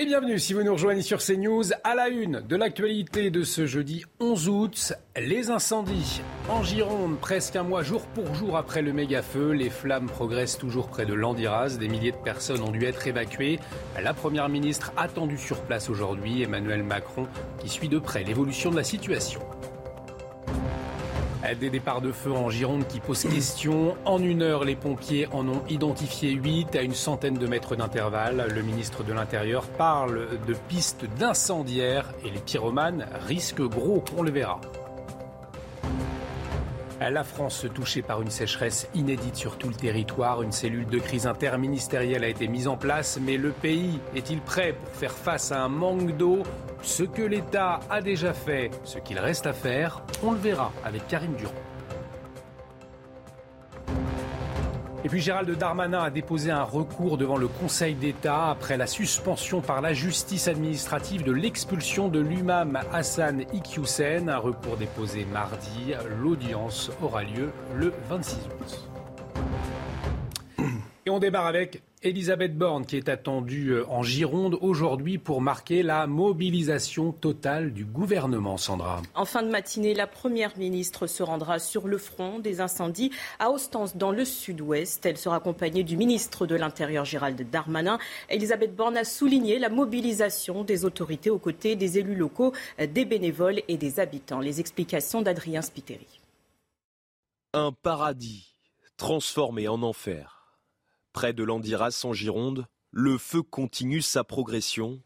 Et bienvenue si vous nous rejoignez sur CNews à la une de l'actualité de ce jeudi 11 août. Les incendies en Gironde, presque un mois jour pour jour après le méga-feu. Les flammes progressent toujours près de Landiras. Des milliers de personnes ont dû être évacuées. La première ministre attendue sur place aujourd'hui, Emmanuel Macron, qui suit de près l'évolution de la situation. Des départs de feu en Gironde qui posent question. En une heure, les pompiers en ont identifié 8 à une centaine de mètres d'intervalle. Le ministre de l'Intérieur parle de pistes d'incendiaires et les pyromanes risquent gros, on le verra. La France touchée par une sécheresse inédite sur tout le territoire. Une cellule de crise interministérielle a été mise en place, mais le pays est-il prêt pour faire face à un manque d'eau? Ce que l'État a déjà fait, ce qu'il reste à faire, on le verra avec Karine Durand. Et puis Gérald Darmanin a déposé un recours devant le Conseil d'État après la suspension par la justice administrative de l'expulsion de l'imam Hassan Iqiyoussen. Un recours déposé mardi. L'audience aura lieu le 26 août. Et on démarre avec Elisabeth Borne qui est attendue en Gironde aujourd'hui pour marquer la mobilisation totale du gouvernement, Sandra. En fin de matinée, la Première ministre se rendra sur le front des incendies à Ostens dans le sud-ouest. Elle sera accompagnée du ministre de l'Intérieur Gérald Darmanin. Elisabeth Borne a souligné la mobilisation des autorités aux côtés des élus locaux, des bénévoles et des habitants. Les explications d'Adrien Spiteri. Un paradis transformé en enfer. Près de Landiras en Gironde, le feu continue sa progression.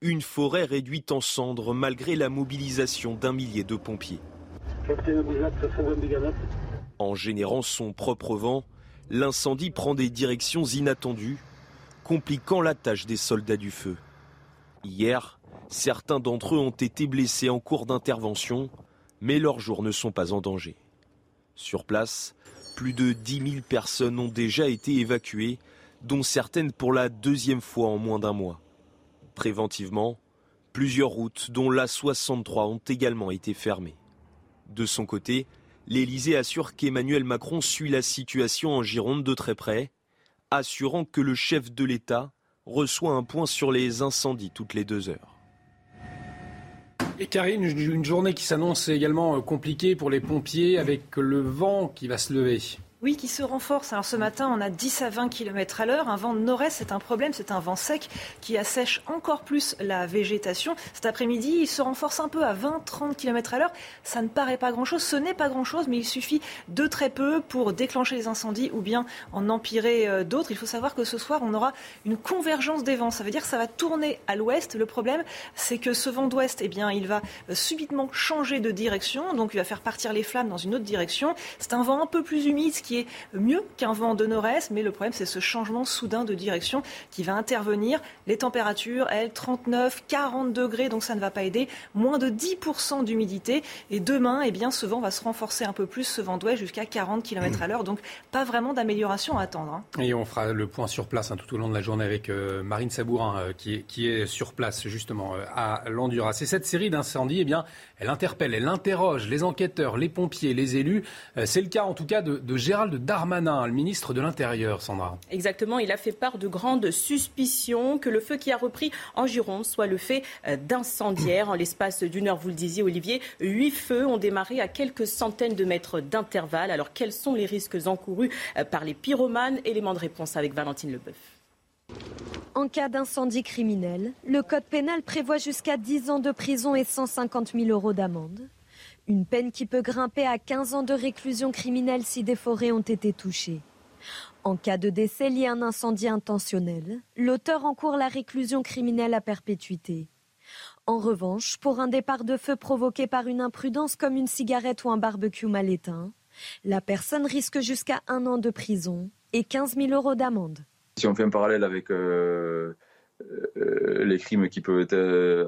Une forêt réduite en cendres malgré la mobilisation d'un millier de pompiers. En générant son propre vent, l'incendie prend des directions inattendues, compliquant la tâche des soldats du feu. Hier, certains d'entre eux ont été blessés en cours d'intervention, mais leurs jours ne sont pas en danger. Sur place, plus de 10 000 personnes ont déjà été évacuées, dont certaines pour la deuxième fois en moins d'un mois. Préventivement, plusieurs routes, dont la 63, ont également été fermées. De son côté, l'Élysée assure qu'Emmanuel Macron suit la situation en Gironde de très près, assurant que le chef de l'État reçoit un point sur les incendies toutes les deux heures. Et Karine, une journée qui s'annonce également compliquée pour les pompiers avec le vent qui va se lever. Oui, qui se renforce. Alors ce matin, on a 10 à 20 km à l'heure. Un vent de nord-est, c'est un problème. C'est un vent sec qui assèche encore plus la végétation. Cet après-midi, il se renforce un peu à 20-30 km à l'heure. Ça ne paraît pas grand-chose. Ce n'est pas grand-chose, mais il suffit de très peu pour déclencher les incendies ou bien en empirer d'autres. Il faut savoir que ce soir, on aura une convergence des vents. Ça veut dire que ça va tourner à l'ouest. Le problème, c'est que ce vent d'ouest, eh bien, il va subitement changer de direction. Donc, il va faire partir les flammes dans une autre direction. C'est un vent un peu plus humide, qui est mieux qu'un vent de nord-est, mais le problème c'est ce changement soudain de direction qui va intervenir. Les températures, elles, 39, 40 degrés, donc ça ne va pas aider. Moins de 10% d'humidité. Et demain, eh bien, ce vent va se renforcer un peu plus, ce vent d'ouest jusqu'à 40 km à l'heure. Donc pas vraiment d'amélioration à attendre. Hein. Et on fera le point sur place hein, tout au long de la journée avec euh, Marine Sabourin euh, qui, est, qui, sur place justement euh, à Landuras. Et cette série d'incendies, eh bien, elle interpelle, elle interroge les enquêteurs, les pompiers, les élus. c'est le cas en tout cas de, Gérald Darmanin, le ministre de l'Intérieur, Sandra. Exactement, il a fait part de grandes suspicions que le feu qui a repris en Gironde soit le fait d'incendiaires. En l'espace d'une heure, vous le disiez, Olivier, huit feux ont démarré à quelques centaines de mètres d'intervalle. Alors, quels sont les risques encourus par les pyromanes? Élément de réponse avec Valentine Leboeuf. En cas d'incendie criminel, le Code pénal prévoit jusqu'à 10 ans de prison et 150 000 euros d'amende. Une peine qui peut grimper à 15 ans de réclusion criminelle si des forêts ont été touchées. En cas de décès lié à un incendie intentionnel, l'auteur encourt la réclusion criminelle à perpétuité. En revanche, pour un départ de feu provoqué par une imprudence comme une cigarette ou un barbecue mal éteint, la personne risque jusqu'à un an de prison et 15 000 euros d'amende. Si on fait un parallèle avec euh, euh, les crimes qui peuvent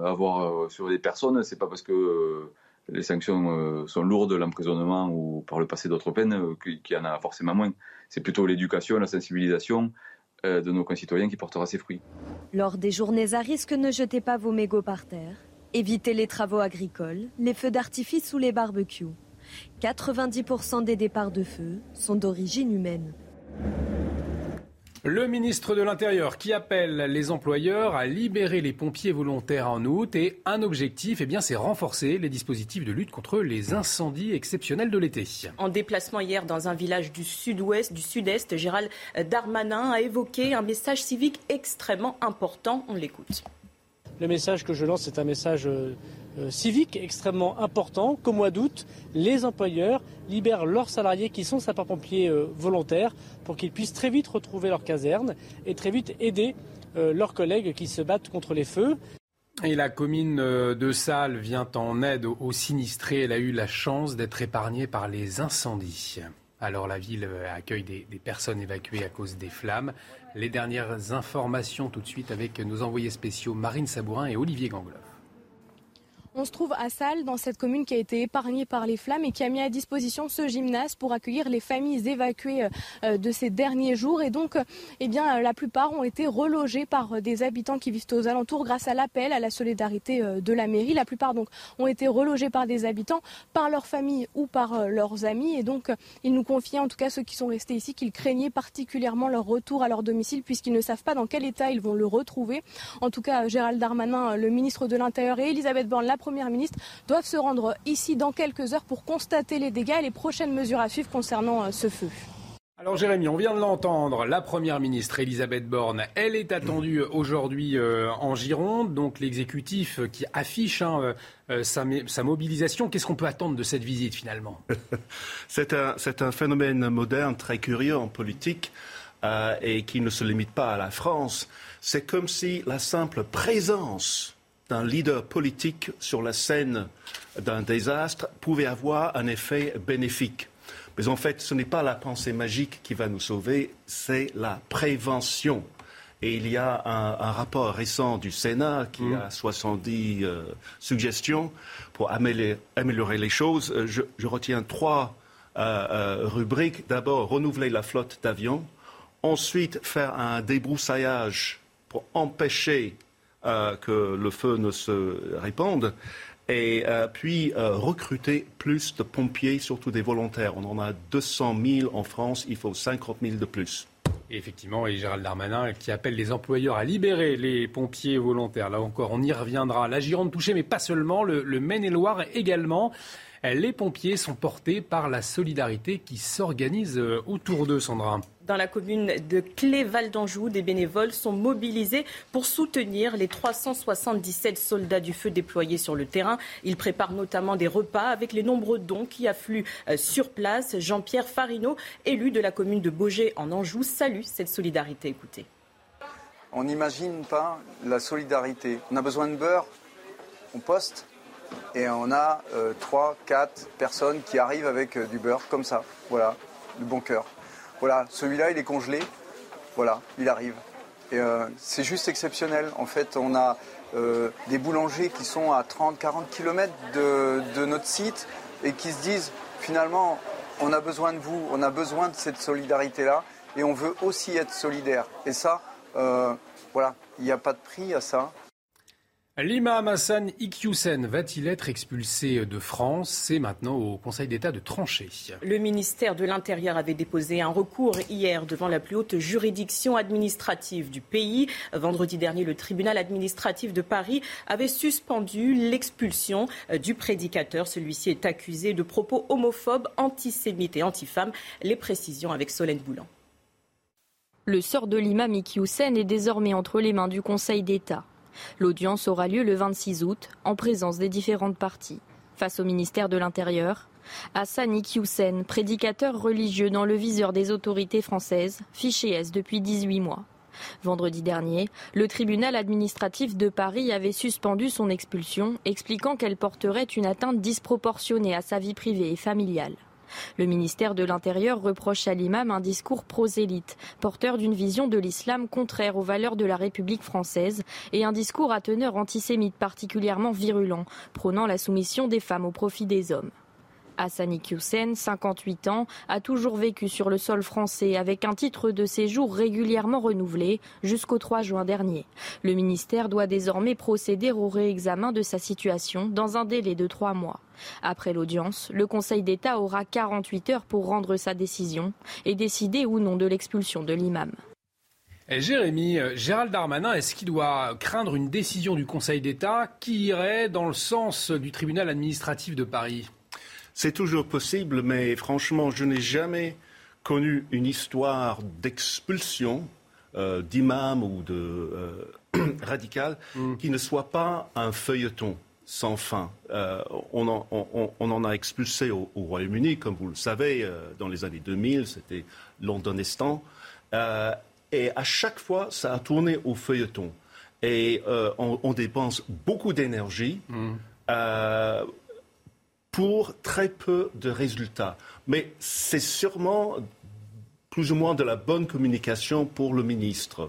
avoir sur des personnes, c'est pas parce que les sanctions sont lourdes, l'emprisonnement ou par le passé d'autres peines, qu'il y en a forcément moins. C'est plutôt l'éducation, la sensibilisation de nos concitoyens qui portera ses fruits. Lors des journées à risque, ne jetez pas vos mégots par terre. Évitez les travaux agricoles, les feux d'artifice ou les barbecues. 90% des départs de feu sont d'origine humaine. Le ministre de l'Intérieur qui appelle les employeurs à libérer les pompiers volontaires en août et un objectif, eh bien, c'est renforcer les dispositifs de lutte contre les incendies exceptionnels de l'été. En déplacement hier dans un village du sud-ouest, du sud-est, Gérald Darmanin a évoqué un message civique extrêmement important. On l'écoute. Le message que je lance, c'est un message euh, euh, civique extrêmement important qu'au mois d'août, les employeurs libèrent leurs salariés qui sont sapeurs-pompiers euh, volontaires pour qu'ils puissent très vite retrouver leur caserne et très vite aider leurs collègues qui se battent contre les feux. Et la commune de Salles vient en aide aux sinistrés. Elle a eu la chance d'être épargnée par les incendies. Alors la ville accueille des, des, personnes évacuées à cause des flammes. Les dernières informations tout de suite avec nos envoyés spéciaux Marine Sabourin et Olivier Gangloff. On se trouve à Salles, dans cette commune qui a été épargnée par les flammes et qui a mis à disposition ce gymnase pour accueillir les familles évacuées euh, de ces derniers jours. Et donc, eh bien, la plupart ont été relogés par des habitants qui vivent aux alentours grâce à l'appel à la solidarité euh, de la mairie. La plupart donc ont été relogés par des habitants, par leurs familles ou par euh, leurs amis. Et donc, ils nous confiaient, en tout cas ceux qui sont restés ici, qu'ils craignaient particulièrement leur retour à leur domicile puisqu'ils ne savent pas dans quel état ils vont le retrouver. En tout cas, Gérald Darmanin, le ministre de l'Intérieur et Elisabeth Borne, Première ministre, doivent se rendre ici dans quelques heures pour constater les dégâts et les prochaines mesures à suivre concernant euh, ce feu. Alors Jérémy, on vient de l'entendre, la Première ministre Elisabeth Borne, elle est attendue aujourd'hui euh, en Gironde, donc l'exécutif qui affiche hein, euh, sa, mobilisation. Qu'est-ce qu'on peut attendre de cette visite finalement? C'est un, un, phénomène moderne très curieux en politique et qui ne se limite pas à la France. C'est comme si la simple présence d'un leader politique sur la scène d'un désastre pouvait avoir un effet bénéfique. Mais en fait, ce n'est pas la pensée magique qui va nous sauver, c'est la prévention. Et il y a un, rapport récent du Sénat qui mmh. a 70 euh, suggestions pour améliorer, les choses. Euh, je, retiens trois euh, rubriques. D'abord, renouveler la flotte d'avions. Ensuite, faire un débroussaillage pour empêcher euh, que le feu ne se répande. Et euh, puis euh, recruter plus de pompiers, surtout des volontaires. On en a 200 000 en France, il faut 50 000 de plus. Et effectivement, et Gérald Darmanin qui appelle les employeurs à libérer les pompiers volontaires. Là encore, on y reviendra. La Gironde touchée, mais pas seulement, le, le Maine-et-Loire également. Les pompiers sont portés par la solidarité qui s'organise autour d'eux, Sandra. Dans la commune de Cléval d'Anjou, des bénévoles sont mobilisés pour soutenir les 377 soldats du feu déployés sur le terrain. Ils préparent notamment des repas avec les nombreux dons qui affluent euh, sur place. Jean-Pierre Farino, élu de la commune de Beaugé en Anjou, salue cette solidarité. Écoutez. On n'imagine pas la solidarité. On a besoin de beurre, on poste, et on a euh, trois, 4 quatre personnes qui arrivent avec euh, du beurre comme ça. Voilà, du bon cœur. Voilà, celui-là, il est congelé. Voilà, il arrive. Euh, c'est juste exceptionnel. En fait, on a euh, des boulangers qui sont à 30-40 km de, notre site et qui se disent finalement, on a besoin de vous, on a besoin de cette solidarité-là et on veut aussi être solidaire. Et ça, euh, voilà, il n'y a pas de prix à ça. L'imam Hassan Iqiyoussen va-t-il être expulsé de France? C'est maintenant au Conseil d'État de trancher. Le ministère de l'Intérieur avait déposé un recours hier devant la plus haute juridiction administrative du pays. Vendredi dernier, le tribunal administratif de Paris avait suspendu l'expulsion du prédicateur. Celui-ci est accusé de propos homophobes, antisémites et antifemmes. Les précisions avec Solène Boulan. Le sort de l'imam Iqiyoussen est désormais entre les mains du Conseil d'État. L'audience aura lieu le 26 août en présence des différentes parties. Face au ministère de l'Intérieur, Hassan Iqiyoussen, prédicateur religieux dans le viseur des autorités françaises, fiché S depuis 18 mois. Vendredi dernier, le tribunal administratif de Paris avait suspendu son expulsion, expliquant qu'elle porterait une atteinte disproportionnée à sa vie privée et familiale. Le ministère de l'Intérieur reproche à l'imam un discours prosélyte, porteur d'une vision de l'islam contraire aux valeurs de la République française et un discours à teneur antisémite particulièrement virulent, prônant la soumission des femmes au profit des hommes. Hassani Hussein, 58 ans, a toujours vécu sur le sol français avec un titre de séjour régulièrement renouvelé jusqu'au 3 juin dernier. Le ministère doit désormais procéder au réexamen de sa situation dans un délai de trois mois. Après l'audience, le Conseil d'État aura 48 heures pour rendre sa décision et décider ou non de l'expulsion de l'imam. Eh, Jérémy, euh, Gérald Darmanin, est-ce qu'il doit craindre une décision du Conseil d'État qui irait dans le sens du tribunal administratif de Paris? C'est toujours possible, mais franchement, je n'ai jamais connu une histoire d'expulsion euh, d'imam ou de euh, radical mm. qui ne soit pas un feuilleton sans fin. Euh, on, en, a expulsé au, Royaume-Uni, comme vous le savez, dans les années 2000, c'était Londonestan. et à chaque fois, ça a tourné au feuilleton. Et on, dépense beaucoup d'énergie. Mm pour très peu de résultats. Mais c'est sûrement plus ou moins de la bonne communication pour le ministre.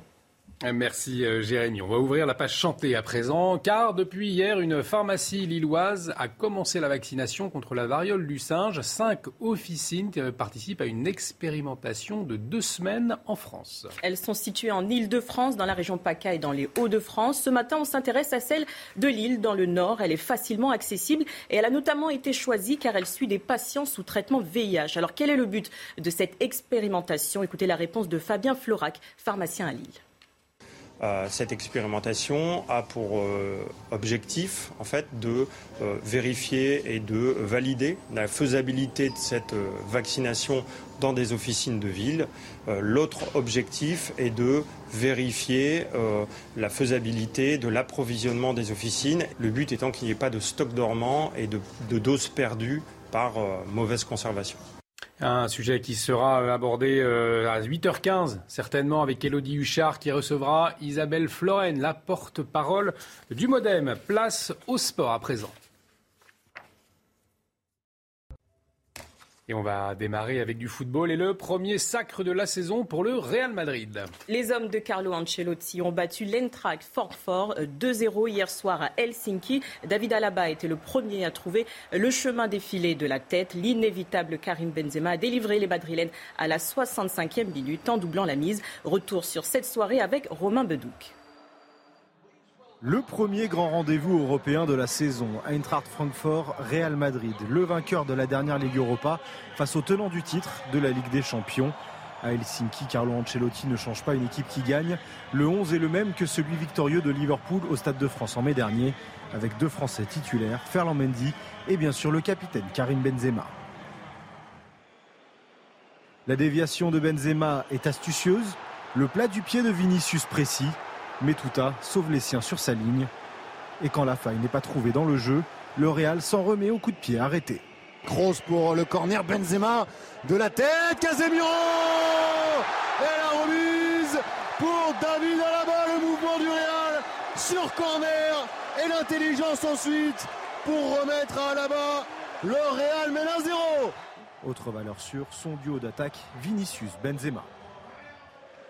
Euh, merci euh, Jérémy. On va ouvrir la page chantée à présent, car depuis hier, une pharmacie lilloise a commencé la vaccination contre la variole du singe. Cinq officines participent à une expérimentation de deux semaines en France. Elles sont situées en Île-de-France, dans la région PACA et dans les Hauts-de-France. Ce matin, on s'intéresse à celle de Lille, dans le Nord. Elle est facilement accessible et elle a notamment été choisie car elle suit des patients sous traitement VIH. Alors quel est le but de cette expérimentation? Écoutez la réponse de Fabien Florac, pharmacien à Lille. Euh, cette expérimentation a pour euh, objectif en fait de euh, vérifier et de valider la faisabilité de cette vaccination dans des officines de ville. L'autre objectif est de vérifier la faisabilité de l'approvisionnement des officines. Le but étant qu'il n'y ait pas de stock dormant et de, de doses perdues par mauvaise conservation. Un sujet qui sera abordé euh, à 8h15, certainement, avec Elodie Huchard qui recevra Isabelle Floren, la porte-parole du Modem. Place au sport à présent. Et on va démarrer avec du football et le premier sacre de la saison pour le Real Madrid. Les hommes de Carlo Ancelotti ont battu l'Eintracht Francfort 2-0 hier soir à Helsinki. David Alaba était le premier à trouver le chemin défilé de la tête. L'inévitable Karim Benzema a délivré les Madrilènes à la 65e minute en doublant la mise. Retour sur cette soirée avec Romain Bedouk. Le premier grand rendez-vous européen de la saison, Eintracht Francfort, Real Madrid, le vainqueur de la dernière Ligue Europa face au tenant du titre de la Ligue des Champions. À Helsinki, Carlo Ancelotti ne change pas une équipe qui gagne. Le 11 est le même que celui victorieux de Liverpool au Stade de France en mai dernier, avec deux Français titulaires, Ferland Mendy et bien sûr le capitaine Karim Benzema. La déviation de Benzema est astucieuse, le plat du pied de Vinicius précis, mais Touta sauve les siens sur sa ligne. Et quand la faille n'est pas trouvée dans le jeu, le Real s'en remet au coup de pied arrêté. Grosse pour le corner Benzema de la tête, Casemiro Et la remise pour David Alaba, le mouvement du Real sur corner et l'intelligence ensuite pour remettre à Alaba. Le Real mène 1-0. Autre valeur sûre, son duo d'attaque Vinicius Benzema.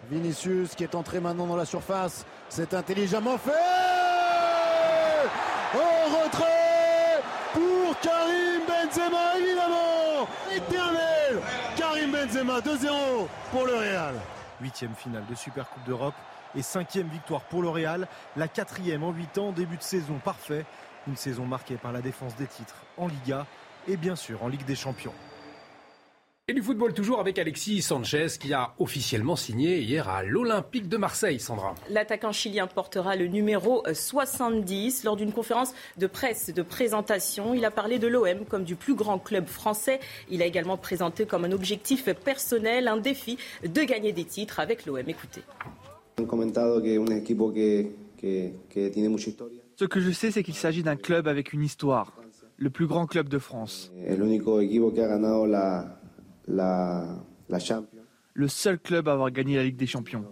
Vinicius qui est entré maintenant dans la surface. C'est intelligemment fait Au retrait pour Karim Benzema, évidemment Éternel Karim Benzema, 2-0 pour le Real. Huitième finale de Super Coupe d'Europe et cinquième victoire pour le Real. La quatrième en huit ans, début de saison parfait. Une saison marquée par la défense des titres en Liga et bien sûr en Ligue des Champions. Et du football toujours avec Alexis Sanchez qui a officiellement signé hier à l'Olympique de Marseille, Sandra. L'attaquant chilien portera le numéro 70 lors d'une conférence de presse de présentation. Il a parlé de l'OM comme du plus grand club français. Il a également présenté comme un objectif personnel un défi de gagner des titres avec l'OM. Écoutez. Ce que je sais, c'est qu'il s'agit d'un club avec une histoire, le plus grand club de France le seul club à avoir gagné la Ligue des Champions.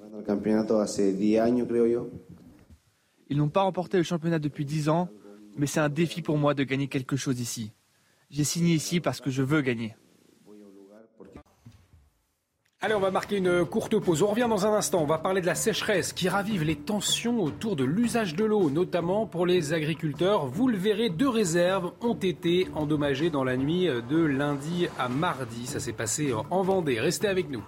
Ils n'ont pas remporté le championnat depuis 10 ans, mais c'est un défi pour moi de gagner quelque chose ici. J'ai signé ici parce que je veux gagner. Allez, on va marquer une courte pause. On revient dans un instant. On va parler de la sécheresse qui ravive les tensions autour de l'usage de l'eau, notamment pour les agriculteurs. Vous le verrez, deux réserves ont été endommagées dans la nuit de lundi à mardi. Ça s'est passé en Vendée. Restez avec nous.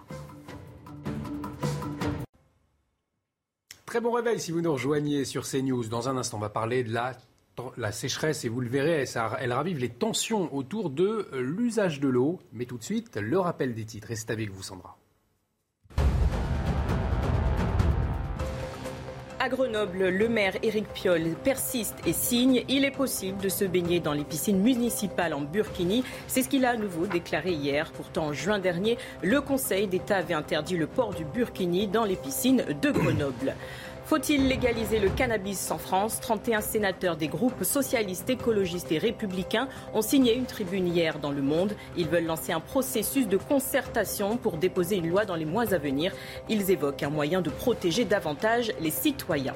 Très bon réveil si vous nous rejoignez sur CNews. Dans un instant, on va parler de la la sécheresse, et vous le verrez, elle ravive les tensions autour de l'usage de l'eau. Mais tout de suite, le rappel des titres. Restez avec vous, Sandra. À Grenoble, le maire Éric Piolle persiste et signe. Il est possible de se baigner dans les piscines municipales en Burkini. C'est ce qu'il a à nouveau déclaré hier. Pourtant, en juin dernier, le Conseil d'État avait interdit le port du Burkini dans les piscines de Grenoble. Faut-il légaliser le cannabis en France? 31 sénateurs des groupes socialistes, écologistes et républicains ont signé une tribune hier dans Le Monde. Ils veulent lancer un processus de concertation pour déposer une loi dans les mois à venir. Ils évoquent un moyen de protéger davantage les citoyens.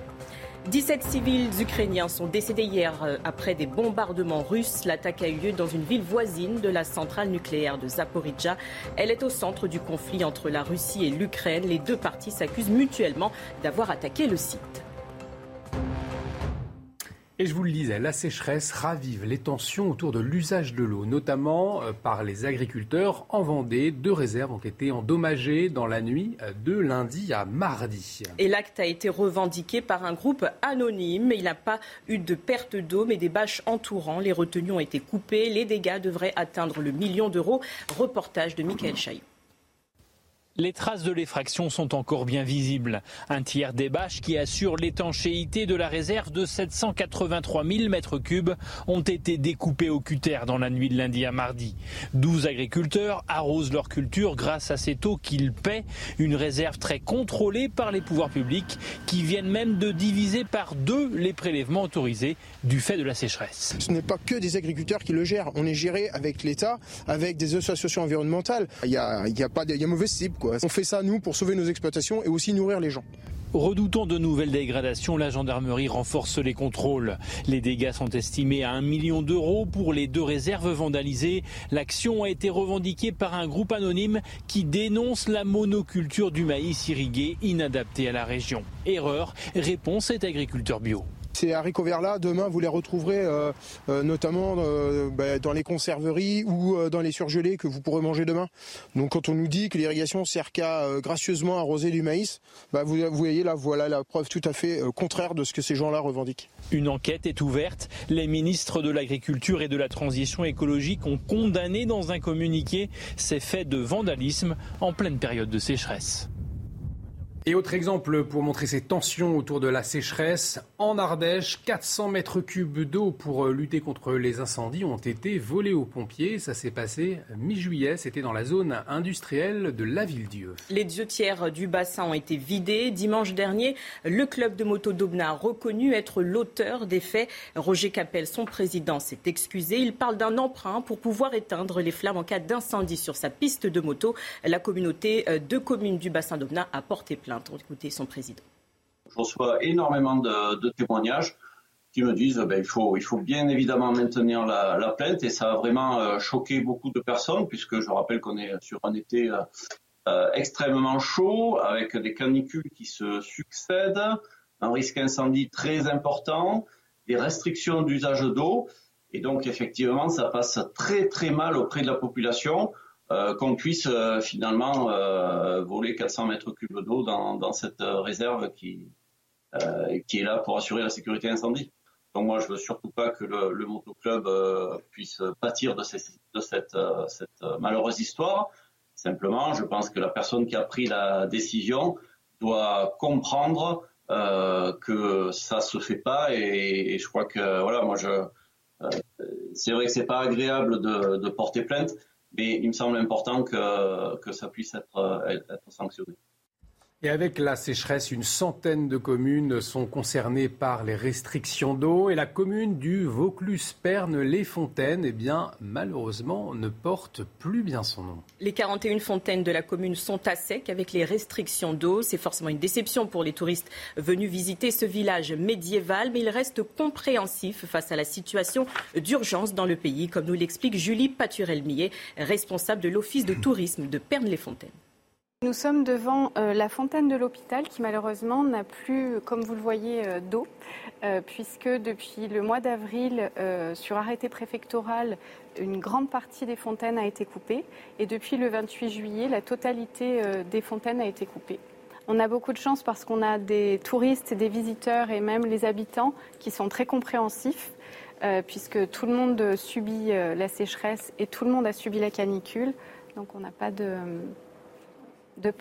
17 civils ukrainiens sont décédés hier euh, après des bombardements russes. L'attaque a eu lieu dans une ville voisine de la centrale nucléaire de Zaporizhzhia. Elle est au centre du conflit entre la Russie et l'Ukraine. Les deux parties s'accusent mutuellement d'avoir attaqué le site. Et je vous le disais, la sécheresse ravive les tensions autour de l'usage de l'eau, notamment euh, par les agriculteurs en Vendée. Deux réserves ont été endommagées dans la nuit euh, de lundi à mardi. Et l'acte a été revendiqué par un groupe anonyme. Il n'a pas eu de perte d'eau, mais des bâches entourant. Les retenues ont été coupées. Les dégâts devraient atteindre le million d'euros. Reportage de Michael Chaillot. Les traces de l'effraction sont encore bien visibles. Un tiers des bâches qui assurent l'étanchéité de la réserve de 783 000 m3 ont été découpées au cutter dans la nuit de lundi à mardi. 12 agriculteurs arrosent leur culture grâce à cette eau qu'ils paient, une réserve très contrôlée par les pouvoirs publics qui viennent même de diviser par deux les prélèvements autorisés du fait de la sécheresse. Ce n'est pas que des agriculteurs qui le gèrent, on est géré avec l'État, avec des associations environnementales. Il y a, pas de, il y mauvaise cible. On fait ça, nous, pour sauver nos exploitations et aussi nourrir les gens. Redoutant de nouvelles dégradations, la gendarmerie renforce les contrôles. Les dégâts sont estimés à 1 million d'euros pour les deux réserves vandalisées. L'action a été revendiquée par un groupe anonyme qui dénonce la monoculture du maïs irrigué inadapté à la région. Erreur, réponse est agriculteur bio. Ces haricots verts-là, demain, vous les retrouverez euh, euh, notamment euh, bah, dans les conserveries ou dans les surgelés que vous pourrez manger demain. Donc quand on nous dit que l'irrigation sert qu'à gracieusement arroser du maïs, bah, vous, vous, voyez là, voilà la preuve tout à fait contraire de ce que ces gens-là revendiquent. Une enquête est ouverte. Les ministres de l'Agriculture et de la Transition écologique ont condamné dans un communiqué ces faits de vandalisme en pleine période de sécheresse. Et autre exemple pour montrer ces tensions autour de la sécheresse, en Ardèche, 400 mètres cubes d'eau pour euh, lutter contre les incendies ont été volés aux pompiers. Ça s'est passé mi-juillet, c'était dans la zone industrielle de la Ville-Dieu. Les deux tiers du bassin ont été vidés. Dimanche dernier, le club de moto d'Aubenas a reconnu être l'auteur des faits. Roger Capel, son président, s'est excusé. Il parle d'un emprunt pour pouvoir éteindre les flammes en cas d'incendie sur sa piste de moto. La communauté euh, de communes du bassin d'Aubenas a porté plainte écouter son président. Je reçois énormément de, témoignages qui me disent ben, faut bien évidemment maintenir la, plainte et ça a vraiment euh, choqué beaucoup de personnes puisque je rappelle qu'on est sur un été euh, euh, extrêmement chaud avec des canicules qui se succèdent, un risque incendie très important, des restrictions d'usage d'eau et donc effectivement ça passe très très mal auprès de la population. Euh, qu'on puisse euh, finalement euh, voler 400 mètres cubes d'eau dans, cette réserve qui, qui est là pour assurer la sécurité incendie. Donc moi, je veux surtout pas que le, le motoclub puisse pâtir de, de cette, cette, malheureuse histoire. Simplement, je pense que la personne qui a pris la décision doit comprendre euh, que ça se fait pas et, et, je crois que voilà, moi je, euh, c'est vrai que c'est pas agréable de, de porter plainte, mais il me semble important que, que ça puisse être, être sanctionné. Et avec la sécheresse, une centaine de communes sont concernées par les restrictions d'eau et la commune du Vaucluse-Perne-les-Fontaines, eh bien, malheureusement, ne porte plus bien son nom. Les 41 fontaines de la commune sont à sec avec les restrictions d'eau. C'est forcément une déception pour les touristes venus visiter ce village médiéval, mais il reste compréhensif face à la situation d'urgence dans le pays, comme nous l'explique Julie Paturel-Millet, responsable de l'Office de tourisme de Perne-les-Fontaines. Nous sommes devant euh, la fontaine de l'hôpital qui malheureusement n'a plus, comme vous le voyez, euh, d'eau, euh, puisque depuis le mois d'avril, sur arrêté préfectoral, une grande partie des fontaines a été coupée, et depuis le 28 juillet, la totalité des fontaines a été coupée. On a beaucoup de chance parce qu'on a des touristes, des visiteurs et même les habitants qui sont très compréhensifs. puisque tout le monde subit la sécheresse et tout le monde a subi la canicule. Donc on n'a pas de, de.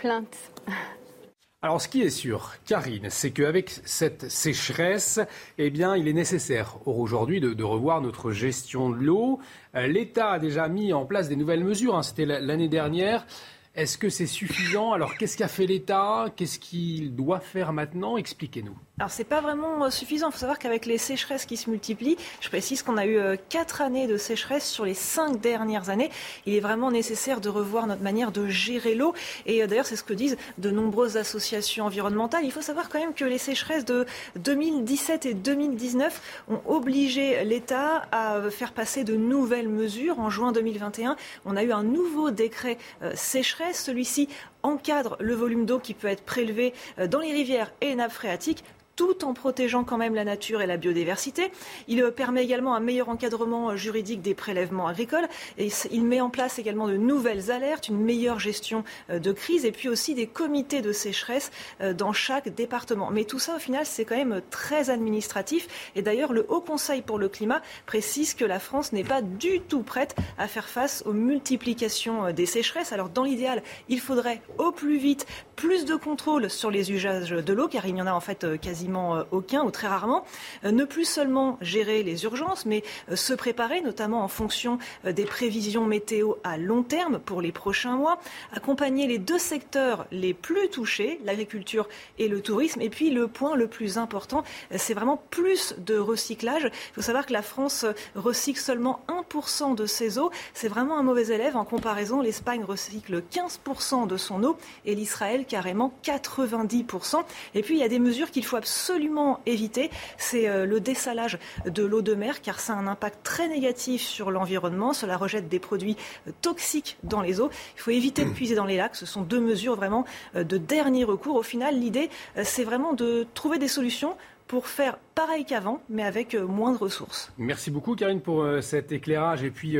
Alors, ce qui est sûr, Karine, c'est qu'avec cette sécheresse, eh bien, il est nécessaire aujourd'hui de, revoir notre gestion de l'eau. Euh, L'État a déjà mis en place des nouvelles mesures. Hein. C'était l'année dernière. Est-ce que c'est suffisant? Alors, qu'est-ce qu'a fait l'État? Qu'est-ce qu'il doit faire maintenant? Expliquez-nous. Alors c'est pas vraiment euh, suffisant. Il faut savoir qu'avec les sécheresses qui se multiplient, je précise qu'on a eu euh, quatre années de sécheresse sur les cinq dernières années. Il est vraiment nécessaire de revoir notre manière de gérer l'eau. Et euh, d'ailleurs, c'est ce que disent de nombreuses associations environnementales. Il faut savoir quand même que les sécheresses de 2017 et 2019 ont obligé l'État à faire passer de nouvelles mesures. En juin 2021, on a eu un nouveau décret sécheresse. Celui-ci encadre le volume d'eau qui peut être prélevé dans les rivières et les nappes phréatiques tout en protégeant quand même la nature et la biodiversité. Il euh, permet également un meilleur encadrement euh, juridique des prélèvements agricoles et il met en place également de nouvelles alertes, une meilleure gestion euh, de crise et puis aussi des comités de sécheresse dans chaque département. Mais tout ça, au final, c'est quand même très administratif. Et d'ailleurs, le Haut Conseil pour le climat précise que la France n'est pas du tout prête à faire face aux multiplications des sécheresses. Alors, dans l'idéal, il faudrait au plus vite plus de contrôle sur les usages de l'eau, car il y en a en fait quasiment euh, aucun ou très rarement. Euh, ne plus seulement gérer les urgences, mais euh, se préparer, notamment en fonction des prévisions météo à long terme pour les prochains mois. Accompagner les deux secteurs les plus touchés, l'agriculture et le tourisme. Et puis le point le plus important, c'est vraiment plus de recyclage. Il faut savoir que la France recycle seulement 1% de ses eaux. C'est vraiment un mauvais élève. En comparaison, l'Espagne recycle 15% de son eau et l'Israël carrément 90%. Et puis il y a des mesures qu'il faut absolument absolument éviter, c'est euh, le dessalage de l'eau de mer, car ça a un impact très négatif sur l'environnement. Cela rejette des produits euh, toxiques dans les eaux. Il faut éviter de puiser dans les lacs. Ce sont deux mesures vraiment euh, de dernier recours. Au final, l'idée, c'est vraiment de trouver des solutions pour faire pareil qu'avant, mais avec moins de ressources. Merci beaucoup, Karine, pour cet éclairage. Et puis,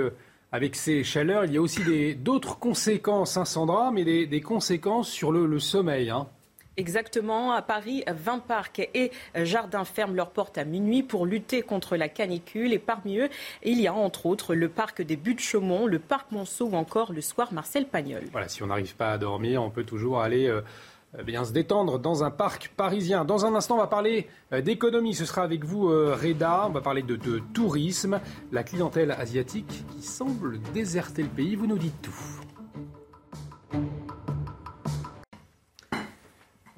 avec ces chaleurs, il y a aussi d'autres conséquences, hein, Sandra, mais des, conséquences sur le, sommeil. Hein. Exactement. À Paris, 20 parcs et jardins ferment leurs portes à minuit pour lutter contre la canicule. Et parmi eux, il y a entre autres le parc des Buttes-Chaumont, le parc Monceau ou encore le soir Marcel Pagnol. Voilà, si on n'arrive pas à dormir, on peut toujours aller. Euh, bien se détendre dans un parc parisien. Dans un instant, on va parler euh, d'économie. Ce sera avec vous, euh, Reda. On va parler de, de tourisme, la clientèle asiatique qui semble déserter le pays. Vous nous dites tout.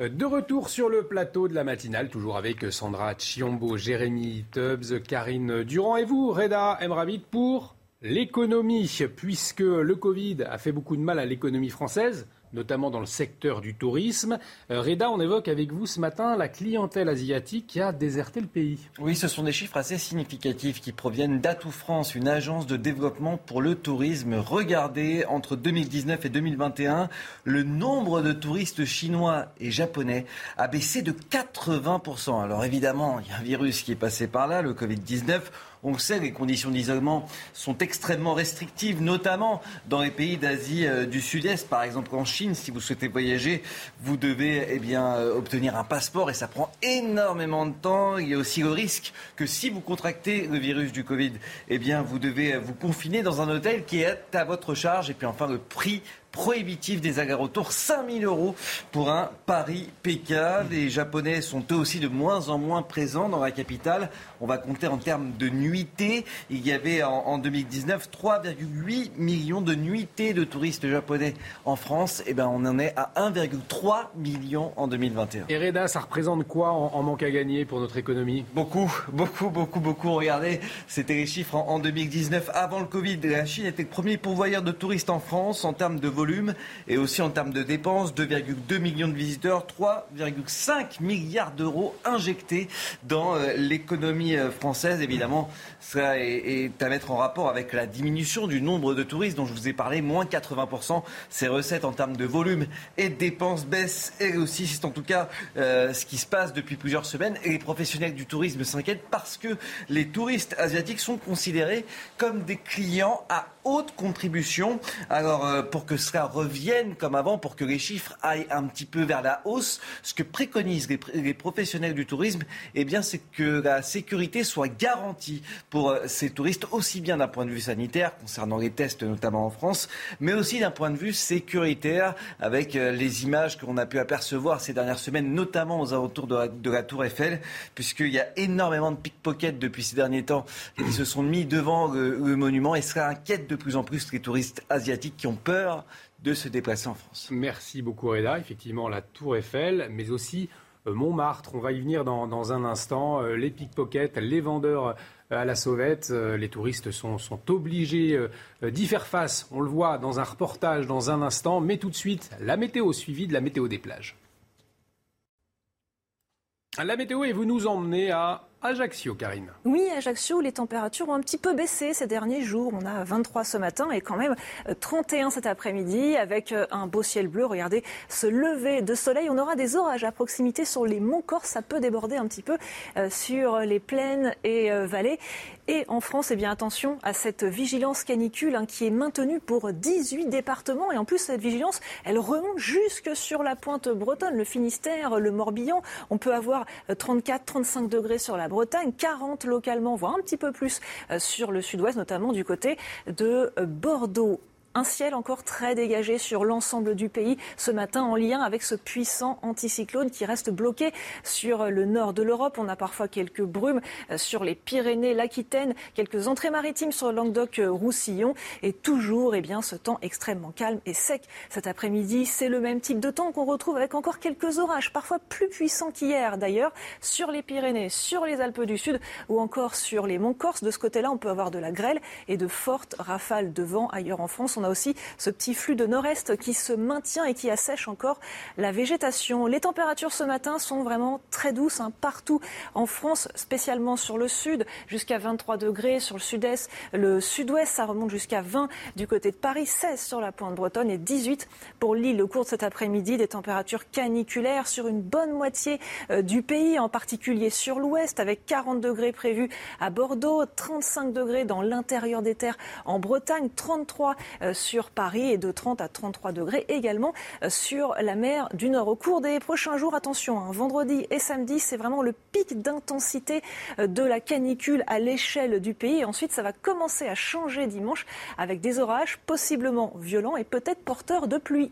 De retour sur le plateau de la matinale, toujours avec Sandra Chiombo, Jérémy Tubbs, Karine Durand et vous, Reda Emravit, pour l'économie, puisque le Covid a fait beaucoup de mal à l'économie française notamment dans le secteur du tourisme. Euh, Reda, on évoque avec vous ce matin la clientèle asiatique qui a déserté le pays. Oui, ce sont des chiffres assez significatifs qui proviennent d'Atout France, une agence de développement pour le tourisme. Regardez, entre 2019 et 2021, le nombre de touristes chinois et japonais a baissé de 80%. Alors évidemment, il y a un virus qui est passé par là, le Covid-19. On le sait, les conditions d'isolement sont extrêmement restrictives, notamment dans les pays d'Asie euh, du Sud-Est. Par exemple, en Chine, si vous souhaitez voyager, vous devez eh euh, obtenir un passeport et ça prend énormément de temps. Il y a aussi le risque que si vous contractez le virus du Covid, eh bien, vous devez vous confiner dans un hôtel qui est à votre charge. Et puis enfin, le prix prohibitif des allers-retours, 5000 euros pour un Paris-Pékin. Les Japonais sont eux aussi de moins en moins présents dans la capitale. On va compter en termes de nuitées. Il y avait en, 2019 3,8 millions de nuitées de touristes japonais en France. Et eh ben on en est à 1,3 million en 2021. Et Reda, ça représente quoi en, manque à gagner pour notre économie? Beaucoup, beaucoup, beaucoup, beaucoup. Regardez, c'était les chiffres en, en 2019 avant le Covid. La Chine était le premier pourvoyeur de touristes en France en termes de et aussi en termes de dépenses. 2,2 millions de visiteurs, 3,5 milliards d'euros injectés dans euh, l'économie euh, française. Évidemment, ça est, à mettre en rapport avec la diminution du nombre de touristes dont je vous ai parlé, moins 80%. Ces recettes en termes de volume et de dépenses baissent et aussi c'est en tout cas euh, ce qui se passe depuis plusieurs semaines. Et les professionnels du tourisme s'inquiètent parce que les touristes asiatiques sont considérés comme des clients à haute contribution. Alors, euh, pour que cela revienne comme avant, pour que les chiffres aillent un petit peu vers la hausse, ce que préconisent les, professionnels du tourisme, eh bien, c'est que la sécurité soit garantie pour euh, ces touristes, aussi bien d'un point de vue sanitaire, concernant les tests notamment en France, mais aussi d'un point de vue sécuritaire, avec euh, les images qu'on a pu apercevoir ces dernières semaines, notamment aux alentours de la, Tour Eiffel, puisqu'il y a énormément de pickpockets depuis ces derniers temps qui se sont mis devant le, monument et cela inquiète de plus en plus les touristes asiatiques qui ont peur de se déplacer en France. Merci beaucoup Reda. Effectivement, la Tour Eiffel, mais aussi euh, Montmartre. On va y venir dans, un instant. Euh, les pickpockets, les vendeurs euh, à la sauvette, les touristes sont, sont obligés d'y faire face. On le voit dans un reportage dans un instant. Mais tout de suite, la météo suivie de la météo des plages. La météo et vous nous emmenez à Ajaccio, Karine. Oui, Ajaccio, les températures ont un petit peu baissé ces derniers jours. On a 23 ce matin et quand même 31 euh, cet après-midi avec euh, un beau ciel bleu. Regardez ce lever de soleil. On aura des orages à proximité sur les monts Corse. Ça peut déborder un petit peu euh, sur les plaines et vallées. Et en France, eh bien attention à cette vigilance canicule hein, qui est maintenue pour 18 départements. Et en plus, cette vigilance, elle remonte jusque sur la pointe bretonne, le Finistère, le Morbihan. On peut avoir 34, 35 degrés sur la Bretagne, 40 localement, voire un petit peu plus euh, sur le sud-ouest, notamment du côté de euh, Bordeaux. Un ciel encore très dégagé sur l'ensemble du pays ce matin en lien avec ce puissant anticyclone qui reste bloqué sur le nord de l'Europe. On a parfois quelques brumes euh, sur les Pyrénées, l'Aquitaine, quelques entrées maritimes sur Languedoc-Roussillon et toujours eh bien, ce temps extrêmement calme et sec. Cet après-midi, c'est le même type de temps qu'on retrouve avec encore quelques orages, parfois plus puissants qu'hier d'ailleurs, sur les Pyrénées, sur les Alpes du Sud ou encore sur les monts Corse. De ce côté-là, on peut avoir de la grêle et de fortes rafales de vent ailleurs en France on a aussi ce petit flux de nord-est qui se maintient et qui assèche encore la végétation. Les températures ce matin sont vraiment très douces hein, partout en France, spécialement sur le sud, jusqu'à 23 degrés sur le sud-est. Le sud-ouest, ça remonte jusqu'à 20 du côté de Paris, 16 sur la pointe bretonne et 18 pour l'île au cours de cet après-midi. Des températures caniculaires sur une bonne moitié euh, du pays, en particulier sur l'ouest, avec 40 degrés prévus à Bordeaux, 35 degrés dans l'intérieur des terres en Bretagne, 33 euh, sur Paris et de 30 à 33 degrés également euh, sur la mer du Nord. Au cours des prochains jours, attention, hein, vendredi et samedi, c'est vraiment le pic d'intensité euh, de la canicule à l'échelle du pays. ensuite, ça va commencer à changer dimanche avec des orages possiblement violents et peut-être porteurs de pluie.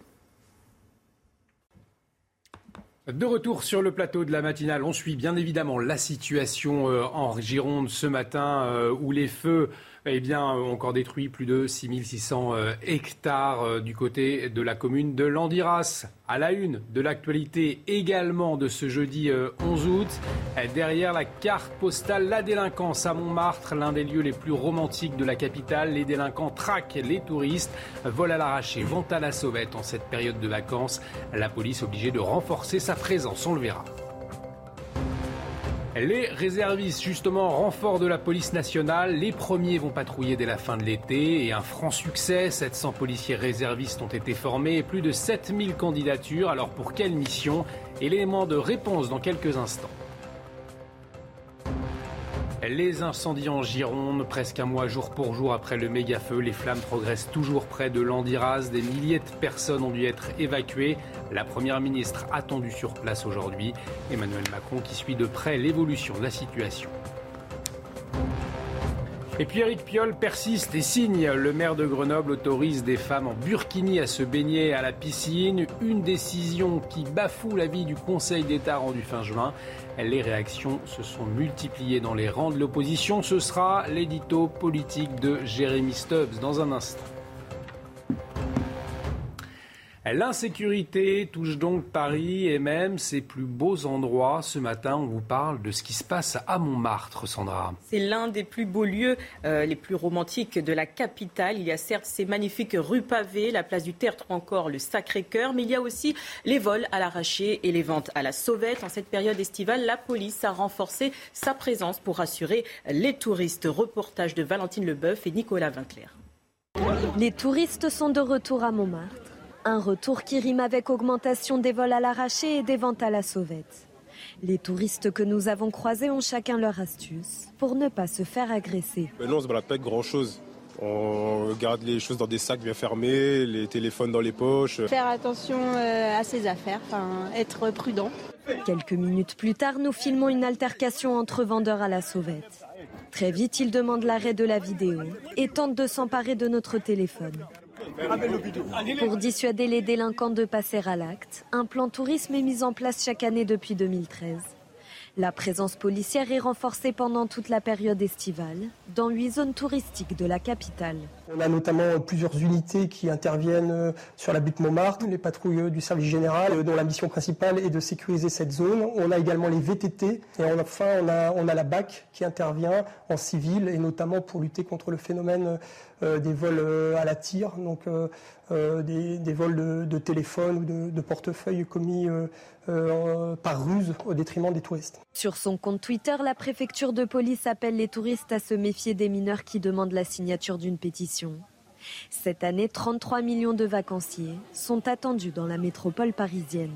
De retour sur le plateau de la matinale, on suit bien évidemment la situation en Gironde ce matin où les feux eh bien, ont encore détruit plus de 6600 euh, hectares euh, du côté de la commune de Landiras. À la une de l'actualité également de ce jeudi 11 euh, août, derrière la carte postale, la délinquance à Montmartre, l'un des lieux les plus romantiques de la capitale. Les délinquants traquent les touristes, volent à l'arraché, vont à la sauvette en cette période de vacances. La police obligée de renforcer sa présence, on le verra. Les réservistes, justement, renfort de la police nationale. Les premiers vont patrouiller dès la fin de l'été et un franc succès. 700 policiers réservistes ont été formés et plus de 7000 candidatures. Alors pour quelle mission? Élément de réponse dans quelques instants. Les incendies en Gironde, presque un mois jour pour jour après le méga-feu, les flammes progressent toujours près de Landiras. Des milliers de personnes ont dû être évacuées. La Première ministre attendue sur place aujourd'hui. Emmanuel Macron qui suit de près l'évolution de la situation. Et puis Eric Piolle persiste et signe. Le maire de Grenoble autorise des femmes en burkini à se baigner à la piscine. Une décision qui bafoue l'avis du Conseil d'État rendu fin juin. Les réactions se sont multipliées dans les rangs de l'opposition. Ce sera l'édito politique de Jérémy Stubbs dans un instant. L'insécurité touche donc Paris et même ses plus beaux endroits. Ce matin, on vous parle de ce qui se passe à Montmartre, Sandra. C'est l'un des plus beaux lieux, euh, les plus romantiques de la capitale. Il y a certes ces magnifiques rues pavées, la place du Tertre ou encore le Sacré-Cœur, mais il y a aussi les vols à l'arraché et les ventes à la sauvette. En cette période estivale, la police a renforcé sa présence pour rassurer les touristes. Reportage de Valentine Leboeuf et Nicolas Vinclair. Les touristes sont de retour à Montmartre. Un retour qui rime avec augmentation des vols à l'arraché et des ventes à la sauvette. Les touristes que nous avons croisés ont chacun leur astuce pour ne pas se faire agresser. non, on se balade pas avec grand chose. On garde les choses dans des sacs bien fermés, les téléphones dans les poches. Faire attention euh, à ses affaires, être prudent. Quelques minutes plus tard, nous filmons une altercation entre vendeurs à la sauvette. Très vite, ils demandent l'arrêt de la vidéo et tentent de s'emparer de notre téléphone. Pour dissuader les délinquants de passer à l'acte, un plan tourisme est mis en place chaque année depuis 2013. La présence policière est renforcée pendant toute la période estivale dans huit zones touristiques de la capitale. On a notamment plusieurs unités qui interviennent euh, sur la butte Montmartre, les patrouilles du service général euh, dont la mission principale est de sécuriser cette zone. On a également les VTT et enfin on a, on a la BAC qui intervient en civil et notamment pour lutter contre le phénomène euh, des vols à la tire, donc des, vols de, de téléphone ou de, de portefeuille commis par ruse au détriment des touristes. Sur son compte Twitter, la préfecture de police appelle les touristes à se méfier des mineurs qui demandent la signature d'une pétition. Cette année, 33 millions de vacanciers sont attendus dans la métropole parisienne.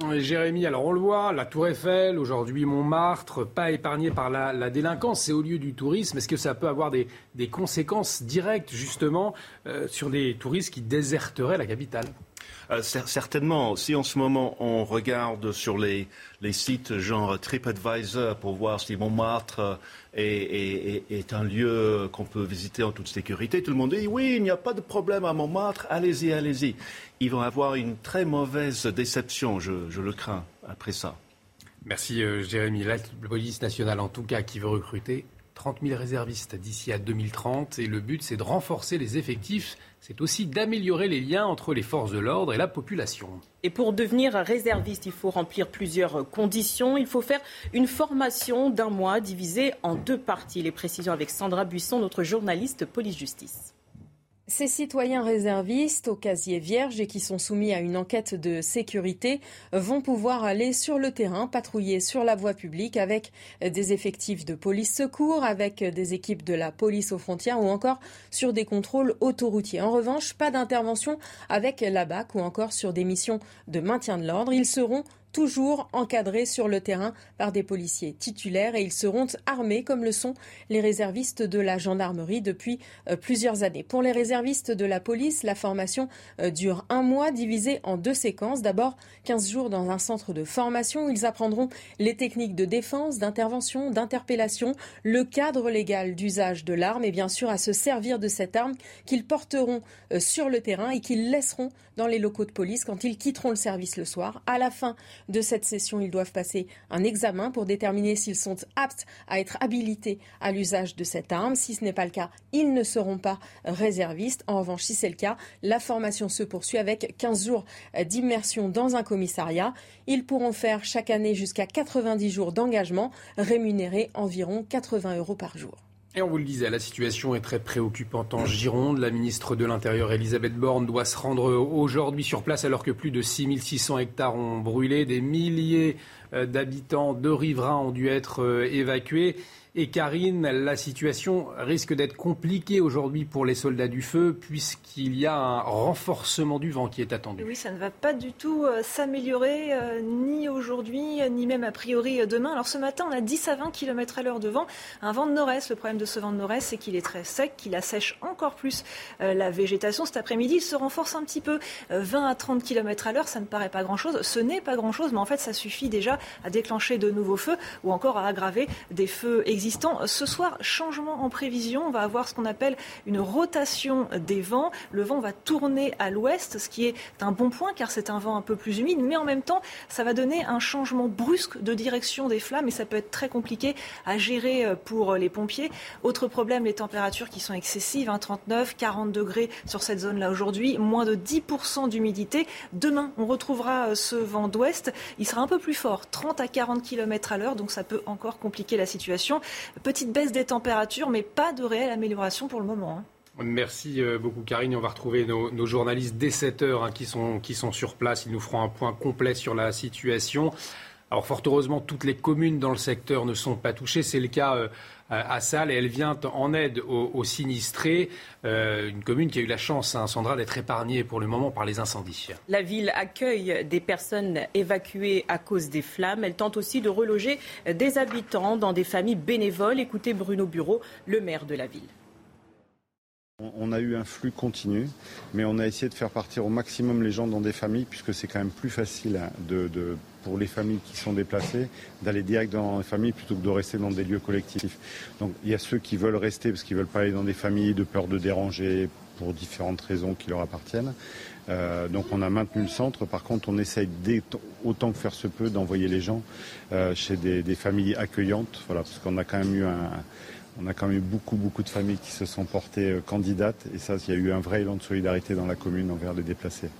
Jérémy, alors on le voit, la Tour Eiffel, aujourd'hui Montmartre, pas épargné par la, délinquance, c'est au lieu du tourisme. Est-ce que ça peut avoir des, conséquences directes justement euh, sur des touristes qui déserteraient la capitale? Euh, certainement, si en ce moment on regarde sur les, sites genre TripAdvisor pour voir si Montmartre euh, est, un lieu qu'on peut visiter en toute sécurité, tout le monde dit oui, il n'y a pas de problème à Montmartre, allez-y, allez-y. Ils vont avoir une très mauvaise déception, je, le crains, après ça. Merci euh, Jérémy. La police nationale, en tout cas, qui veut recruter 30 000 réservistes d'ici à 2030. Et le but, c'est de renforcer les effectifs c'est aussi d'améliorer les liens entre les forces de l'ordre et la population. Et pour devenir réserviste, il faut remplir plusieurs conditions. Il faut faire une formation d'un mois divisée en deux parties. Les précisions avec Sandra Buisson, notre journaliste police-justice. Ces citoyens réservistes au casier vierge et qui sont soumis à une enquête de sécurité vont pouvoir aller sur le terrain, patrouiller sur la voie publique avec des effectifs de police secours, avec des équipes de la police aux frontières ou encore sur des contrôles autoroutiers. En revanche, pas d'intervention avec la BAC ou encore sur des missions de maintien de l'ordre. Ils seront toujours encadrés sur le terrain par des policiers titulaires et ils seront armés comme le sont les réservistes de la gendarmerie depuis euh, plusieurs années. Pour les réservistes de la police, la formation euh, dure un mois divisé en deux séquences. D'abord 15 jours dans un centre de formation où ils apprendront les techniques de défense, d'intervention, d'interpellation, le cadre légal d'usage de l'arme et bien sûr à se servir de cette arme qu'ils porteront euh, sur le terrain et qu'ils laisseront dans les locaux de police quand ils quitteront le service le soir. À la fin de cette session, ils doivent passer un examen pour déterminer s'ils sont aptes à être habilités à l'usage de cette arme. Si ce n'est pas le cas, ils ne seront pas réservistes. En revanche, si c'est le cas, la formation se poursuit avec 15 jours d'immersion dans un commissariat. Ils pourront faire chaque année jusqu'à 90 jours d'engagement, rémunérés environ 80 euros par jour. Et on vous le disait, la situation est très préoccupante en Gironde. La ministre de l'Intérieur, Elisabeth Borne, doit se rendre aujourd'hui sur place alors que plus de 6600 hectares ont brûlé. Des milliers euh, d'habitants de riverains ont dû être euh, évacués. Et Karine, la situation risque d'être compliquée aujourd'hui pour les soldats du feu puisqu'il y a un renforcement du vent qui est attendu. Oui, ça ne va pas du tout euh, s'améliorer euh, ni aujourd'hui ni même a priori euh, demain. Alors ce matin, on a 10 à 20 km à l'heure de vent, un vent de nord-est. Le problème de ce vent de nord-est, c'est qu'il est très sec, qu'il assèche encore plus la végétation. Cet après-midi, il se renforce un petit peu, 20 à 30 km à l'heure. Ça ne paraît pas grand-chose. Ce n'est pas grand-chose, mais en fait, ça suffit déjà à déclencher de nouveaux feux ou encore à aggraver des feux existants Ce soir, changement en prévision. On va avoir ce qu'on appelle une rotation des vents. Le vent va tourner à l'ouest, ce qui est un bon point car c'est un vent un peu plus humide, mais en même temps, ça va donner un changement brusque de direction des flammes et ça peut être très compliqué à gérer euh, pour les pompiers. Autre problème, les températures qui sont excessives, 39, hein, 40 degrés sur cette zone-là aujourd'hui, moins de 10% d'humidité. Demain, on retrouvera euh, ce vent d'ouest. Il sera un peu plus fort, 30 à 40 km à l'heure, donc ça peut encore compliquer la situation. Petite baisse des températures, mais pas de réelle amélioration pour le moment. Hein. Merci euh, beaucoup Karine. On va retrouver nos, journalistes dès 7 heures hein, qui, sont, qui sont sur place. Ils nous feront un point complet sur la situation. Alors fort heureusement, toutes les communes dans le secteur ne sont pas touchées. C'est le cas euh, à Salles et elle vient en aide aux, sinistrés. Euh, une commune qui a eu la chance, hein, Sandra, d'être épargnée pour le moment par les incendies. La ville accueille des personnes évacuées à cause des flammes. Elle tente aussi de reloger des habitants dans des familles bénévoles. Écoutez Bruno Bureau, le maire de la ville. On a eu un flux continu, mais on a essayé de faire partir au maximum les gens dans des familles, puisque c'est quand même plus facile hein, de, pour les familles qui sont déplacées d'aller direct dans les familles plutôt que de rester dans des lieux collectifs. Donc il y a ceux qui veulent rester parce qu'ils ne veulent pas aller dans des familles de peur de déranger pour différentes raisons qui leur appartiennent. Euh, donc on a maintenu le centre. Par contre, on essaye autant que faire se peut d'envoyer les gens euh, chez des, des, familles accueillantes, voilà, parce qu'on a quand même eu un on a quand même eu beaucoup, beaucoup de familles qui se sont portées euh, candidates. Et ça, il y a eu un vrai élan de solidarité dans la commune envers les déplacés.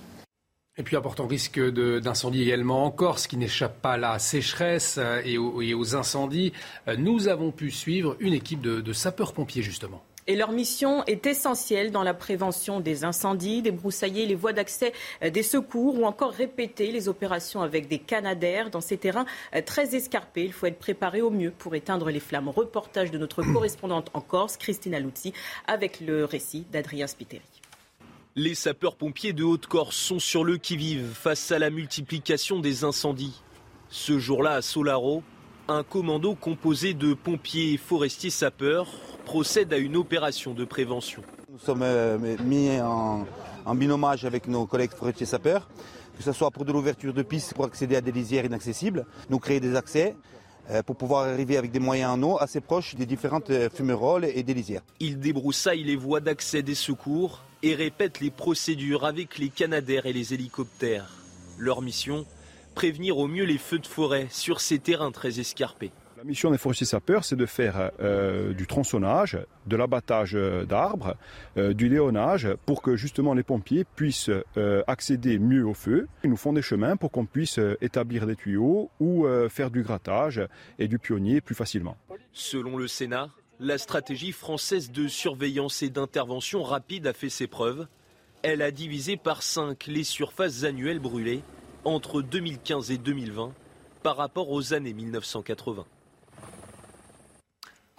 Et puis important risque d'incendie également en Corse qui n'échappe pas à la sécheresse euh, et aux, incendies. Euh, nous avons pu suivre une équipe de sapeurs-pompiers justement. Et leur mission est essentielle dans la prévention des incendies, débroussailler les voies d'accès euh, des secours ou encore répéter les opérations avec des canadaires dans ces terrains très escarpés. Il faut être préparé au mieux pour éteindre les flammes. Reportage de notre correspondante en Corse, Christina Luzzi, avec le récit d'Adrien Spiteri. Les sapeurs-pompiers de Haute-Corse sont sur le qui-vive face à la multiplication des incendies. Ce jour-là, à Solaro, un commando composé de pompiers et forestiers sapeurs procède à une opération de prévention. Nous sommes euh, mis en, en binomage avec nos collègues forestiers sapeurs, que ce soit pour de l'ouverture de pistes pour accéder à des lisières inaccessibles, nous créer des accès pour pouvoir arriver avec des moyens en eau assez proches des différentes euh, fumerolles et des lisières. Ils débroussaillent les voies d'accès des secours et répètent les procédures avec les canadaires et les hélicoptères. Leur mission Prévenir au mieux les feux de forêt sur ces terrains très escarpés. La mission des forestiers sapeurs, c'est de faire euh, du tronçonnage, de l'abattage d'arbres, euh, du léonnage, pour que justement les pompiers puissent euh, accéder mieux au feu. Ils nous font des chemins pour qu'on puisse établir des tuyaux ou faire du grattage et du pionnier plus facilement. Selon le Sénat, la stratégie française de surveillance et d'intervention rapide a fait ses preuves. Elle a divisé par 5 les surfaces annuelles brûlées entre 2015 et 2020 par rapport aux années 1980.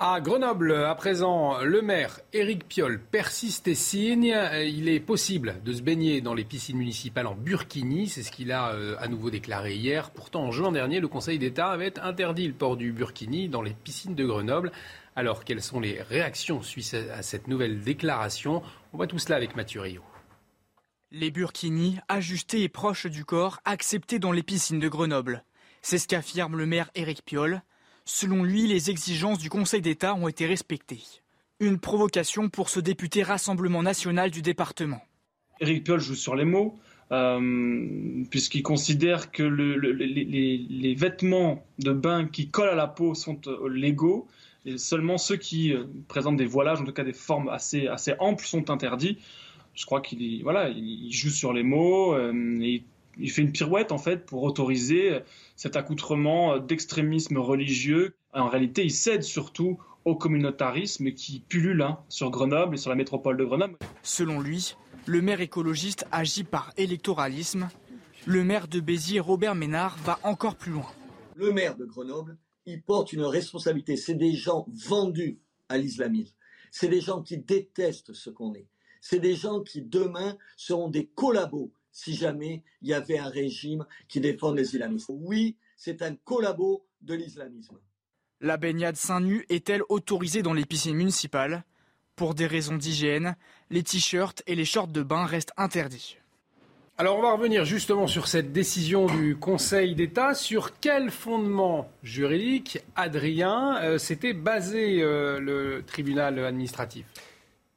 À Grenoble, à présent, le maire Éric Piolle persiste et signe. Il est possible de se baigner dans les piscines municipales en burkini. C'est ce qu'il a euh, à nouveau déclaré hier. Pourtant, en juin dernier, le Conseil d'État avait interdit le port du burkini dans les piscines de Grenoble. Alors, quelles sont les réactions suite à cette nouvelle déclaration? On voit tout cela avec Mathieu Rio. Les burkinis, ajustés et proches du corps, acceptés dans les piscines de Grenoble. C'est ce qu'affirme le maire Éric Piolle. Selon lui, les exigences du Conseil d'État ont été respectées. Une provocation pour ce député Rassemblement national du département. Éric Piolle joue sur les mots, euh, puisqu'il considère que les, vêtements de bain qui collent à la peau sont euh, légaux, et seulement ceux qui euh, présentent des voilages, en tout cas des formes assez, assez amples, sont interdits. Je crois qu'il voilà, il joue sur les mots, il fait une pirouette en fait pour autoriser cet accoutrement d'extrémisme religieux. En réalité, il cède surtout au communautarisme qui pullule hein, sur Grenoble et sur la métropole de Grenoble. Selon lui, le maire écologiste agit par électoralisme. Le maire de Béziers, Robert Ménard, va encore plus loin. Le maire de Grenoble, il porte une responsabilité. C'est des gens vendus à l'islamisme. C'est des gens qui détestent ce qu'on est. C'est des gens qui demain seront des collabos si jamais il y avait un régime qui défend les islamistes. Oui, c'est un collabo de l'islamisme. La baignade seins nus est-elle autorisée dans les piscines municipales Pour des raisons d'hygiène, les t-shirts et les shorts de bain restent interdits. Alors on va revenir justement sur cette décision du Conseil d'État. Sur quel fondement juridique, Adrien, euh, s'était basé euh, le tribunal administratif?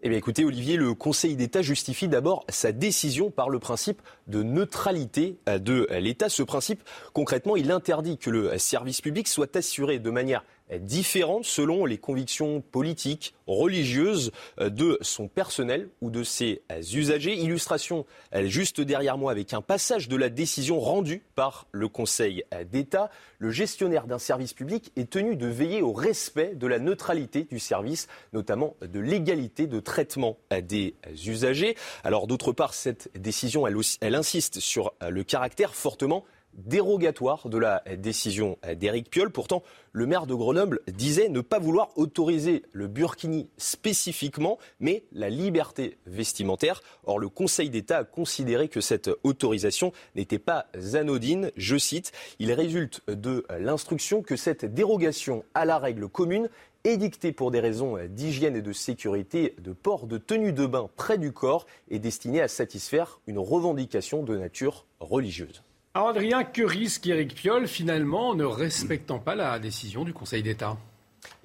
Eh bien écoutez Olivier, le Conseil d'État justifie d'abord sa décision par le principe de neutralité euh, de l'État. Ce principe, concrètement, il interdit que le service public soit assuré de manière différente selon les convictions politiques, religieuses euh, de son personnel ou de ses euh, usagers. Illustration juste derrière moi avec un passage de la décision rendue par le Conseil euh, d'État. Le gestionnaire d'un service public est tenu de veiller au respect de la neutralité du service, notamment de l'égalité de traitement des usagers. Alors d'autre part, cette décision, elle insiste sur le caractère fortement dérogatoire de la décision d'Éric Piolle. Pourtant, le maire de Grenoble disait ne pas vouloir autoriser le burkini spécifiquement, mais la liberté vestimentaire. Or, le Conseil d'État a considéré que cette autorisation n'était pas anodine. Je cite, il résulte de l'instruction que cette dérogation à la règle commune est dictée pour des raisons d'hygiène et de sécurité de port de tenue de bain près du corps et destinée à satisfaire une revendication de nature religieuse. Adrien, que risque Éric Piolle finalement en ne respectant pas la décision du Conseil d'État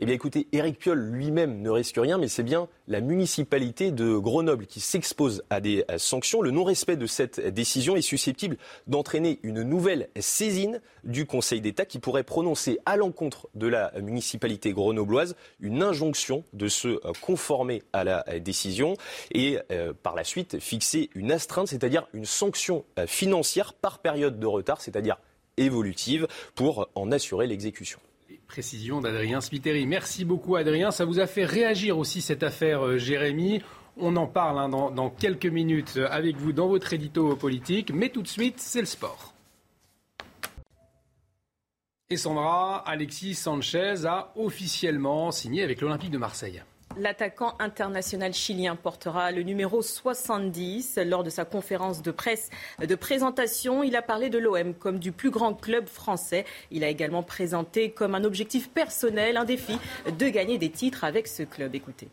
eh bien écoutez, Éric Piolle lui-même ne risque rien, mais c'est bien la municipalité de Grenoble qui s'expose à des sanctions. Le non-respect de cette décision est susceptible d'entraîner une nouvelle saisine du Conseil d'État qui pourrait prononcer à l'encontre de la municipalité grenobloise une injonction de se conformer à la décision et euh, par la suite fixer une astreinte, c'est-à-dire une sanction financière par période de retard, c'est-à-dire évolutive, pour en assurer l'exécution. Précision d'Adrien Spiteri. Merci beaucoup Adrien. Ça vous a fait réagir aussi cette affaire euh, Jérémy. On en parle hein, dans, quelques minutes euh, avec vous dans votre édito politique. Mais tout de suite, c'est le sport. Et Sandra, Alexis Sanchez a officiellement signé avec l'Olympique de Marseille. L'attaquant international chilien portera le numéro 70. Lors de sa conférence de presse de présentation, il a parlé de l'OM comme du plus grand club français. Il a également présenté comme un objectif personnel un défi de gagner des titres avec ce club. Écoutez.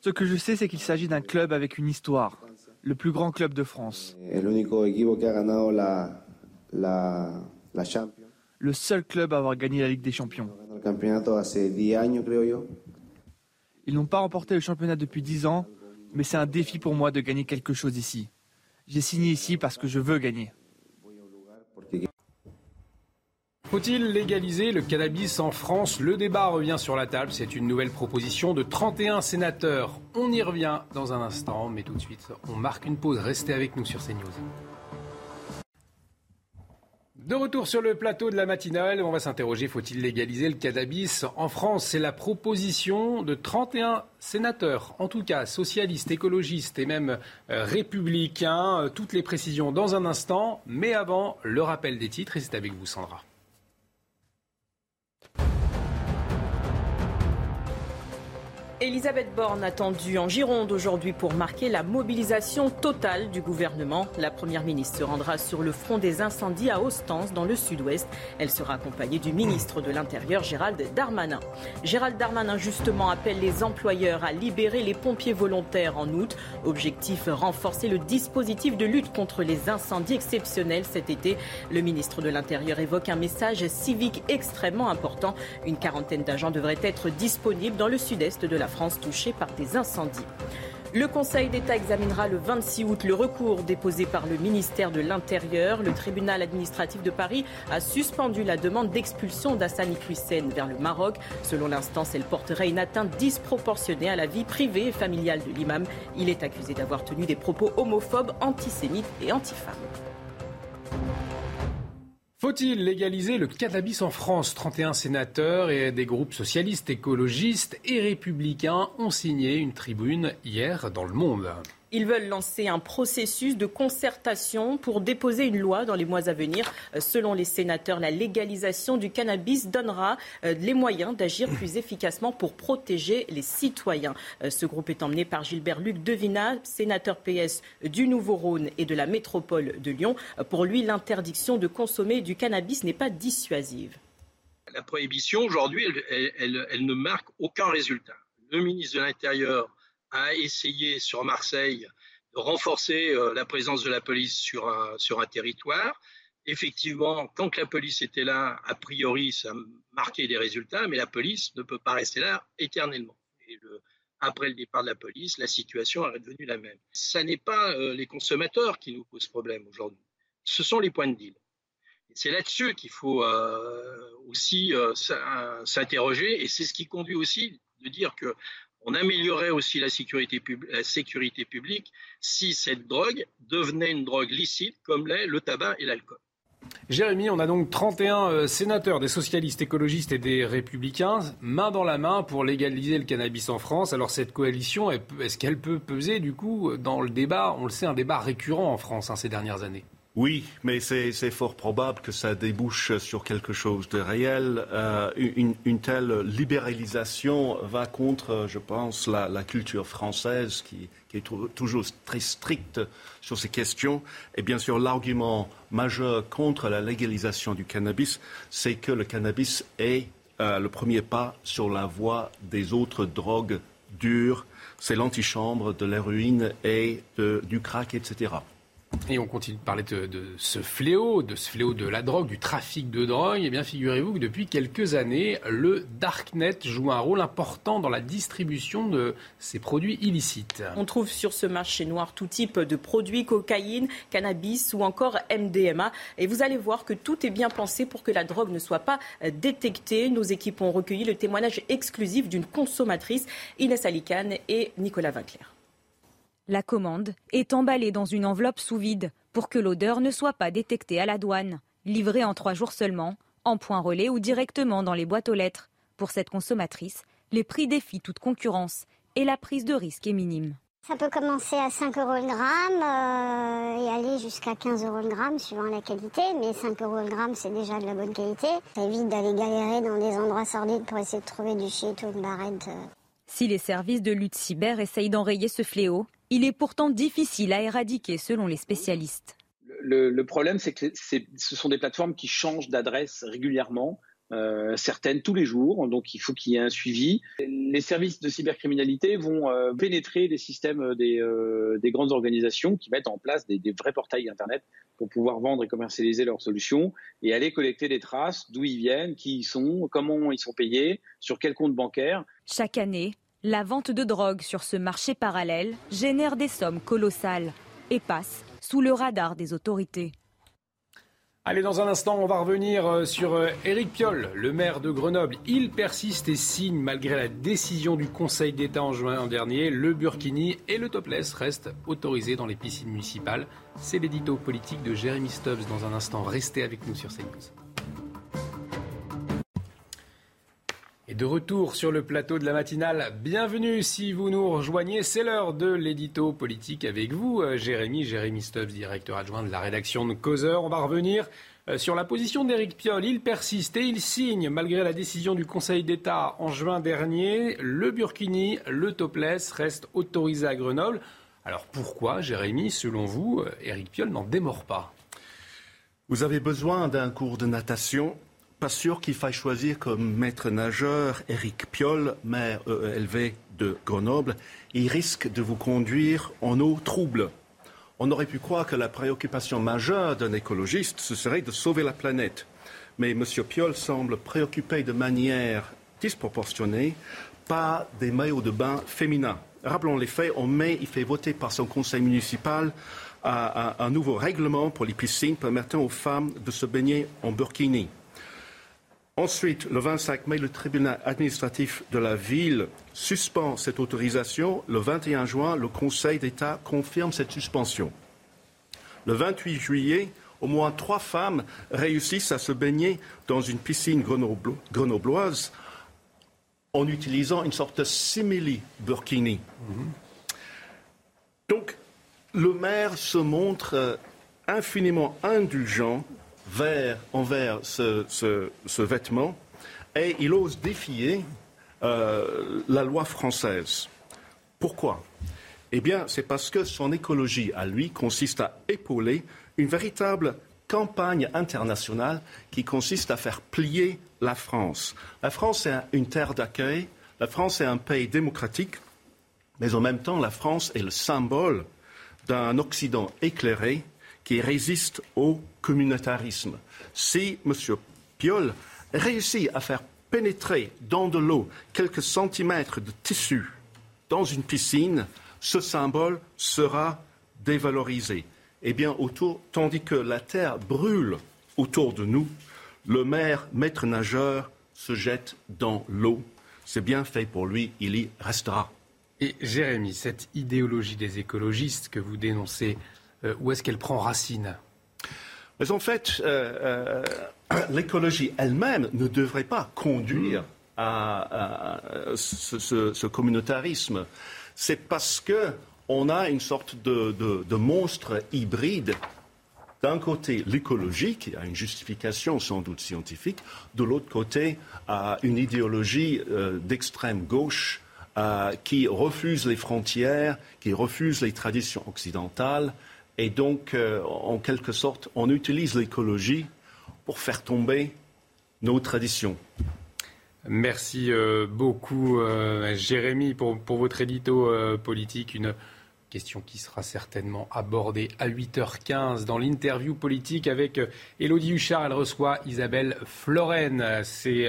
Ce que je sais, c'est qu'il s'agit d'un club avec une histoire, le plus grand club de France le seul club à avoir gagné la Ligue des Champions. Ils n'ont pas remporté le championnat depuis 10 ans, mais c'est un défi pour moi de gagner quelque chose ici. J'ai signé ici parce que je veux gagner. Faut-il légaliser le cannabis en France? Le débat revient sur la table. C'est une nouvelle proposition de 31 sénateurs. On y revient dans un instant, mais tout de suite, on marque une pause. Restez avec nous sur CNews. De retour sur le plateau de la matinale, on va s'interroger, faut-il légaliser le cannabis En France, c'est la proposition de 31 sénateurs, en tout cas socialistes, écologistes et même euh, républicains. Toutes les précisions dans un instant, mais avant, le rappel des titres, et c'est avec vous Sandra. Elisabeth Borne attendue en Gironde aujourd'hui pour marquer la mobilisation totale du gouvernement. La Première ministre se rendra sur le front des incendies à Ostens, dans le sud-ouest. Elle sera accompagnée du ministre de l'Intérieur, Gérald Darmanin. Gérald Darmanin, justement, appelle les employeurs à libérer les pompiers volontaires en août. Objectif, renforcer le dispositif de lutte contre les incendies exceptionnels cet été. Le ministre de l'Intérieur évoque un message civique extrêmement important. Une quarantaine d'agents devraient être disponibles dans le sud-est de la France touchée par des incendies. Le Conseil d'État examinera le 26 août le recours déposé par le ministère de l'Intérieur. Le tribunal administratif de Paris a suspendu la demande d'expulsion d'Assani Hussein vers le Maroc. Selon l'instance, elle porterait une atteinte disproportionnée à la vie privée et familiale de l'imam. Il est accusé d'avoir tenu des propos homophobes, antisémites et antifemmes. Faut-il légaliser le cannabis en France? 31 sénateurs et des groupes socialistes, écologistes et républicains ont signé une tribune hier dans le monde. Ils veulent lancer un processus de concertation pour déposer une loi dans les mois à venir. Euh, selon les sénateurs, la légalisation du cannabis donnera euh, les moyens d'agir plus efficacement pour protéger les citoyens. Euh, ce groupe est emmené par Gilbert Luc Devina, sénateur PS du Nouveau-Rhône et de la métropole de Lyon. Pour lui, l'interdiction de consommer du cannabis n'est pas dissuasive. La prohibition, aujourd'hui, elle, elle ne marque aucun résultat. Le ministre de l'Intérieur a essayé sur Marseille de renforcer la présence de la police sur un, sur un territoire. Effectivement, que la police était là, a priori, ça marquait des résultats, mais la police ne peut pas rester là éternellement. Et après le départ de la police, la situation est devenue la même. Ce n'est pas les consommateurs qui nous posent problème aujourd'hui, ce sont les points de deal. C'est là-dessus qu'il faut euh, aussi euh, s'interroger et c'est ce qui conduit aussi de dire que on améliorerait aussi la sécurité, publique si cette drogue devenait une drogue licite comme l'est le tabac et l'alcool. Jérémy, on a donc 31 euh, sénateurs des socialistes écologistes et des républicains, main dans la main pour légaliser le cannabis en France. Alors cette coalition, est-ce qu'elle peut peser du coup dans le débat? On le sait, un débat récurrent en France hein, ces dernières années. Oui, mais c'est fort probable que ça débouche sur quelque chose de réel. Euh, une, telle libéralisation va contre, je pense, la, culture française qui, est toujours très stricte sur ces questions. Et bien sûr, l'argument majeur contre la légalisation du cannabis, c'est que le cannabis est euh, le premier pas sur la voie des autres drogues dures. C'est l'antichambre de l'héroïne et du crack, etc. Et on continue de parler de, ce fléau, de ce fléau de la drogue, du trafic de drogue. Eh bien, figurez-vous que depuis quelques années, le darknet joue un rôle important dans la distribution de ces produits illicites. On trouve sur ce marché noir tout type de produits, cocaïne, cannabis ou encore MDMA. Et vous allez voir que tout est bien pensé pour que la drogue ne soit pas détectée. Nos équipes ont recueilli le témoignage exclusif d'une consommatrice, Inès Alicane et Nicolas Vinclair. La commande est emballée dans une enveloppe sous vide pour que l'odeur ne soit pas détectée à la douane. Livrée en trois jours seulement, en point relais ou directement dans les boîtes aux lettres. Pour cette consommatrice, les prix défient toute concurrence et la prise de risque est minime. Ça peut commencer à 5 euros le gramme euh, et aller jusqu'à 15 euros le gramme suivant la qualité, mais 5 euros le gramme c'est déjà de la bonne qualité. Ça évite d'aller galérer dans des endroits sordides pour essayer de trouver du shit ou une barrette. Euh. Si les services de lutte cyber essayent d'enrayer ce fléau, il est pourtant difficile à éradiquer selon les spécialistes. Le, problème, c'est que ce sont des plateformes qui changent d'adresse régulièrement. Euh, certaines tous les jours, donc il faut qu'il y ait un suivi. Les services de cybercriminalité vont euh, pénétrer les systèmes des, euh, des, grandes organisations qui mettent en place des, des, vrais portails Internet pour pouvoir vendre et commercialiser leurs solutions et aller collecter des traces d'où ils viennent, qui ils sont, comment ils sont payés, sur quel compte bancaire. Chaque année, la vente de drogue sur ce marché parallèle génère des sommes colossales et passe sous le radar des autorités. Allez, dans un instant, on va revenir euh, sur euh, Éric Piolle, le maire de Grenoble. Il persiste et signe, malgré la décision du Conseil d'État en juin dernier, le burkini et le topless restent autorisés dans les piscines municipales. C'est l'édito politique de Jérémy Stubbs dans un instant. Restez avec nous sur CNews. Et de retour sur le plateau de la matinale, bienvenue si vous nous rejoignez. C'est l'heure de l'édito politique avec vous, euh, Jérémy, Jérémy Stubbs, directeur adjoint de la rédaction de Causeur. On va revenir euh, sur la position d'Éric Piolle. Il persiste et il signe, malgré la décision du Conseil d'État en juin dernier, le burkini, le topless reste autorisé à Grenoble. Alors pourquoi, Jérémy, selon vous, euh, Éric Piolle n'en démord pas? Vous avez besoin d'un cours de natation pas sûr qu'il faille choisir comme maître nageur Éric Piolle, maire EELV de Grenoble. Il risque de vous conduire en eau trouble. On aurait pu croire que la préoccupation majeure d'un écologiste, ce serait de sauver la planète. Mais M. Piolle semble préoccupé de manière disproportionnée par des maillots de bain féminins. Rappelons les faits, en mai, il fait voter par son conseil municipal un nouveau règlement pour les piscines permettant aux femmes de se baigner en burkini. Ensuite, le 25 mai, le tribunal administratif de la ville suspend cette autorisation. Le 21 juin, le Conseil d'État confirme cette suspension. Le 28 juillet, au moins trois femmes réussissent à se baigner dans une piscine grenobloise en utilisant une sorte de simili-burkini. Donc, le maire se montre euh, infiniment indulgent envers ce, vêtement et il ose défier euh, la loi française. Pourquoi? Eh bien, c'est parce que son écologie à lui consiste à épauler une véritable campagne internationale qui consiste à faire plier la France. La France est une terre d'accueil, la France est un pays démocratique, Mais en même temps, la France est le symbole d'un Occident éclairé qui résiste au communautarisme. Si M. Piolle réussit à faire pénétrer dans de l'eau quelques centimètres de tissu dans une piscine, ce symbole sera dévalorisé. Eh bien, autour, tandis que la terre brûle autour de nous, le maire maître nageur se jette dans l'eau. C'est bien fait pour lui, il y restera. Et Jérémy, cette idéologie des écologistes que vous dénoncez, où est-ce qu'elle prend racine? Mais en fait, euh, euh, l'écologie elle-même ne devrait pas conduire à, ce, communautarisme. C'est parce qu'on a une sorte de, de monstre hybride d'un côté l'écologie, qui a une justification sans doute scientifique, de l'autre côté une idéologie d'extrême gauche euh, qui refuse les frontières, qui refuse les traditions occidentales. Et donc, euh, en quelque sorte, on utilise l'écologie pour faire tomber nos traditions. Merci euh, beaucoup, Jérémy, pour, votre édito politique. Une question qui sera certainement abordée à 8h15 dans l'interview politique avec Elodie Huchard. Elle reçoit Isabelle Floren. C'est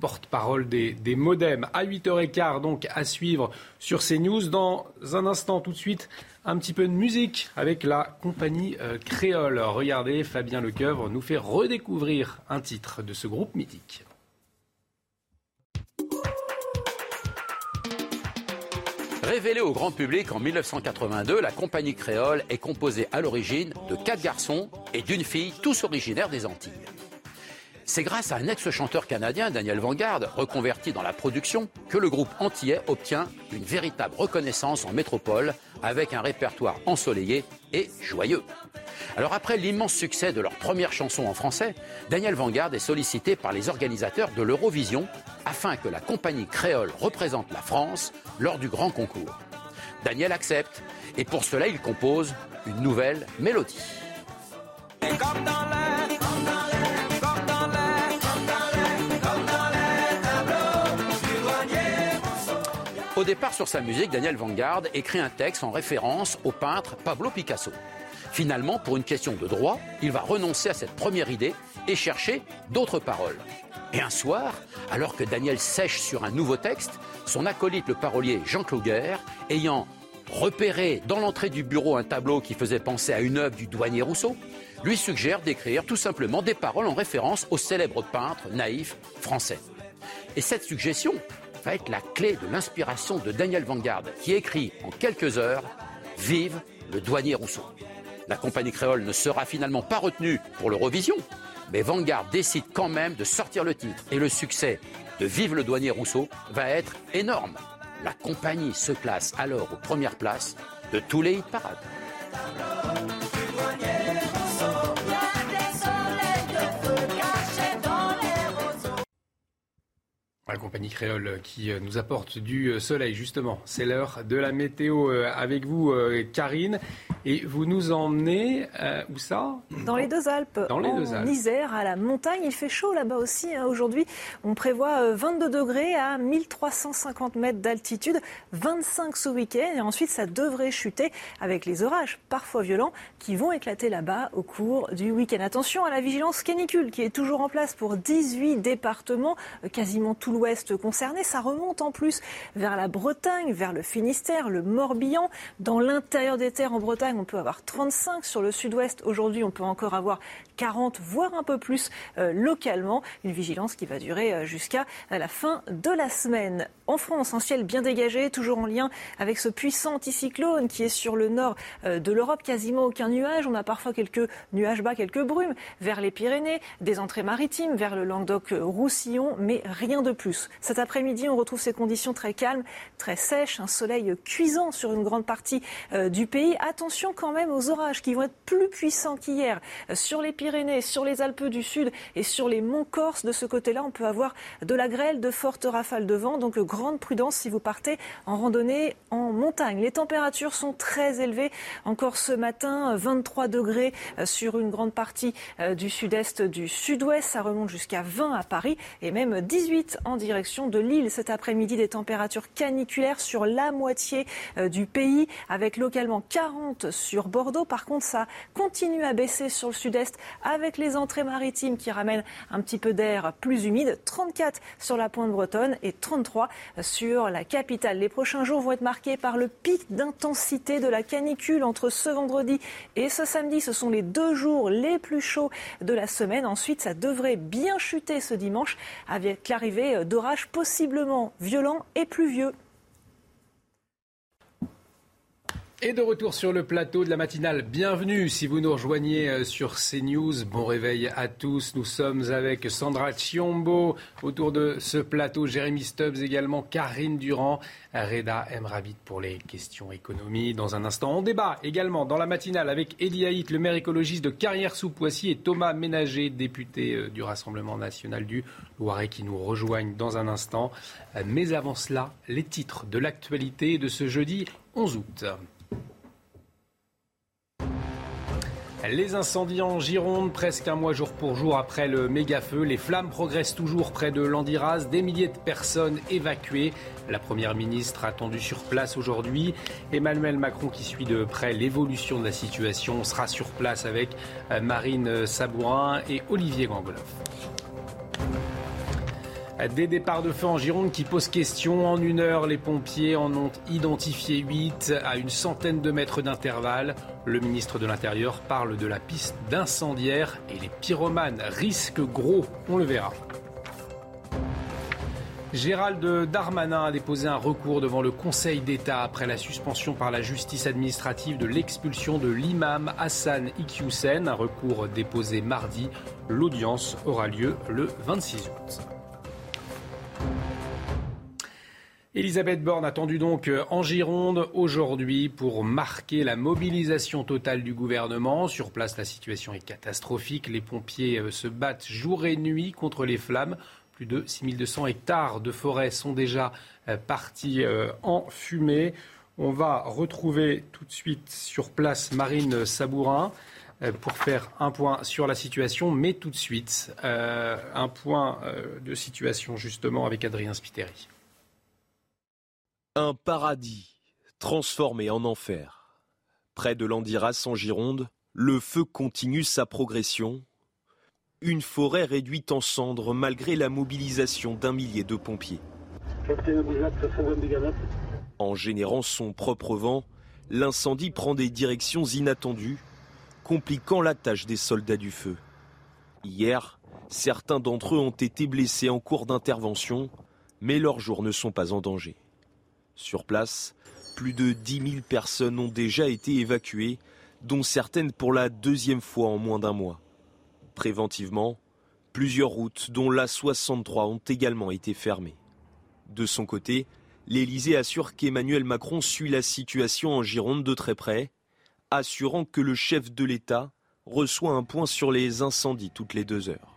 porte-parole des, des, modems. À 8h15, donc, à suivre sur CNews. Dans un instant, tout de suite, un petit peu de musique avec la compagnie euh, créole. Regardez, Fabien Lecoeuvre nous fait redécouvrir un titre de ce groupe mythique. Révélée au grand public en 1982, la compagnie créole est composée à l'origine de quatre garçons et d'une fille, tous originaires des Antilles. C'est grâce à un ex-chanteur canadien, Daniel Vanguard, reconverti dans la production, que le groupe antillais obtient une véritable reconnaissance en métropole avec un répertoire ensoleillé et joyeux. Alors après l'immense succès de leur première chanson en français, Daniel Vanguard est sollicité par les organisateurs de l'Eurovision afin que la compagnie créole représente la France lors du grand concours. Daniel accepte et pour cela il compose une nouvelle mélodie. Au départ, sur sa musique, Daniel Vanguard écrit un texte en référence au peintre Pablo Picasso. Finalement, pour une question de droit, il va renoncer à cette première idée et chercher d'autres paroles. Et un soir, alors que Daniel sèche sur un nouveau texte, son acolyte, le parolier Jean Cloguer, ayant repéré dans l'entrée du bureau un tableau qui faisait penser à une œuvre du douanier Rousseau, lui suggère d'écrire tout simplement des paroles en référence au célèbre peintre naïf français. Et cette suggestion va être la clé de l'inspiration de Daniel Vanguard, qui écrit en quelques heures Vive le douanier Rousseau. La compagnie créole ne sera finalement pas retenue pour l'Eurovision, mais Vanguard décide quand même de sortir le titre. Et le succès de Vive le douanier Rousseau va être énorme. La compagnie se place alors aux premières places de tous les hit parades. La compagnie créole qui euh, nous apporte du euh, soleil, justement. C'est l'heure de la météo euh, avec vous, Karine. Et vous nous emmenez où ça? Dans les deux Alpes. Dans les en deux Alpes. Isère, à la montagne. Il fait chaud là-bas aussi. Hein. Aujourd'hui, on prévoit 22 degrés à 1350 mètres d'altitude, 25 ce week-end. Et ensuite, ça devrait chuter avec les orages, parfois violents, qui vont éclater là-bas au cours du week-end. Attention à la vigilance canicule qui est toujours en place pour 18 départements, quasiment tout le ouest concerné. Ça remonte en plus vers la Bretagne, vers le Finistère, le Morbihan. Dans l'intérieur des terres en Bretagne, on peut avoir 35. Sur le sud-ouest, aujourd'hui, on peut encore avoir 40, voire un peu plus euh, localement. Une vigilance qui va durer euh, jusqu'à la fin de la semaine. En France, un ciel bien dégagé, toujours en lien avec ce puissant anticyclone qui est sur le nord euh, de l'Europe. Quasiment aucun nuage. On a parfois quelques nuages bas, quelques brumes vers les Pyrénées, des entrées maritimes vers le Languedoc-Roussillon, mais rien de plus. Cet après-midi, on retrouve ces conditions très calmes, très sèches, un soleil cuisant sur une grande partie euh, du pays. Attention quand même aux orages qui vont être plus puissants qu'hier sur les Pyrénées, sur les Alpes du Sud et sur les monts Corse. De ce côté-là, on peut avoir de la grêle, de fortes rafales de vent. Donc grande prudence si vous partez en randonnée en montagne. Les températures sont très élevées. Encore ce matin, 23 degrés sur une grande partie du sud-est, du sud-ouest. Ça remonte jusqu'à 20 à Paris et même 18 en direction de Lille cet après-midi. Des températures caniculaires sur la moitié du pays avec localement 40 sur Bordeaux. Par contre, ça continue à baisser sur le sud-est avec les entrées maritimes qui ramènent un petit peu d'air plus humide. 34 sur la pointe bretonne et 33 sur la capitale. Les prochains jours vont être marqués par le pic d'intensité de la canicule entre ce vendredi et ce samedi. Ce sont les deux jours les plus chauds de la semaine. Ensuite, ça devrait bien chuter ce dimanche avec l'arrivée d'orages possiblement violents et pluvieux. Et de retour sur le plateau de la matinale, bienvenue si vous nous rejoignez euh, sur CNews. Bon réveil à tous. Nous sommes avec Sandra Chiombo autour de ce plateau, Jérémy Stubbs également, Karine Durand, Reda Emrabit pour les questions économie. Dans un instant, on débat également dans la matinale avec Elie Haït, le maire écologiste de Carrière-sous-Poissy et Thomas Ménager, député euh, du Rassemblement national du Loiret qui nous rejoignent dans un instant. Euh, mais avant cela, les titres de l'actualité de ce jeudi 11 août. Les incendies en Gironde, presque un mois jour pour jour après le méga-feu. Les flammes progressent toujours près de Landiras. Des milliers de personnes évacuées. La Première ministre attendue sur place aujourd'hui. Emmanuel Macron, qui suit de près l'évolution de la situation, sera sur place avec Marine Sabourin et Olivier Gangoloff. Des départs de feu en Gironde qui posent question. En une heure, les pompiers en ont identifié 8 à une centaine de mètres d'intervalle. Le ministre de l'Intérieur parle de la piste d'incendiaire et les pyromanes risquent gros. On le verra. Gérald Darmanin a déposé un recours devant le Conseil d'État après la suspension par la justice administrative de l'expulsion de l'imam Hassan Iqiyoussen, un recours déposé mardi. L'audience aura lieu le 26 août. Elisabeth Borne attendue donc euh, en Gironde aujourd'hui pour marquer la mobilisation totale du gouvernement. Sur place, la situation est catastrophique. Les pompiers euh, se battent jour et nuit contre les flammes. Plus de 6200 hectares de forêt sont déjà euh, partis en fumée. On va retrouver tout de suite sur place Marine Sabourin pour faire un point sur la situation, mais tout de suite un point de situation justement avec Adrien Spiteri. Un paradis transformé en enfer. Près de Landiras en Gironde, le feu continue sa progression. Une forêt réduite en cendres malgré la mobilisation d'un millier de pompiers. En générant son propre vent, l'incendie prend des directions inattendues, compliquant la tâche des soldats du feu. Hier, certains d'entre eux ont été blessés en cours d'intervention, mais leurs jours ne sont pas en danger. Sur place, plus de 10 000 personnes ont déjà été évacuées, dont certaines pour la deuxième fois en moins d'un mois. Préventivement, plusieurs routes, dont la 63, ont également été fermées. De son côté, l'Élysée assure qu'Emmanuel Macron suit la situation en Gironde de très près, assurant que le chef de l'État reçoit un point sur les incendies toutes les deux heures.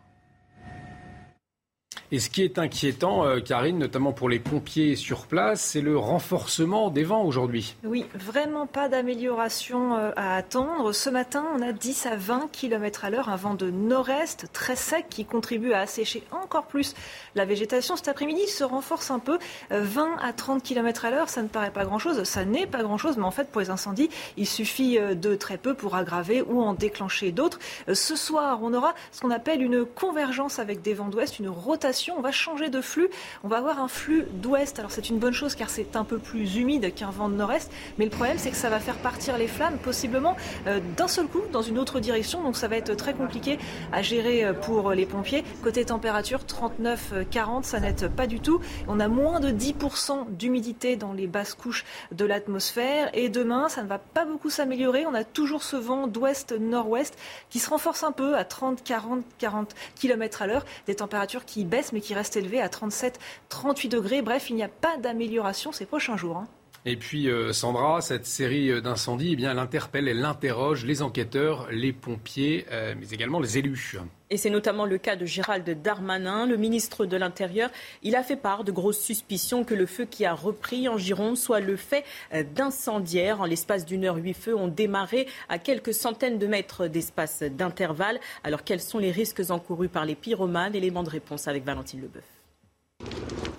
Et ce qui est inquiétant, euh, Karine, notamment pour les pompiers sur place, c'est le renforcement des vents aujourd'hui. Oui, vraiment pas d'amélioration euh, à attendre. Ce matin, on a 10 à 20 km à l'heure, un vent de nord-est très sec qui contribue à assécher encore plus la végétation. Cet après-midi, se renforce un peu. 20 euh, à 30 km à l'heure, ça ne paraît pas grand-chose, ça n'est pas grand-chose, mais en fait, pour les incendies, il suffit de très peu pour aggraver ou en déclencher d'autres. Ce soir, on aura ce qu'on appelle une convergence avec des vents d'ouest, une rotation on va changer de flux. On va avoir un flux d'ouest. Alors c'est une bonne chose car c'est un peu plus humide qu'un vent de nord-est. Mais le problème c'est que ça va faire partir les flammes possiblement euh, d'un seul coup dans une autre direction. Donc ça va être très compliqué à gérer euh, pour les pompiers. Côté température, 39-40, ça n'aide pas du tout. On a moins de 10% d'humidité dans les basses couches de l'atmosphère. Et demain, ça ne va pas beaucoup s'améliorer. On a toujours ce vent d'ouest-nord-ouest qui se renforce un peu à 30, 40, 40 km à l'heure. Des températures qui baissent mais qui reste élevé à 37-38 degrés. Bref, il n'y a pas d'amélioration ces prochains jours. Hein. Et puis euh, Sandra, cette série d'incendies, eh bien, elle interpelle, elle interroge les enquêteurs, les pompiers, euh, mais également les élus. Et c'est notamment le cas de Gérald Darmanin, le ministre de l'Intérieur. Il a fait part de grosses suspicions que le feu qui a repris en Gironde soit le fait euh, d'incendiaires. En l'espace d'une heure, huit feux ont démarré à quelques centaines de mètres d'espace d'intervalle. Alors quels sont les risques encourus par les pyromanes? Élément de réponse avec Valentine Leboeuf.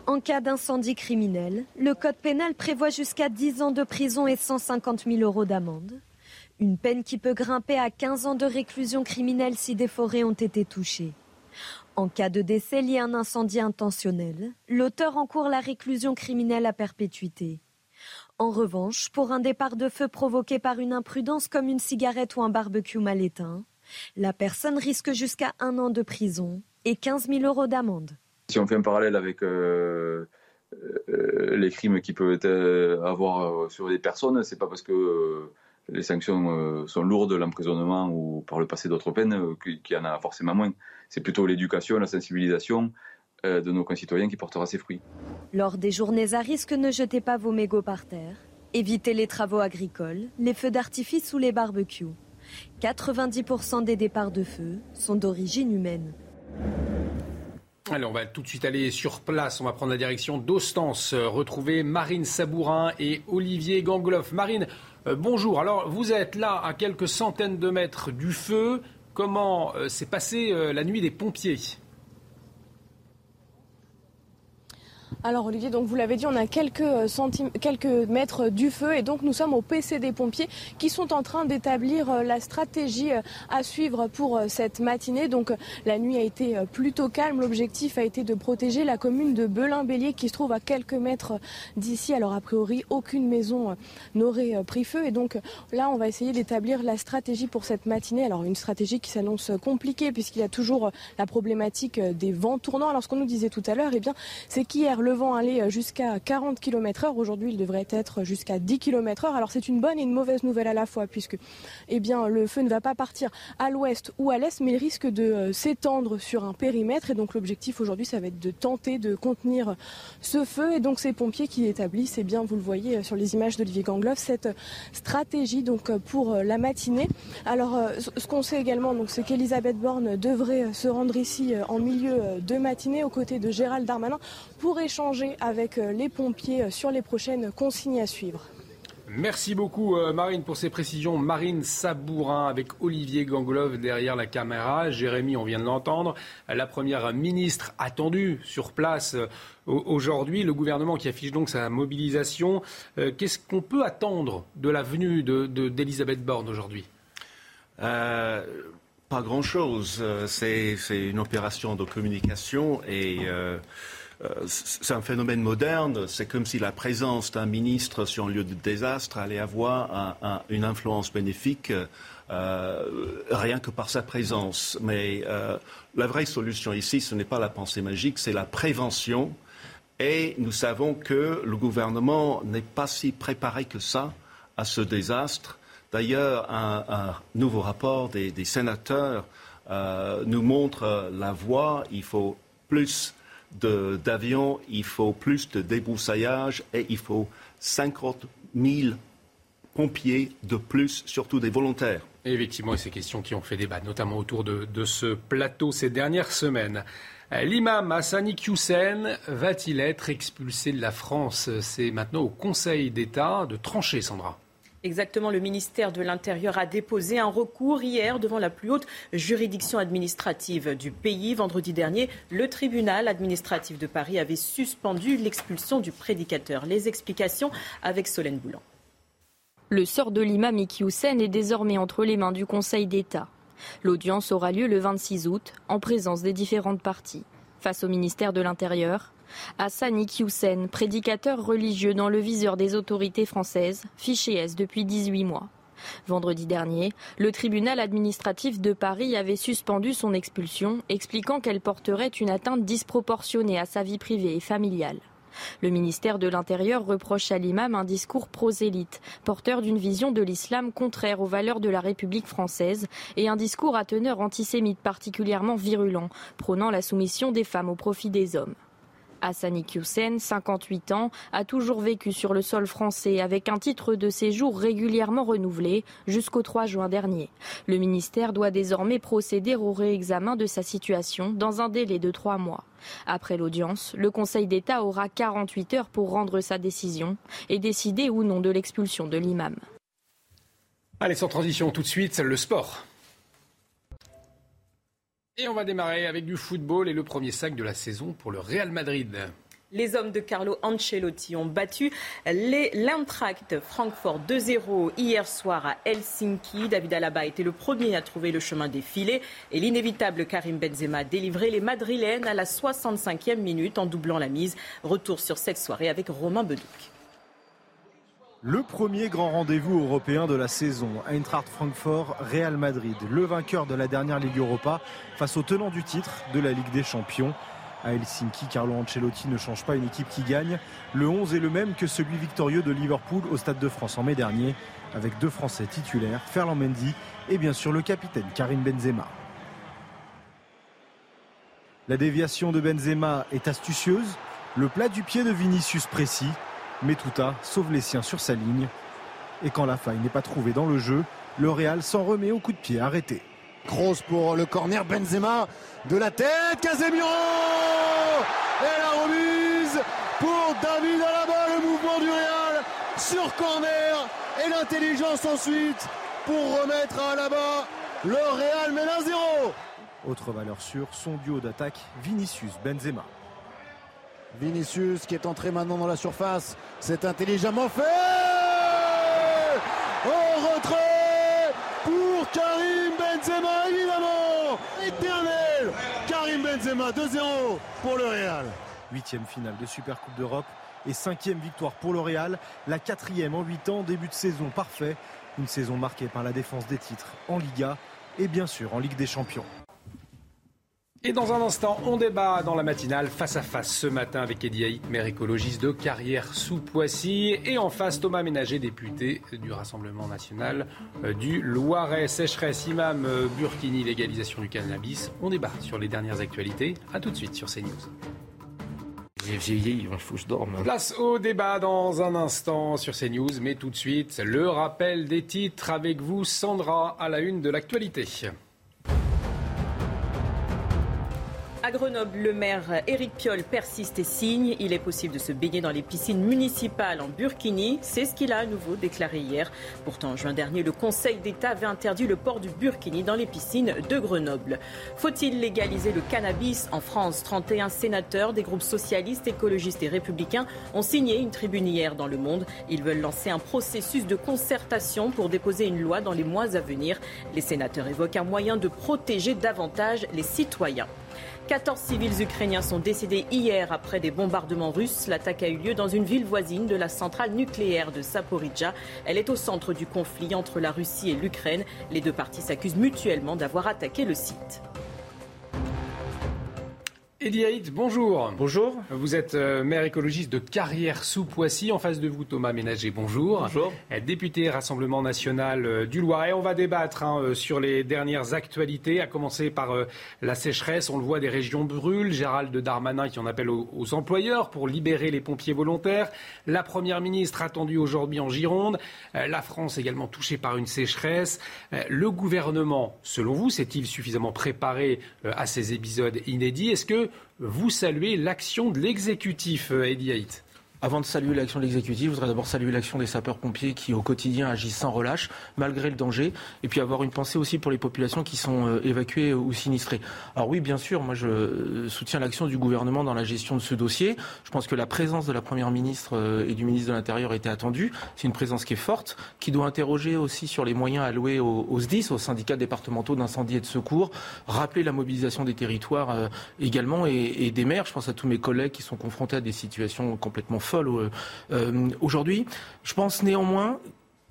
En cas d'incendie criminel, le Code pénal prévoit jusqu'à 10 ans de prison et 150 000 euros d'amende. Une peine qui peut grimper à 15 ans de réclusion criminelle si des forêts ont été touchées. En cas de décès lié à un incendie intentionnel, l'auteur encourt la réclusion criminelle à perpétuité. En revanche, pour un départ de feu provoqué par une imprudence comme une cigarette ou un barbecue mal éteint, la personne risque jusqu'à un an de prison et 15 000 euros d'amende. Si on fait un parallèle avec euh, euh, les crimes qui peuvent euh, avoir sur des personnes, c'est pas parce que les sanctions sont lourdes, l'emprisonnement ou par le passé d'autres peines, qu'il y en a forcément moins. C'est plutôt l'éducation, la sensibilisation de nos concitoyens qui portera ses fruits. Lors des journées à risque, ne jetez pas vos mégots par terre. Évitez les travaux agricoles, les feux d'artifice ou les barbecues. 90% des départs de feu sont d'origine humaine. Allez, on va tout de suite aller sur place. On va prendre la direction d'Ostens, euh, retrouver Marine Sabourin et Olivier Gangloff. Marine, euh, bonjour. Alors, vous êtes là à quelques centaines de mètres du feu. Comment euh, s'est passée la nuit des pompiers? Alors Olivier, donc vous l'avez dit, on a quelques, euh, quelques mètres du feu et donc nous sommes au PC des pompiers qui sont en train d'établir euh, la stratégie euh, à suivre pour cette matinée. Donc la nuit a été plutôt calme. L'objectif a été de protéger la commune de Belin-Bélier qui se trouve à quelques mètres d'ici. Alors a priori, aucune maison n'aurait pris feu et donc là, on va essayer d'établir la stratégie pour cette matinée. Alors une stratégie qui s'annonce compliquée puisqu'il y a toujours la problématique des vents tournants. Alors ce qu'on nous disait tout à l'heure, eh bien, c'est qu'hier le vent allait jusqu'à 40 km heure. Aujourd'hui, il devrait être jusqu'à 10 km heure. Alors c'est une bonne et une mauvaise nouvelle à la fois puisque eh bien, le feu ne va pas partir à l'ouest ou à l'est, mais il risque de euh, s'étendre sur un périmètre. Et donc l'objectif aujourd'hui, ça va être de tenter de contenir ce feu. Et donc ces pompiers qui établissent, eh bien, vous le voyez euh, sur les images d'Olivier Gangloff, cette stratégie donc euh, pour la matinée. Alors ce qu'on sait également, c'est qu'Elisabeth Borne devrait se rendre ici en milieu de matinée aux côtés de Gérald Darmanin pour échanger avec euh, les pompiers euh, sur les prochaines consignes à suivre. Merci beaucoup euh, Marine pour ces précisions. Marine Sabourin avec Olivier Ganglov derrière la caméra. Jérémy, on vient de l'entendre. La première ministre attendue sur place aujourd'hui. Le gouvernement qui affiche donc sa mobilisation. Qu'est-ce qu'on peut attendre de la venue d'Elisabeth de, Borne aujourd'hui? Pas grand-chose. C'est une opération de communication et euh, c'est un phénomène moderne. C'est comme si la présence d'un ministre sur un lieu de désastre allait avoir une influence bénéfique euh, rien que par sa présence. Mais euh, la vraie solution ici, ce n'est pas la pensée magique, c'est la prévention. Et nous savons que le gouvernement n'est pas si préparé que ça à ce désastre. D'ailleurs, un, nouveau rapport des, sénateurs nous montre la voie. Il faut plus d'avions, il faut plus de débroussaillage et il faut 50 000 pompiers de plus, surtout des volontaires. effectivement, et ces questions qui ont fait débat, notamment autour de, ce plateau ces dernières semaines. L'imam Hassani Hussein va-t-il être expulsé de la France? C'est maintenant au Conseil d'État de trancher, Sandra. Exactement, le ministère de l'Intérieur a déposé un recours hier devant la plus haute juridiction administrative du pays. Vendredi dernier, le tribunal administratif de Paris avait suspendu l'expulsion du prédicateur. Les explications avec Solène Boulan. Le sort de l'imam Iki est désormais entre les mains du Conseil d'État. L'audience aura lieu le 26 août en présence des différentes parties. Face au ministère de l'Intérieur, Hassan Iqiyoussen, prédicateur religieux dans le viseur des autorités françaises, fiché S depuis 18 mois. Vendredi dernier, le tribunal administratif de Paris avait suspendu son expulsion, expliquant qu'elle porterait une atteinte disproportionnée à sa vie privée et familiale. Le ministère de l'Intérieur reproche à l'imam un discours prosélyte, porteur d'une vision de l'islam contraire aux valeurs de la République française et un discours à teneur antisémite particulièrement virulent, prônant la soumission des femmes au profit des hommes. Hassani Hussein, 58 ans, a toujours vécu sur le sol français avec un titre de séjour régulièrement renouvelé jusqu'au 3 juin dernier. Le ministère doit désormais procéder au réexamen de sa situation dans un délai de trois mois. Après l'audience, le Conseil d'État aura 48 heures pour rendre sa décision et décider ou non de l'expulsion de l'imam. Allez, sans transition, tout de suite, le sport. Et on va démarrer avec du football et le premier sac de la saison pour le Real Madrid. Les hommes de Carlo Ancelotti ont battu l'Eintracht Francfort 2-0 hier soir à Helsinki. David Alaba était le premier à trouver le chemin des filets et l'inévitable Karim Benzema a délivré les Madrilènes à la 65e minute en doublant la mise. Retour sur cette soirée avec Romain Bedouc. Le premier grand rendez-vous européen de la saison, Eintracht Francfort, Real Madrid, le vainqueur de la dernière Ligue Europa face au tenant du titre de la Ligue des Champions. À Helsinki, Carlo Ancelotti ne change pas une équipe qui gagne. Le 11 est le même que celui victorieux de Liverpool au Stade de France en mai dernier, avec deux Français titulaires, Ferland Mendy et bien sûr le capitaine Karim Benzema. La déviation de Benzema est astucieuse, le plat du pied de Vinicius précis, mais Touta sauve les siens sur sa ligne. Et quand la faille n'est pas trouvée dans le jeu, le Real s'en remet au coup de pied arrêté. Grosse pour le corner Benzema de la tête, Casemiro Et la remise pour David Alaba, le mouvement du Real sur corner et l'intelligence ensuite pour remettre à Alaba. Le Real mène 1-0. Autre valeur sûre, son duo d'attaque Vinicius Benzema. Vinicius qui est entré maintenant dans la surface. C'est intelligemment fait Au retrait pour Karim Benzema, évidemment Éternel Karim Benzema, 2-0 pour le Real. Huitième finale de Supercoupe d'Europe et cinquième victoire pour le Real. La quatrième en huit ans, début de saison parfait. Une saison marquée par la défense des titres en Liga et bien sûr en Ligue des Champions. Et dans un instant, on débat dans la matinale face à face ce matin avec Eddie Haït, maire écologiste de Carrière sous Poissy. Et en face, Thomas Ménager, député du Rassemblement national euh, du Loiret. Sécheresse, imam euh, Burkini, légalisation du cannabis. On débat sur les dernières actualités. A tout de suite sur CNews. J'ai vieilli, il faut que je dorme. Place au débat dans un instant sur CNews, mais tout de suite, le rappel des titres avec vous, Sandra, à la une de l'actualité. À Grenoble, le maire Éric Piolle persiste et signe. Il est possible de se baigner dans les piscines municipales en burkini. C'est ce qu'il a à nouveau déclaré hier. Pourtant, en juin dernier, le Conseil d'État avait interdit le port du burkini dans les piscines de Grenoble. Faut-il légaliser le cannabis en France? 31 sénateurs des groupes socialistes, écologistes et républicains ont signé une tribune hier dans Le Monde. Ils veulent lancer un processus de concertation pour déposer une loi dans les mois à venir. Les sénateurs évoquent un moyen de protéger davantage les citoyens. 14 civils ukrainiens sont décédés hier après des bombardements russes. L'attaque a eu lieu dans une ville voisine de la centrale nucléaire de Saporidja. Elle est au centre du conflit entre la Russie et l'Ukraine. Les deux parties s'accusent mutuellement d'avoir attaqué le site. Eddie Haït, bonjour. Bonjour. Vous êtes euh, maire écologiste de Carrière sous Poissy. En face de vous, Thomas Ménager, bonjour. Bonjour. Euh, député Rassemblement national euh, du Loiret. On va débattre hein, sur les dernières actualités, à commencer par la sécheresse. On le voit, des régions brûlent. Gérald Darmanin qui en appelle aux, aux, employeurs pour libérer les pompiers volontaires. La Première ministre attendue aujourd'hui en Gironde. La France également touchée par une sécheresse. Le gouvernement, selon vous, s'est-il suffisamment préparé à ces épisodes inédits? Est-ce que vous saluez l'action de l'exécutif, Eddie Haït avant de saluer l'action de l'exécutif, je voudrais d'abord saluer l'action des sapeurs-pompiers qui, au quotidien, agissent sans relâche, malgré le danger, et puis avoir une pensée aussi pour les populations qui sont euh, évacuées ou sinistrées. Alors oui, bien sûr, moi je soutiens l'action du gouvernement dans la gestion de ce dossier. Je pense que la présence de la Première ministre euh, et du ministre de l'Intérieur était attendue. C'est une présence qui est forte, qui doit interroger aussi sur les moyens alloués aux, SDIS, aux syndicats départementaux d'incendie et de secours, rappeler la mobilisation des territoires euh, également et, et des maires. Je pense à tous mes collègues qui sont confrontés à des situations complètement folles euh, aujourd'hui. Je pense néanmoins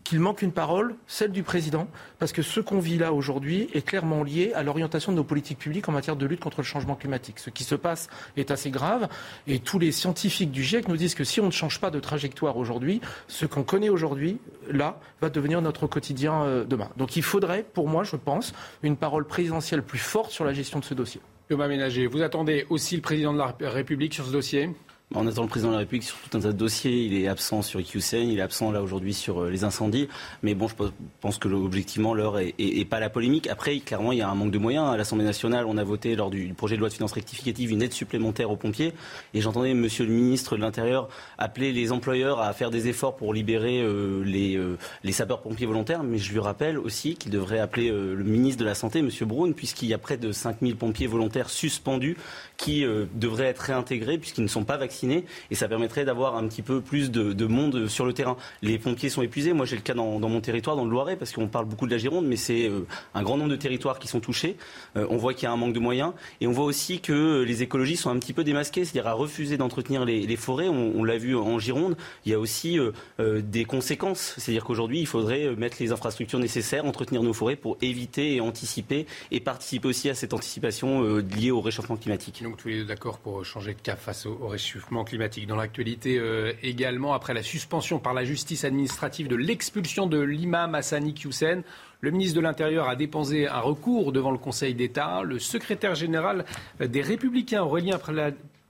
qu'il manque une parole, celle du président, parce que ce qu'on vit là aujourd'hui est clairement lié à l'orientation de nos politiques publiques en matière de lutte contre le changement climatique. Ce qui se passe est assez grave et tous les scientifiques du GIEC nous disent que si on ne change pas de trajectoire aujourd'hui, ce qu'on connaît aujourd'hui, là, va devenir notre quotidien euh, demain. Donc il faudrait, pour moi, je pense, une parole présidentielle plus forte sur la gestion de ce dossier. Thomas vous attendez aussi le président de la République sur ce dossier? On attend le président de la République sur tout un tas de dossiers. Il est absent sur IQCN, il est absent là aujourd'hui sur euh, les incendies. Mais bon, je pense que objectivement l'heure est, pas la polémique. Après, clairement, il y a un manque de moyens. À l'Assemblée nationale, on a voté lors du projet de loi de finances rectificative une aide supplémentaire aux pompiers. Et j'entendais Monsieur le ministre de l'Intérieur appeler les employeurs à faire des efforts pour libérer euh, les, euh, les sapeurs-pompiers volontaires. Mais je lui rappelle aussi qu'il devrait appeler le ministre de la Santé, Monsieur Braun, puisqu'il y a près de 5000 pompiers volontaires suspendus qui devraient être réintégrés puisqu'ils ne sont pas vaccinés et ça permettrait d'avoir un petit peu plus de, monde sur le terrain. Les pompiers sont épuisés. Moi, j'ai le cas dans, mon territoire, dans le Loiret, parce qu'on parle beaucoup de la Gironde, mais c'est euh, un grand nombre de territoires qui sont touchés. Euh, on voit qu'il y a un manque de moyens et on voit aussi que les écologistes sont un petit peu démasqués, c'est-à-dire à refuser d'entretenir les, forêts. On, l'a vu en Gironde. Il y a aussi euh, des conséquences, c'est-à-dire qu'aujourd'hui, il faudrait mettre les infrastructures nécessaires, entretenir nos forêts pour éviter et anticiper et participer aussi à cette anticipation liée au réchauffement climatique. Donc tous les deux d'accord pour changer de cap face au réchauffement climatique. Dans l'actualité euh, également, après la suspension par la justice administrative de l'expulsion de l'imam Hassani Hussein, le ministre de l'Intérieur a déposé un recours devant le Conseil d'État. Le secrétaire général des Républicains, Aurélien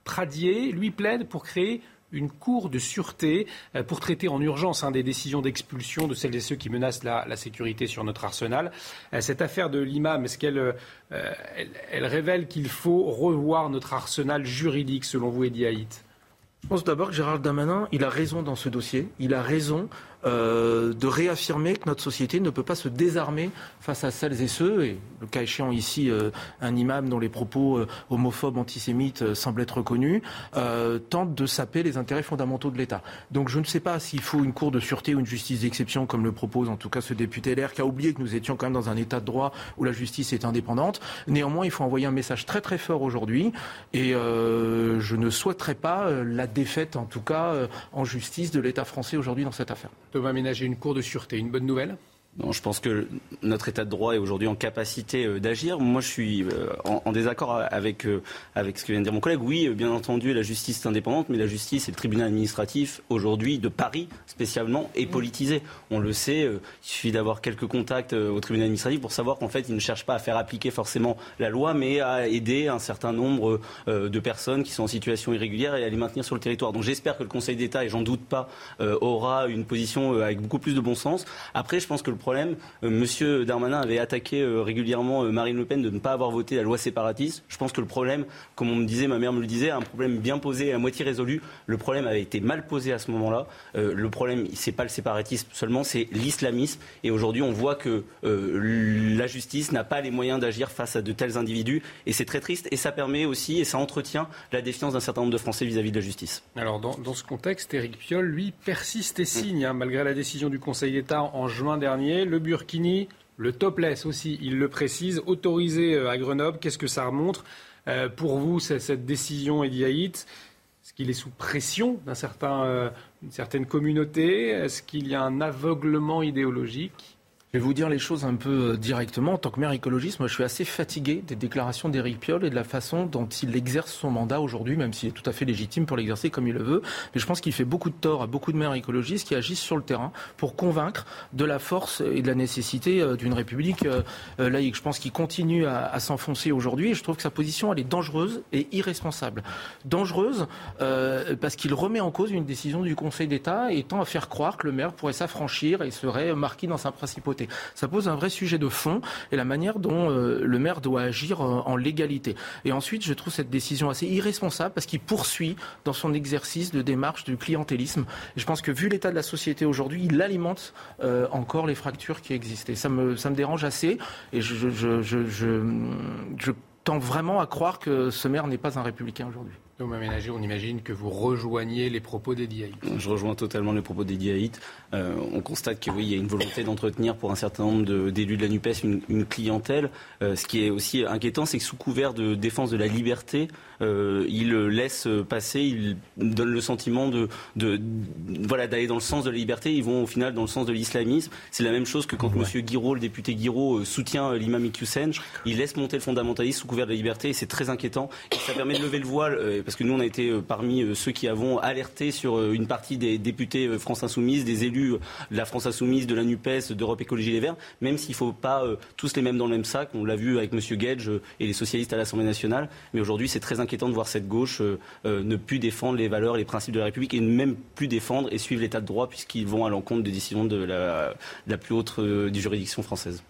Pradier, lui plaide pour créer une cour de sûreté euh, pour traiter en urgence hein, des décisions d'expulsion de celles et ceux qui menacent la, sécurité sur notre arsenal. Euh, cette affaire de l'imam, est-ce qu'elle elle, révèle qu'il faut revoir notre arsenal juridique, selon vous, Edi Haït je pense d'abord que Gérald Damanin, il a raison dans ce dossier. Il a raison euh, de réaffirmer que notre société ne peut pas se désarmer face à celles et ceux, et le cas échéant ici, euh, un imam dont les propos euh, homophobes, antisémites semblent être reconnus, tente de saper les intérêts fondamentaux de l'État. Donc je ne sais pas s'il faut une cour de sûreté ou une justice d'exception, comme le propose en tout cas ce député LR, qui a oublié que nous étions quand même dans un État de droit où la justice est indépendante. Néanmoins, il faut envoyer un message très très fort aujourd'hui, et je ne souhaiterais pas la défaite, en tout cas, en justice de l'État français aujourd'hui dans cette affaire. Thomas Ménager, une cour de sûreté, une bonne nouvelle? Je pense que notre État de droit est aujourd'hui en capacité euh, d'agir. Moi, je suis euh, en, désaccord avec, euh, avec ce que vient de dire mon collègue. Oui, bien entendu, la justice est indépendante, mais la justice et le tribunal administratif, aujourd'hui, de Paris spécialement, est politisé. On le sait, il suffit d'avoir quelques contacts au tribunal administratif pour savoir qu'en fait, il ne cherche pas à faire appliquer forcément la loi, mais à aider un certain nombre de personnes qui sont en situation irrégulière et à les maintenir sur le territoire. Donc j'espère que le Conseil d'État, et j'en doute pas, aura une position avec beaucoup plus de bon sens. Après, je pense que problème. Euh, Monsieur Darmanin avait attaqué euh, régulièrement euh, Marine Le Pen de ne pas avoir voté la loi séparatiste. Je pense que le problème, comme on me disait, ma mère me le disait, un problème bien posé et à moitié résolu. Le problème avait été mal posé à ce moment-là. le problème, c'est pas le séparatisme seulement, c'est l'islamisme. Et aujourd'hui, on voit que la justice n'a pas les moyens d'agir face à de tels individus. Et c'est très triste. Et ça permet aussi, et ça entretient la défiance d'un certain nombre de Français vis-à-vis de la justice. Alors, dans, ce contexte, Éric Piolle, lui, persiste et signe, hein, malgré la décision du Conseil d'État en juin dernier le Burkini, le topless aussi, il le précise, autorisé euh, à Grenoble. Qu'est-ce que ça remonte euh, pour vous, cette décision, Eddie Est-ce qu'il est sous pression euh, d'une certaine communauté? Est-ce qu'il y a un aveuglement idéologique? Je vais vous dire les choses un peu euh, directement. En tant que maire écologiste, moi, je suis assez fatigué des déclarations d'Éric Piolle et de la façon dont il exerce son mandat aujourd'hui, même s'il est tout à fait légitime pour l'exercer comme il le veut. Mais je pense qu'il fait beaucoup de tort à beaucoup de maires écologistes qui agissent sur le terrain pour convaincre de la force et de la nécessité euh, d'une république euh, laïque. Je pense qu'il continue à, s'enfoncer aujourd'hui et je trouve que sa position, elle est dangereuse et irresponsable. Dangereuse parce qu'il remet en cause une décision du Conseil d'État et tend à faire croire que le maire pourrait s'affranchir et serait marqué dans sa principauté. Ça pose un vrai sujet de fond et la manière dont euh, le maire doit agir euh, en légalité. Et ensuite, je trouve cette décision assez irresponsable parce qu'il poursuit dans son exercice de démarche du clientélisme. Et je pense que vu l'état de la société aujourd'hui, il alimente euh, encore les fractures qui existent. Et ça me, dérange assez. Et je, je tends vraiment à croire que ce maire n'est pas un républicain aujourd'hui. Thomas Ménager, on imagine que vous rejoignez les propos d'Edi Haït. Je rejoins totalement les propos d'Edi Haït. Euh, on constate qu'il oui, y a une volonté d'entretenir pour un certain nombre d'élus de, la NUPES une, clientèle. Euh, ce qui est aussi inquiétant, c'est que sous couvert de défense de la liberté, euh, il laisse passer, il donne le sentiment de, voilà d'aller dans le sens de la liberté. Ils vont au final dans le sens de l'islamisme. C'est la même chose que quand M. Guiraud, le député Guiraud, soutient l'imam Iqiyoussen. Il laisse monter le fondamentalisme sous couvert de la liberté et c'est très inquiétant. Et ça permet de lever le voile parce que nous on a été parmi ceux qui avons alerté sur une partie des députés France Insoumise, des élus de la France Insoumise, de la NUPES, d'Europe Écologie Les Verts, même s'il ne faut pas tous les mêmes dans le même sac. On l'a vu avec M. Gage et les socialistes à l'Assemblée nationale. Mais aujourd'hui, c'est très inquiétant de voir cette gauche ne plus défendre les valeurs, les principes de la République et ne même plus défendre et suivre l'état de droit puisqu'ils vont à l'encontre des décisions de la, plus haute juridiction française.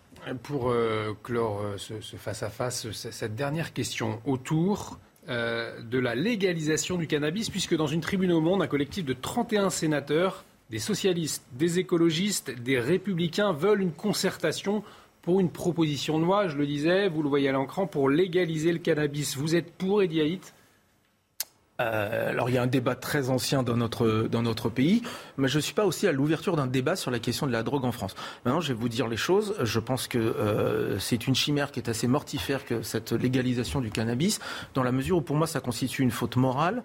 Pour euh, clore euh, ce face-à-face, cette dernière question autour euh, de la légalisation du cannabis, puisque dans une tribune au monde, un collectif de 31 sénateurs, des socialistes, des écologistes, des républicains veulent une concertation pour une proposition de loi, je le disais, vous le voyez à l'écran, pour légaliser le cannabis. Vous êtes pour, Ediaït euh, alors il y a un débat très ancien dans notre, dans notre pays, mais je ne suis pas aussi à l'ouverture d'un débat sur la question de la drogue en France. Maintenant, je vais vous dire les choses. Je pense que euh, c'est une chimère qui est assez mortifère que cette légalisation du cannabis, dans la mesure où pour moi ça constitue une faute morale,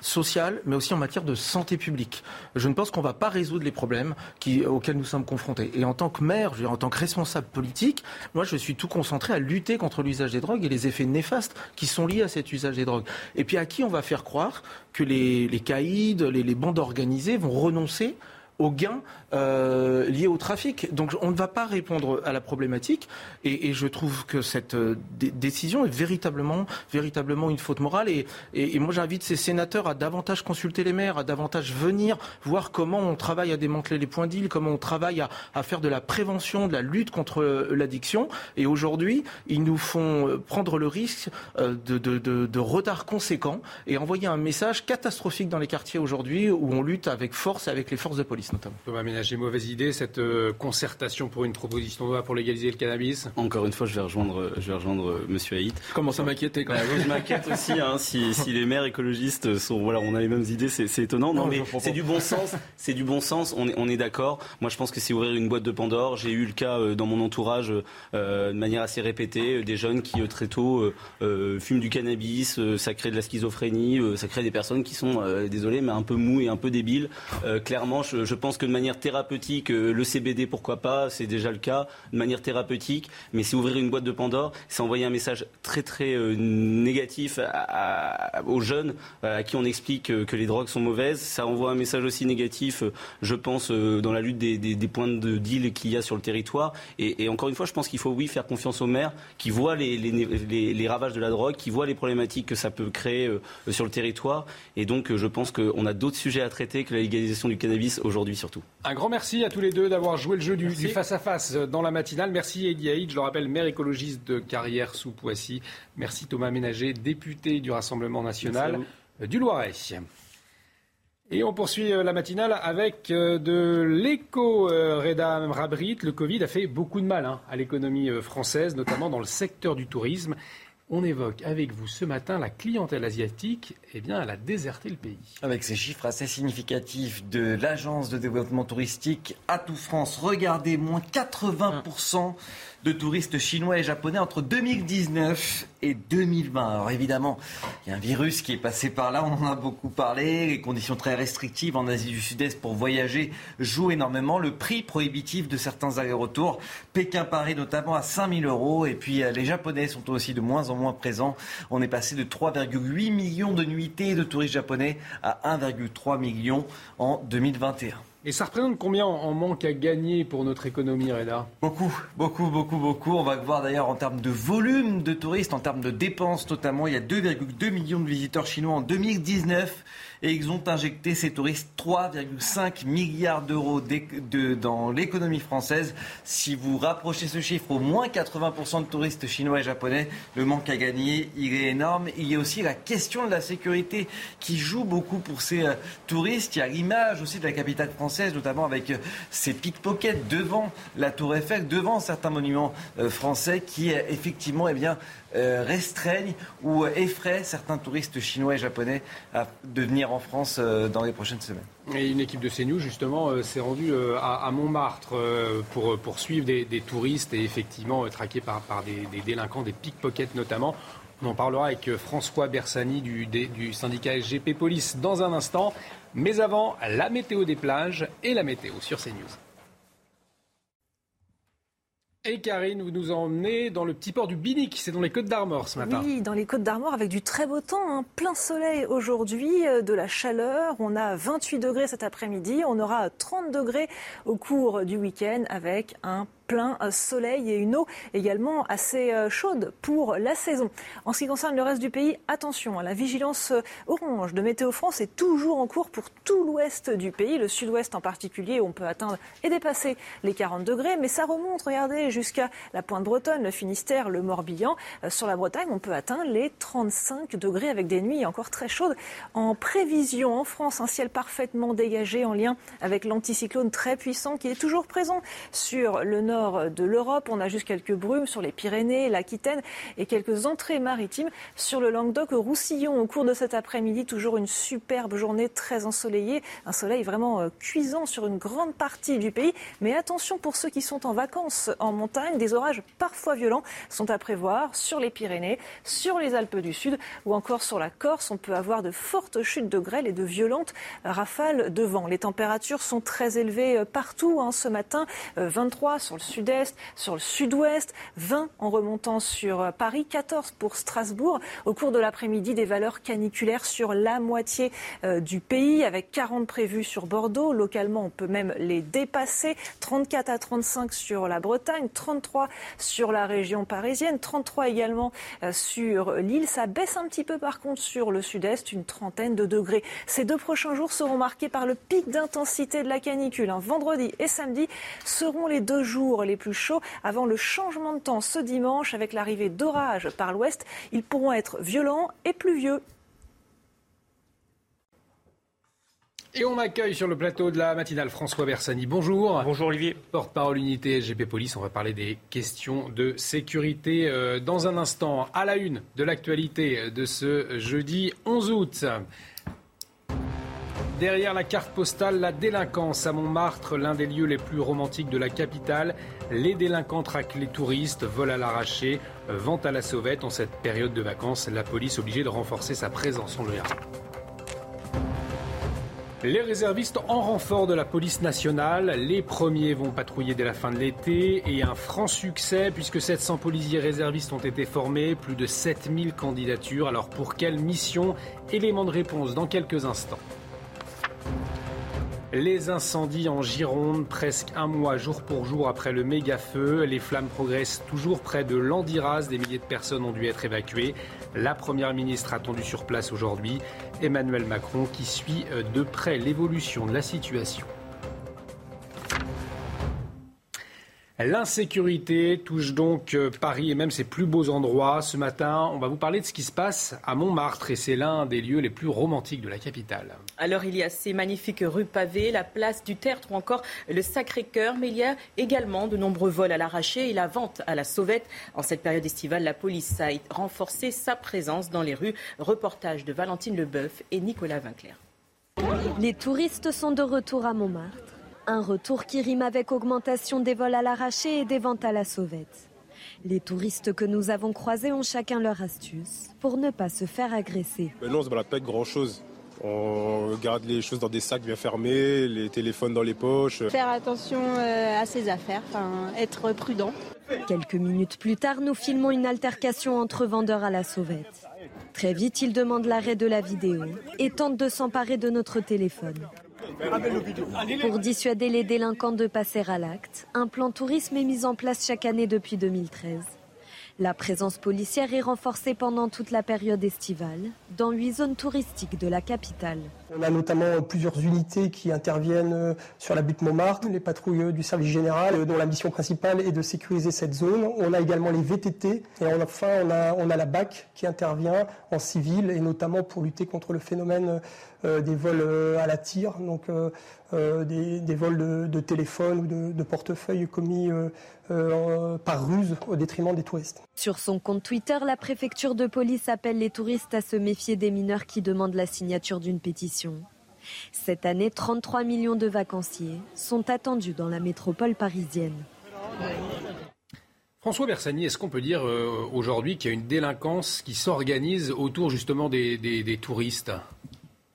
sociale, mais aussi en matière de santé publique. Je ne pense qu'on ne va pas résoudre les problèmes auxquels nous sommes confrontés. Et en tant que maire, en tant que responsable politique, moi je suis tout concentré à lutter contre l'usage des drogues et les effets néfastes qui sont liés à cet usage des drogues. Et puis à qui on va faire croire que les, les, les bandes organisées vont renoncer aux gains euh, liés au trafic. Donc on ne va pas répondre à la problématique. Et, je trouve que cette euh, décision est véritablement, véritablement une faute morale. Et, moi j'invite ces sénateurs à davantage consulter les maires, à davantage venir voir comment on travaille à démanteler les points d'île, comment on travaille à, faire de la prévention, de la lutte contre euh, l'addiction. Et aujourd'hui ils nous font euh, prendre le risque de, de retard conséquent et envoyer un message catastrophique dans les quartiers aujourd'hui où on lutte avec force et avec les forces de police notamment. Thomas Ménager, mauvaise idée, cette euh, concertation pour une proposition de loi pour légaliser le cannabis? Encore une fois, je vais rejoindre, je vais rejoindre euh, M. Haït. Comment ça m'inquiétait quand même bah, Je m'inquiète aussi, hein, si, si, les maires écologistes sont, voilà, on a les mêmes idées, c'est étonnant. Non, mais c'est du bon sens, c'est du bon sens, on est, on est d'accord. Moi, je pense que c'est ouvrir une boîte de Pandore. J'ai eu le cas euh, dans mon entourage de manière assez répétée, des jeunes qui très tôt fument du cannabis, ça crée de la schizophrénie, ça crée des personnes qui sont, désolé, mais un peu mou et un peu débiles. clairement, je, je pense que de manière thérapeutique, euh, le CBD, pourquoi pas, c'est déjà le cas, de manière thérapeutique, mais c'est ouvrir une boîte de Pandore, c'est envoyer un message très très euh, négatif aux jeunes euh, à qui on explique que les drogues sont mauvaises. Ça envoie un message aussi négatif, je pense, dans la lutte des, points de deal qu'il y a sur le territoire. Et, encore une fois, je pense qu'il faut, oui, faire confiance aux maires qui voient les, ravages de la drogue, qui voient les problématiques que ça peut créer sur le territoire. Et donc, je pense qu'on a d'autres sujets à traiter que la légalisation du cannabis aujourd'hui surtout. Un grand merci à tous les deux d'avoir joué le jeu du face-à-face dans la matinale. Merci Eddie Haïd, je le rappelle, maire écologiste de Carrière sous Poissy. Merci Thomas Ménager, député du Rassemblement national du Loiret. Et on poursuit euh, la matinale avec euh, de euh, Reda Rabrit. Le Covid a fait beaucoup de mal hein, à l'économie française, notamment dans le secteur du tourisme on évoque avec vous ce matin la clientèle asiatique, eh bien, elle a déserté le pays. Avec ces chiffres assez significatifs de l'agence de développement touristique Atout France, regardez, moins 80% de touristes chinois et japonais entre 2019 et 2020. Alors évidemment, il y a un virus qui est passé par là, on en a beaucoup parlé, les conditions très restrictives en Asie du Sud-Est pour voyager jouent énormément, le prix prohibitif de certains allers-retours, Pékin-Paris notamment à 5000 euros, et puis euh, les Japonais sont aussi de moins en moins présents. On est passé de 3,8 millions de nuitées de touristes japonais à 1,3 million en 2021. Et ça représente combien en manque à gagner pour notre économie, Reda? Beaucoup, beaucoup, beaucoup, beaucoup. On va voir d'ailleurs en termes de volume de touristes, en termes de dépenses notamment. Il y a 2,2 millions de visiteurs chinois en 2019 et ils ont injecté ces touristes 3,5 milliards d'euros dans l'économie française. Si vous rapprochez ce chiffre au moins 80% de touristes chinois et japonais, le manque à gagner, il est énorme. Il y a aussi la question de la sécurité qui joue beaucoup pour ces euh, touristes. Il y a l'image aussi de la capitale française, notamment avec euh, ces pickpockets devant la Tour Eiffel, devant certains monuments euh, français qui effectivement eh bien, euh, restreignent ou effraient certains touristes chinois et japonais à, de venir en France euh, dans les prochaines semaines. Une équipe de CNews, justement, euh, s'est rendue à, Montmartre pour poursuivre des, touristes et effectivement traqués par, par des, délinquants, des pickpockets notamment. On en parlera avec François Bersani du, du syndicat SGP Police dans un instant. Mais avant, la météo des plages et la météo sur CNews. Et Karine, vous nous emmenez dans le petit port du Binic, c'est dans les Côtes d'Armor ce matin. Oui, dans les Côtes d'Armor avec du très beau temps, hein. plein soleil aujourd'hui, euh, de la chaleur. On a 28 degrés cet après-midi, on aura 30 degrés au cours du week-end avec un plein soleil et une eau également assez euh, chaude pour la saison. En ce qui concerne le reste du pays, attention, hein, la vigilance euh, orange de Météo France est toujours en cours pour tout l'ouest du pays, le sud-ouest en particulier, où on peut atteindre et dépasser les 40 degrés, mais ça remonte, regardez, jusqu'à la pointe bretonne, le Finistère, le Morbihan. Euh, sur la Bretagne, on peut atteindre les 35 degrés avec des nuits encore très chaudes. En prévision en France, un ciel parfaitement dégagé en lien avec l'anticyclone très puissant qui est toujours présent sur le nord de l'Europe. On a juste quelques brumes sur les Pyrénées, l'Aquitaine et quelques entrées maritimes sur le Languedoc-Roussillon. Au cours de cet après-midi, toujours une superbe journée très ensoleillée, un soleil vraiment euh, cuisant sur une grande partie du pays. Mais attention pour ceux qui sont en vacances en montagne, des orages parfois violents sont à prévoir sur les Pyrénées, sur les Alpes du Sud ou encore sur la Corse. On peut avoir de fortes chutes de grêle et de violentes rafales de vent. Les températures sont très élevées euh, partout hein, ce matin, 23 euh, sur le sud-est, sur le sud-ouest, 20 en remontant sur euh, Paris, 14 pour Strasbourg. Au cours de l'après-midi, des valeurs caniculaires sur la moitié euh, du pays, avec 40 prévus sur Bordeaux. Localement, on peut même les dépasser. 34 à 35 sur la Bretagne, 33 sur la région parisienne, 33 également euh, sur l'île. Ça baisse un petit peu par contre sur le sud-est, une trentaine de degrés. Ces deux prochains jours seront marqués par le pic d'intensité de la canicule. Vendredi et samedi seront les deux jours les plus chauds avant le changement de temps ce dimanche avec l'arrivée d'orages par l'ouest. Ils pourront être violents et pluvieux. Et on accueille sur le plateau de la matinale François Bersani. Bonjour. Bonjour Olivier. Porte-parole unité SGP Police. On va parler des questions de sécurité euh, dans un instant. À la une de l'actualité de ce jeudi 11 août. Derrière la carte postale, la délinquance à Montmartre, l'un des lieux les plus romantiques de la capitale. Les délinquants traquent les touristes, volent à l'arraché, vendent à la sauvette. En cette période de vacances, la police obligée de renforcer sa présence en l'air. Les réservistes en renfort de la police nationale, les premiers vont patrouiller dès la fin de l'été et un franc succès puisque 700 policiers réservistes ont été formés, plus de 7000 candidatures. Alors pour quelle mission? Élément de réponse dans quelques instants. Les incendies en Gironde, presque un mois jour pour jour après le méga-feu. Les flammes progressent toujours près de Landiras. Des milliers de personnes ont dû être évacuées. La Première ministre attendue sur place aujourd'hui, Emmanuel Macron, qui suit de près l'évolution de la situation. L'insécurité touche donc euh, Paris et même ses plus beaux endroits. Ce matin, on va vous parler de ce qui se passe à Montmartre et c'est l'un des lieux les plus romantiques de la capitale. Alors il y a ces magnifiques rues pavées, la place du Tertre ou encore le Sacré-Cœur, mais il y a également de nombreux vols à l'arraché et la vente à la sauvette. En cette période estivale, la police a renforcé sa présence dans les rues. Reportage de Valentine Leboeuf et Nicolas Vinclair. Les touristes sont de retour à Montmartre. Un retour qui rime avec augmentation des vols à l'arraché et des ventes à la sauvette. Les touristes que nous avons croisés ont chacun leur astuce pour ne pas se faire agresser. Ben non, on se balade pas avec grand chose. On garde les choses dans des sacs bien fermés, les téléphones dans les poches. Faire attention euh, à ses affaires, être prudent. Quelques minutes plus tard, nous filmons une altercation entre vendeurs à la sauvette. Très vite, ils demandent l'arrêt de la vidéo et tentent de s'emparer de notre téléphone. Pour dissuader les délinquants de passer à l'acte, un plan tourisme est mis en place chaque année depuis 2013. La présence policière est renforcée pendant toute la période estivale dans huit zones touristiques de la capitale. On a notamment plusieurs unités qui interviennent euh, sur la butte Montmartre, les patrouilles du service général euh, dont la mission principale est de sécuriser cette zone. On a également les VTT et enfin on a, on a la BAC qui intervient en civil et notamment pour lutter contre le phénomène euh, des vols à la tire, donc des, vols de, de téléphone ou de, de portefeuille commis par ruse au détriment des touristes. Sur son compte Twitter, la préfecture de police appelle les touristes à se méfier des mineurs qui demandent la signature d'une pétition. Cette année, 33 millions de vacanciers sont attendus dans la métropole parisienne. François Bersani, est-ce qu'on peut dire euh, aujourd'hui qu'il y a une délinquance qui s'organise autour justement des, touristes?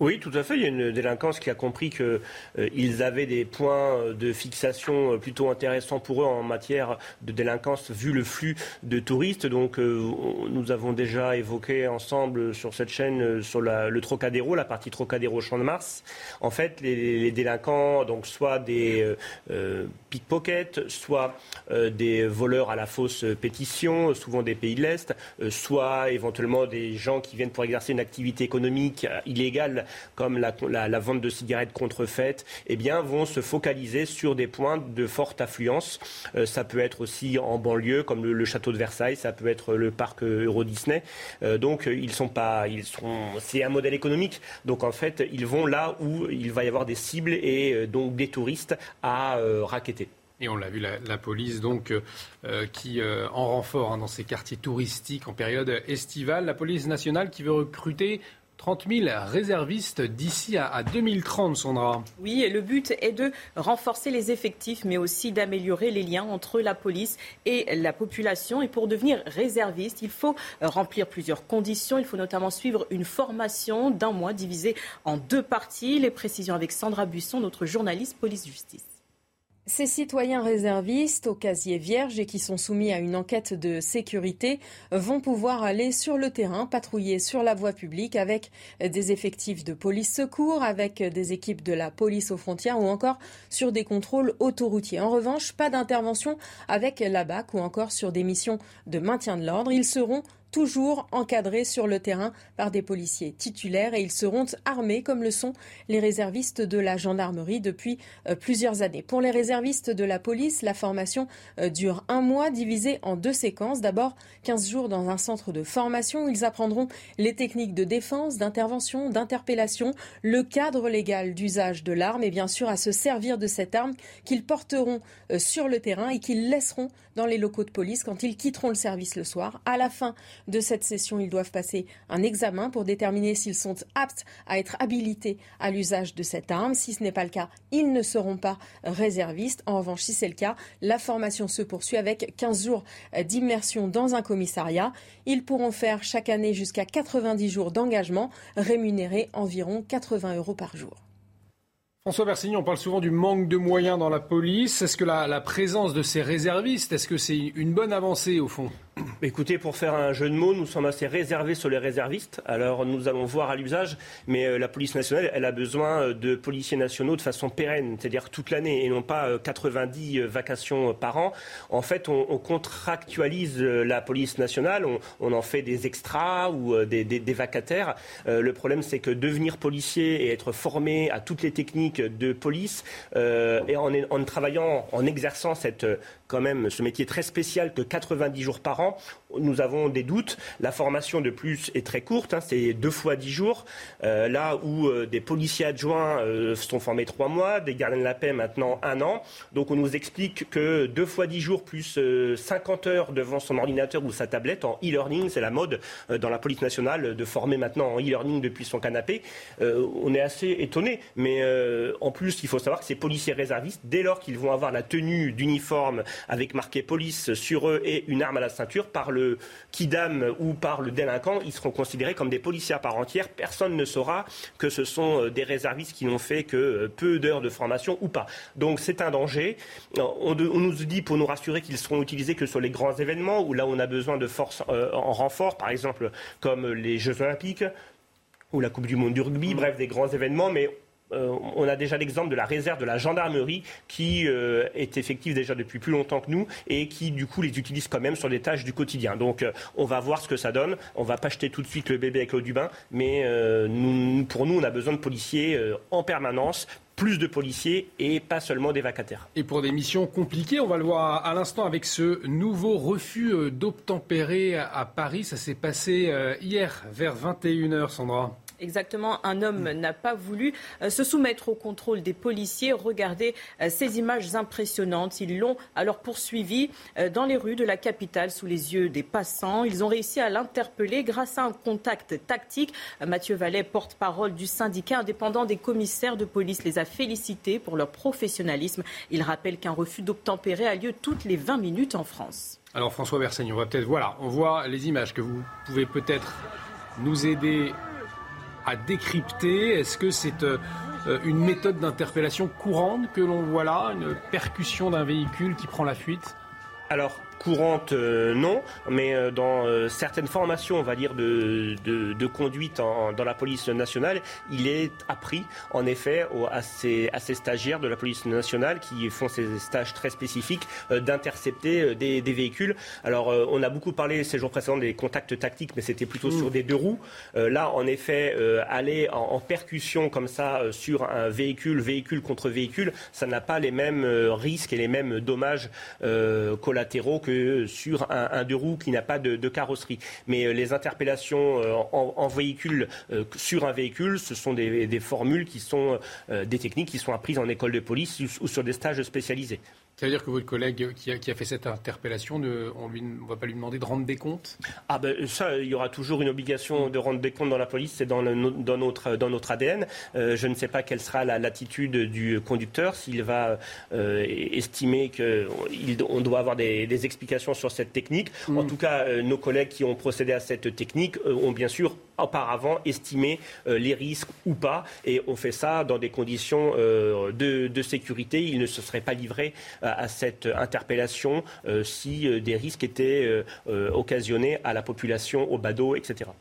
Oui, tout à fait. Il y a une délinquance qui a compris qu'ils euh, avaient des points de fixation euh, plutôt intéressants pour eux en matière de délinquance vu le flux de touristes. Donc euh, nous avons déjà évoqué ensemble sur cette chaîne sur le Trocadéro, la partie Trocadéro Champ de Mars. En fait, les, délinquants, donc soit des pickpockets, soit des voleurs à la fausse pétition, souvent des pays de l'Est, soit éventuellement des gens qui viennent pour exercer une activité économique illégale comme la, vente de cigarettes contrefaites, eh bien, vont se focaliser sur des points de forte affluence. Euh, ça peut être aussi en banlieue, comme le, château de Versailles, ça peut être le parc Euro Disney. Euh, donc, ils sont pas, ils seront, c'est un modèle économique. Donc, en fait, ils vont là où il va y avoir des cibles et euh, donc des touristes à raqueter. Et on l'a vu, la, police donc qui en renfort hein, dans ces quartiers touristiques en période estivale, la police nationale qui veut recruter 30 000 réservistes d'ici à, 2030, Sandra. Oui, le but est de renforcer les effectifs, mais aussi d'améliorer les liens entre la police et la population. Et pour devenir réserviste, il faut remplir plusieurs conditions. Il faut notamment suivre une formation d'un mois divisée en deux parties. Les précisions avec Sandra Buisson, notre journaliste police-justice. Ces citoyens réservistes au casier vierge et qui sont soumis à une enquête de sécurité vont pouvoir aller sur le terrain, patrouiller sur la voie publique avec des effectifs de police secours, avec des équipes de la police aux frontières ou encore sur des contrôles autoroutiers. En revanche, pas d'intervention avec la BAC ou encore sur des missions de maintien de l'ordre. Ils seront toujours encadrés sur le terrain par des policiers titulaires et ils seront armés comme le sont les réservistes de la gendarmerie depuis euh, plusieurs années. Pour les réservistes de la police, la formation euh, dure un mois divisé en deux séquences. D'abord 15 jours dans un centre de formation où ils apprendront les techniques de défense, d'intervention, d'interpellation, le cadre légal d'usage de l'arme et bien sûr à se servir de cette arme qu'ils porteront euh, sur le terrain et qu'ils laisseront dans les locaux de police quand ils quitteront le service le soir. À la fin de cette session, ils doivent passer un examen pour déterminer s'ils sont aptes à être habilités à l'usage de cette arme. Si ce n'est pas le cas, ils ne seront pas réservistes. En revanche, si c'est le cas, la formation se poursuit avec 15 jours d'immersion dans un commissariat. Ils pourront faire chaque année jusqu'à 90 jours d'engagement, rémunérés environ 80 euros par jour. François Bersigny, on parle souvent du manque de moyens dans la police. Est-ce que la, la présence de ces réservistes, est-ce que c'est une bonne avancée au fond? Écoutez, pour faire un jeu de mots, nous sommes assez réservés sur les réservistes. Alors nous allons voir à l'usage, mais euh, la police nationale, elle a besoin euh, de policiers nationaux de façon pérenne, c'est-à-dire toute l'année, et non pas 90 euh, vacations par an. En fait, on, contractualise la police nationale, on, en fait des extras ou des, vacataires. le problème, c'est que devenir policier et être formé à toutes les techniques de police, et en, en travaillant, en exerçant cette quand même ce métier très spécial que 90 jours par an, nous avons des doutes. La formation de plus est très courte, hein, c'est deux fois dix jours. Euh, là où euh, des policiers adjoints euh, sont formés trois mois, des gardiens de la paix maintenant un an. Donc on nous explique que deux fois dix jours plus 50 heures devant son ordinateur ou sa tablette en e-learning, c'est la mode dans la police nationale de former maintenant en e-learning depuis son canapé. on est assez étonné, mais en plus il faut savoir que ces policiers réservistes, dès lors qu'ils vont avoir la tenue d'uniforme avec marqué police sur eux et une arme à la ceinture, par le kidam ou par le délinquant, ils seront considérés comme des policiers à part entière. Personne ne saura que ce sont euh, des réservistes qui n'ont fait que euh, peu d'heures de formation ou pas. Donc c'est un danger. On, nous dit pour nous rassurer qu'ils seront utilisés que sur les grands événements où là on a besoin de force euh, en renfort, par exemple comme les Jeux Olympiques ou la Coupe du Monde du rugby, bref, des grands événements, mais euh, on a déjà l'exemple de la réserve de la gendarmerie qui euh, est effective déjà depuis plus longtemps que nous et qui du coup les utilise quand même sur des tâches du quotidien. Donc euh, on va voir ce que ça donne. On va pas jeter tout de suite le bébé avec l'eau du bain, mais pour nous on a besoin de policiers en permanence plus de policiers et pas seulement des vacataires. Et pour des missions compliquées, on va le voir à l'instant avec ce nouveau refus d'obtempérer à Paris. Ça s'est passé hier vers 21h, Sandra. Exactement, un homme n'a pas voulu euh, se soumettre au contrôle des policiers. Regardez euh, ces images impressionnantes. Ils l'ont alors poursuivi euh, dans les rues de la capitale sous les yeux des passants. Ils ont réussi à l'interpeller grâce à un contact tactique. Mathieu Vallet, porte-parole du syndicat indépendant des commissaires de police, les a félicités pour leur professionnalisme. Il rappelle qu'un refus d'obtempérer a lieu toutes les 20 minutes en France. Alors François Bersaigne, on va peut-être voilà, on voit les images que vous pouvez peut-être nous aider à décrypter. Est-ce que c'est une méthode d'interpellation courante que l'on voit là, une percussion d'un véhicule qui prend la fuite? Alors, courante, euh, non, mais euh, dans euh, certaines formations, on va dire, de, de, conduite dans la police nationale, il est appris, en effet, à, ces, à, ces, stagiaires de la police nationale qui font ces stages très spécifiques, d'intercepter des, des, véhicules. Alors, on a beaucoup parlé ces jours précédents des contacts tactiques, mais c'était plutôt sur mm. des deux roues. là, en effet, aller en, en, percussion comme ça sur un véhicule, véhicule contre véhicule, ça n'a pas les mêmes risques et les mêmes dommages collatéraux que sur un, deux roues qui n'a pas de, carrosserie. Mais euh, les interpellations euh, en, véhicule euh, sur un véhicule, ce sont des, formules qui sont des techniques qui sont apprises en école de police ou sur des stages spécialisés. Ça veut dire que votre collègue qui a, fait cette interpellation, on ne va pas lui demander de rendre des comptes? Ah ben ça, il y aura toujours une obligation de rendre des comptes dans la police, c'est dans, dans, notre, dans notre ADN. Euh, je ne sais pas quelle sera l'attitude du conducteur, s'il va euh, estimer qu'on doit avoir des, explications sur cette technique. En mm. tout cas, euh, nos collègues qui ont procédé à cette technique ont bien sûr auparavant estimé les risques ou pas, et on fait ça dans des conditions de, de sécurité. Il ne se serait pas livré à cette interpellation euh, si euh, des risques étaient euh, occasionnés à la population, au badaud, etc.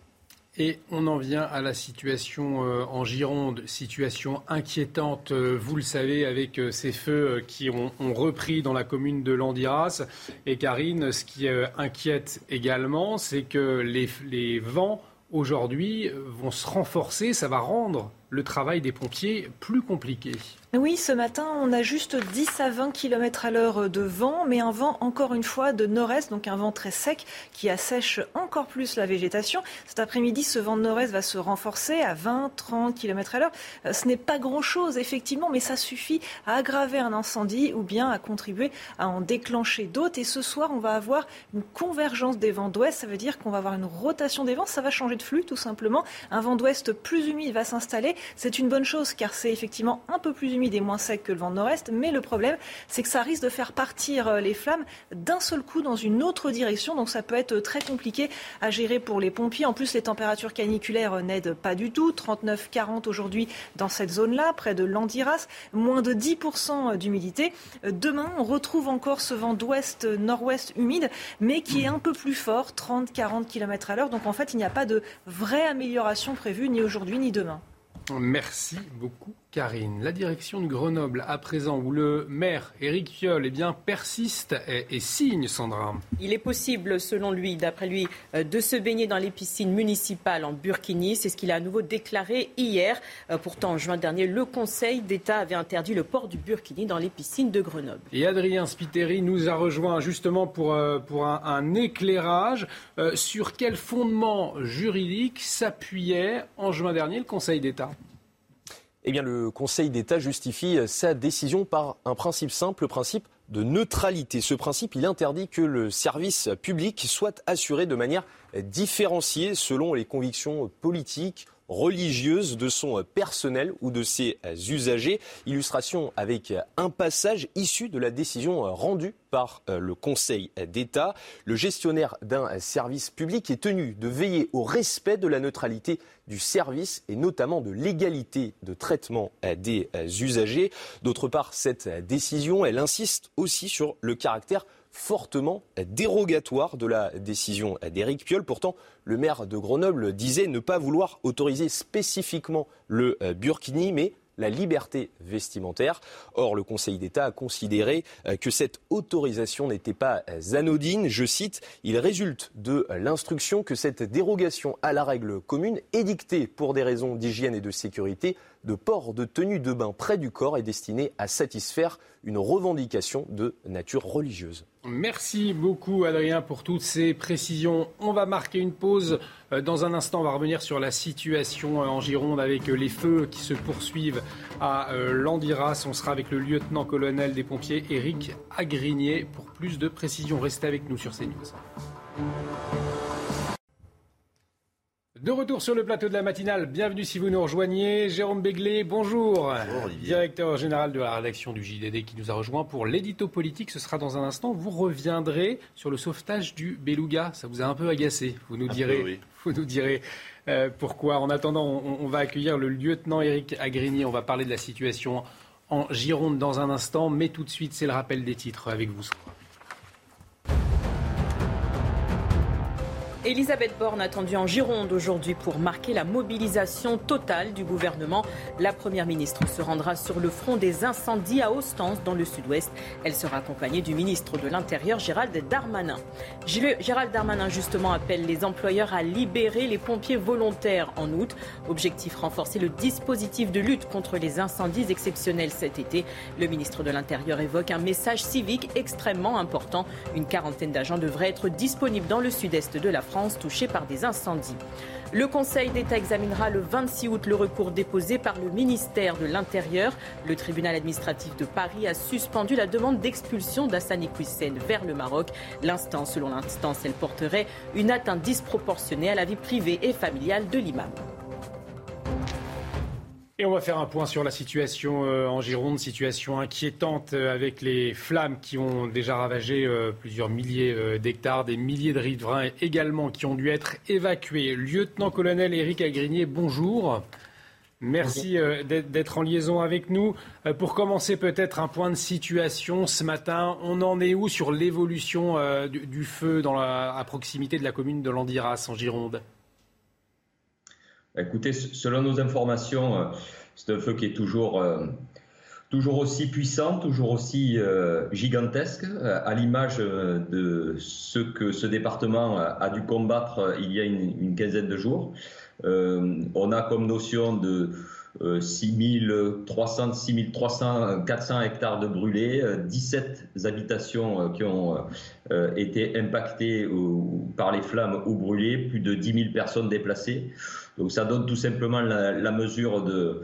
Et on en vient à la situation en Gironde, situation inquiétante, vous le savez, avec ces feux qui ont, repris dans la commune de Landiras. Et Karine, ce qui inquiète également, c'est que les vents aujourd'hui vont se renforcer, ça va rendre le travail des pompiers plus compliqué. Oui, ce matin, on a juste 10 à 20 km à l'heure de vent, mais un vent encore une fois de nord-est, donc un vent très sec qui assèche encore plus la végétation. Cet après-midi, ce vent de nord-est va se renforcer à 20, 30 km à l'heure. Euh, ce n'est pas grand-chose, effectivement, mais ça suffit à aggraver un incendie ou bien à contribuer à en déclencher d'autres. Et ce soir, on va avoir une convergence des vents d'ouest. Ça veut dire qu'on va avoir une rotation des vents. Ça va changer de flux, tout simplement. Un vent d'ouest plus humide va s'installer. C'est une bonne chose car c'est effectivement un peu plus humide et moins sec que le vent de nord-est, mais le problème, c'est que ça risque de faire partir euh, les flammes d'un seul coup dans une autre direction, donc ça peut être très compliqué à gérer pour les pompiers. En plus, les températures caniculaires n'aident pas du tout. 39-40 aujourd'hui dans cette zone-là, près de Landiras, moins de 10% d'humidité. Demain, on retrouve encore ce vent d'ouest-nord-ouest humide, mais qui est un peu plus fort, 30-40 km à l'heure. Donc en fait, il n'y a pas de vraie amélioration prévue ni aujourd'hui ni demain. Merci beaucoup. Karine. La direction de Grenoble, à présent, où le maire Éric Piolle eh bien, persiste et, signe, Sandra. Il est possible, selon lui, d'après lui, euh, de se baigner dans les piscines municipales en Burkini. C'est ce qu'il a à nouveau déclaré hier. Euh, pourtant, en juin dernier, le Conseil d'État avait interdit le port du Burkini dans les piscines de Grenoble. Et Adrien Spiteri nous a rejoint justement pour, euh, pour un, éclairage. sur quel fondement juridique s'appuyait en juin dernier le Conseil d'État eh bien, le Conseil d'État justifie sa décision par un principe simple, le principe de neutralité. Ce principe, il interdit que le service public soit assuré de manière différenciée selon les convictions politiques, religieuses de son personnel ou de ses usagers. Illustration avec un passage issu de la décision rendue par euh, le Conseil d'État. Le gestionnaire d'un service public est tenu de veiller au respect de la neutralité du service et notamment de l'égalité de traitement des usagers. D'autre part, cette décision, elle insiste aussi sur le caractère fortement dérogatoire de la décision d'Éric Piolle. Pourtant, le maire de Grenoble disait ne pas vouloir autoriser spécifiquement le euh, burkini, mais la liberté vestimentaire. Or, le Conseil d'État a considéré euh, que cette autorisation n'était pas euh, anodine. Je cite, il résulte de l'instruction que cette dérogation à la règle commune édictée pour des raisons d'hygiène et de sécurité de port de tenue de bain près du corps est destinée à satisfaire une revendication de nature religieuse. Merci beaucoup Adrien pour toutes ces précisions. On va marquer une pause. Euh, dans un instant, on va revenir sur la situation euh, en Gironde avec euh, les feux qui se poursuivent à Landiras. On sera avec le lieutenant-colonel des pompiers Éric Agrigné pour plus de précisions. Restez avec nous sur CNews. De retour sur le plateau de la matinale, bienvenue si vous nous rejoignez. Jérôme Béglé, bonjour. Directeur général de la rédaction du JDD qui nous a rejoint pour l'édito politique. Ce sera dans un instant. Vous reviendrez sur le sauvetage du Beluga. Ça vous a un peu agacé. Vous nous direz, vous nous direz euh, pourquoi. En attendant, on, va accueillir le lieutenant Éric Agrigny. On va parler de la situation en Gironde dans un instant. Mais tout de suite, c'est le rappel des titres avec vous. Elisabeth Borne attendue en Gironde aujourd'hui pour marquer la mobilisation totale du gouvernement. La Première ministre se rendra sur le front des incendies à Ostens dans le sud-ouest. Elle sera accompagnée du ministre de l'Intérieur Gérald Darmanin. Gérald Darmanin justement appelle les employeurs à libérer les pompiers volontaires en août. Objectif renforcer le dispositif de lutte contre les incendies exceptionnels cet été. Le ministre de l'Intérieur évoque un message civique extrêmement important. Une quarantaine d'agents devraient être disponibles dans le sud-est de la France France par des incendies. Le Conseil d'État examinera le 26 août le recours déposé par le ministère de l'Intérieur. Le tribunal administratif de Paris a suspendu la demande d'expulsion d'Assani Kouissen vers le Maroc. L'instance, selon l'instance, elle porterait une atteinte disproportionnée à la vie privée et familiale de l'imam. Et on va faire un point sur la situation euh, en Gironde, situation inquiétante euh, avec les flammes qui ont déjà ravagé euh, plusieurs milliers d'hectares, des milliers de riverains également qui ont dû être évacués. Lieutenant-colonel Éric Agrigné, bonjour. Merci d'être en liaison avec nous. Pour commencer, peut-être un point de situation ce matin. On en est où sur l'évolution du, feu à proximité de la commune de Landiras en Gironde? Écoutez, selon nos informations, euh, c'est un feu qui est toujours, euh, toujours aussi puissant, toujours aussi euh, gigantesque, à l'image de ce que ce département a dû combattre il y a une, quinzaine de jours. on a comme notion de 6300, 6300, 400 hectares de brûlés, 17 habitations qui ont été impactées par les flammes ou brûlées, plus de 10 000 personnes déplacées. Donc ça donne tout simplement la, mesure de,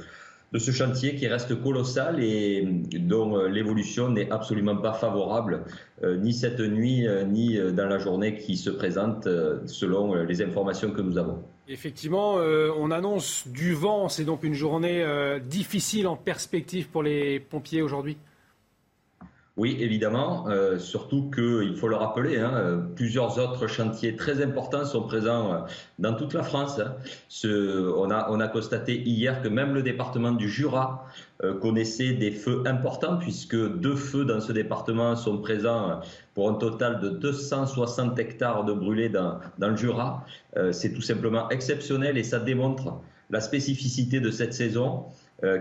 ce chantier qui reste colossal et dont euh, l'évolution n'est absolument pas favorable, euh, ni cette nuit, euh, ni dans la journée qui se présente, selon les informations que nous avons. Effectivement, on annonce du vent, c'est donc une journée difficile en perspective pour les pompiers aujourd'hui oui, évidemment, euh, surtout qu'il faut le rappeler, hein, euh, plusieurs autres chantiers très importants sont présents euh, dans toute la France. Hein. Ce, on, a, on, a, constaté hier que même le département du Jura connaissait des feux importants, puisque deux feux dans ce département sont présents pour un total de 260 hectares de brûlés dans, dans le Jura. C'est tout simplement exceptionnel et ça démontre la spécificité de cette saison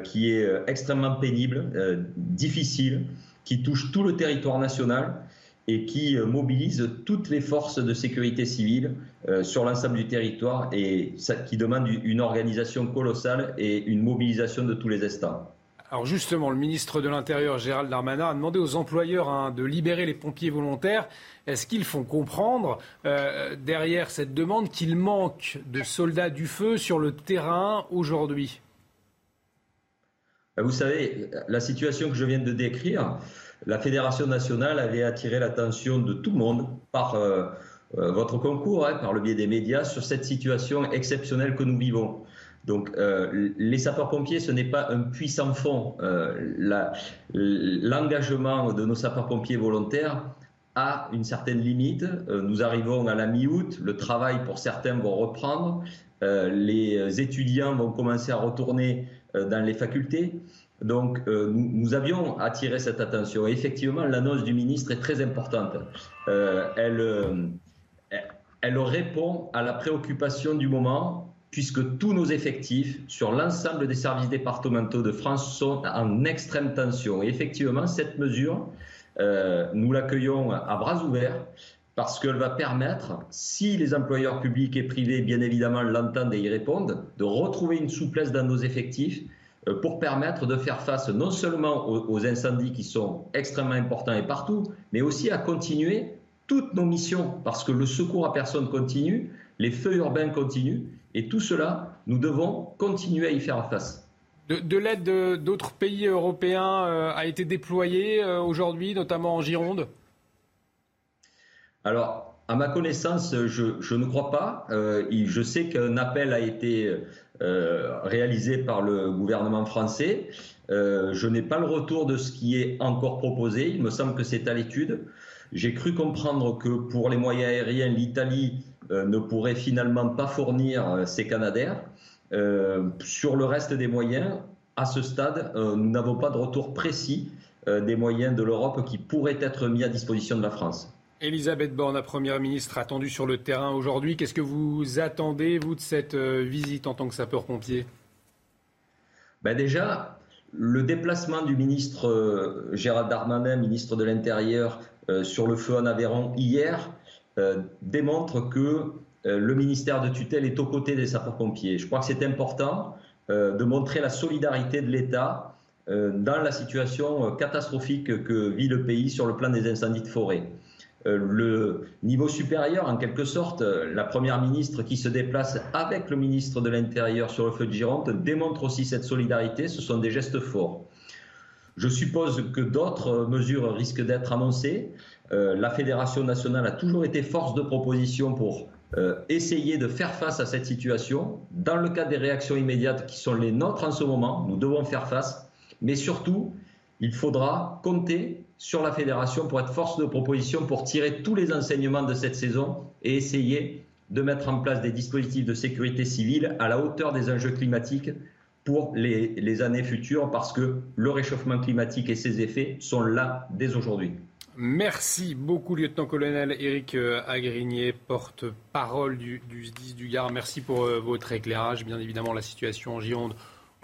qui est extrêmement pénible, difficile qui touche tout le territoire national et qui euh, mobilise toutes les forces de sécurité civile euh, sur l'ensemble du territoire et qui demande une organisation colossale et une mobilisation de tous les instants. Alors justement, le ministre de l'Intérieur, Gérald Darmanin, a demandé aux employeurs hein, de libérer les pompiers volontaires. Est-ce qu'ils font comprendre, euh, derrière cette demande, qu'il manque de soldats du feu sur le terrain aujourd'hui? Vous savez, la situation que je viens de décrire, la Fédération nationale avait attiré l'attention de tout le monde par euh, euh, votre concours, hein, par le biais des médias, sur cette situation exceptionnelle que nous vivons. Donc, euh, les sapeurs-pompiers, ce n'est pas un puissant fond. L'engagement de nos sapeurs-pompiers volontaires a une certaine limite. nous arrivons à la mi-août, le travail pour certains va reprendre, les étudiants vont commencer à retourner dans les facultés. Donc, euh, nous, avions attiré cette attention. Et effectivement, l'annonce du ministre est très importante. Euh, elle, elle répond à la préoccupation du moment, puisque tous nos effectifs sur l'ensemble des services départementaux de France sont en extrême tension. Et effectivement, cette mesure, nous l'accueillons à bras ouverts parce qu'elle va permettre, si les employeurs publics et privés, bien évidemment, l'entendent et y répondent, de retrouver une souplesse dans nos effectifs euh, pour permettre de faire face non seulement aux, incendies qui sont extrêmement importants et partout, mais aussi à continuer toutes nos missions, parce que le secours à personne continue, les feux urbains continuent, et tout cela, nous devons continuer à y faire face. De, l'aide d'autres pays européens euh, a été déployée euh, aujourd'hui, notamment en Gironde? Alors, à ma connaissance, je, ne crois pas. je sais qu'un appel a été réalisé par le gouvernement français. je n'ai pas le retour de ce qui est encore proposé. Il me semble que c'est à l'étude. J'ai cru comprendre que pour les moyens aériens, l'Italie ne pourrait finalement pas fournir ses Canadaires. sur le reste des moyens, à ce stade, nous n'avons pas de retour précis euh, des moyens de l'Europe qui pourraient être mis à disposition de la France. Elisabeth Borne, la Première ministre, attendue sur le terrain aujourd'hui. Qu'est-ce que vous attendez, vous, de cette euh, visite en tant que sapeur-pompier? Ben Déjà, le déplacement du ministre euh, Gérald Darmanin, ministre de l'Intérieur, sur le feu en Aveyron hier, démontre que le ministère de tutelle est aux côtés des sapeurs-pompiers. Je crois que c'est important de montrer la solidarité de l'État euh, dans la situation euh, catastrophique que vit le pays sur le plan des incendies de forêt. Euh, le niveau supérieur, en quelque sorte, la Première ministre qui se déplace avec le ministre de l'Intérieur sur le feu de Gironde démontre aussi cette solidarité. Ce sont des gestes forts. Je suppose que d'autres mesures risquent d'être annoncées. la Fédération nationale a toujours été force de proposition pour essayer de faire face à cette situation. Dans le cadre des réactions immédiates qui sont les nôtres en ce moment, nous devons faire face. Mais surtout, il faudra compter sur la fédération pour être force de proposition, pour tirer tous les enseignements de cette saison et essayer de mettre en place des dispositifs de sécurité civile à la hauteur des enjeux climatiques pour les, années futures, parce que le réchauffement climatique et ses effets sont là dès aujourd'hui. Merci beaucoup, lieutenant-colonel Éric euh, Agrigné, porte-parole du, du du Gard. Merci pour euh, votre éclairage. Bien évidemment, la situation en Gironde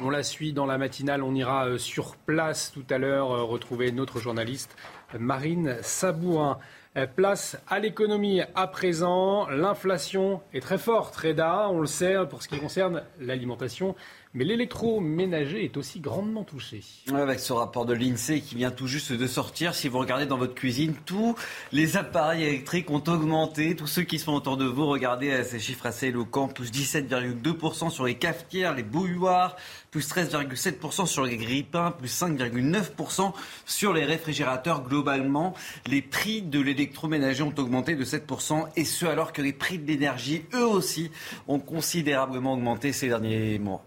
on la suit dans la matinale. On ira euh, sur place tout à l'heure euh, retrouver notre journaliste Marine Sabourin. Euh, place à l'économie à présent. L'inflation est très forte, Reda, on le sait, pour ce qui concerne l'alimentation. Mais l'électroménager est aussi grandement touché. Avec ce rapport de l'INSEE qui vient tout juste de sortir, si vous regardez dans votre cuisine, tous les appareils électriques ont augmenté. Tous ceux qui sont autour de vous, regardez euh, ces chiffres assez éloquents. Plus 17,2% sur les cafetières, les bouilloires, plus 13,7% sur les grippins, plus 5,9% sur les réfrigérateurs. Globalement, les prix de l'électroménager ont augmenté de 7%, et ce alors que les prix de l'énergie, eux aussi, ont considérablement augmenté ces derniers mois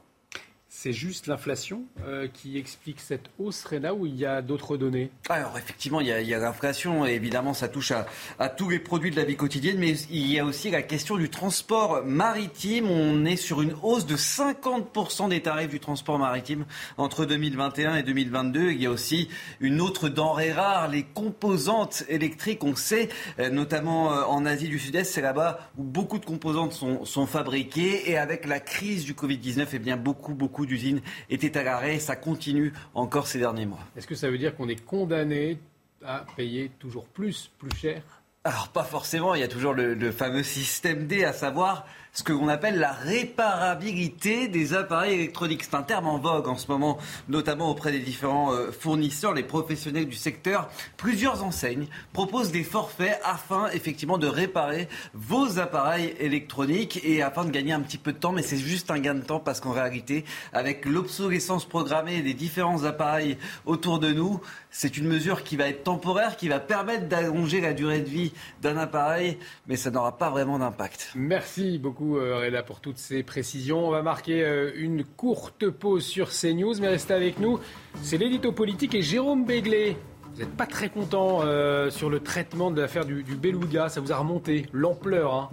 c'est juste l'inflation euh, qui explique cette hausse, Reda, ou il y a d'autres données? Alors effectivement, il y a, l'inflation, et évidemment ça touche à, tous les produits de la vie quotidienne, mais il y a aussi la question du transport maritime. On est sur une hausse de 50% des tarifs du transport maritime entre 2021 et 2022. Il y a aussi une autre denrée rare, les composantes électriques. On sait, euh, notamment euh, en Asie du Sud-Est, c'est là-bas où beaucoup de composantes sont, fabriquées, et avec la crise du Covid-19, eh bien beaucoup, beaucoup du usine était à l'arrêt. Ça continue encore ces derniers mois. Est-ce que ça veut dire qu'on est condamné à payer toujours plus, plus cher? Alors pas forcément, il y a toujours le, le fameux système D, à savoir ce que l'on appelle la réparabilité des appareils électroniques. C'est un terme en vogue en ce moment, notamment auprès des différents euh, fournisseurs, les professionnels du secteur. Plusieurs enseignes proposent des forfaits afin effectivement de réparer vos appareils électroniques et afin de gagner un petit peu de temps, mais c'est juste un gain de temps parce qu'en réalité, avec l'obsolescence programmée des différents appareils autour de nous, c'est une mesure qui va être temporaire, qui va permettre d'allonger la durée de vie d'un appareil, mais ça n'aura pas vraiment d'impact. Merci beaucoup. Euh, Reda, pour toutes ces précisions. On va marquer euh, une courte pause sur CNews, mais restez avec nous. C'est l'édito politique et Jérôme Béglé. Vous n'êtes pas très content euh, sur le traitement de l'affaire du, Beluga. Ça vous a remonté l'ampleur. Hein.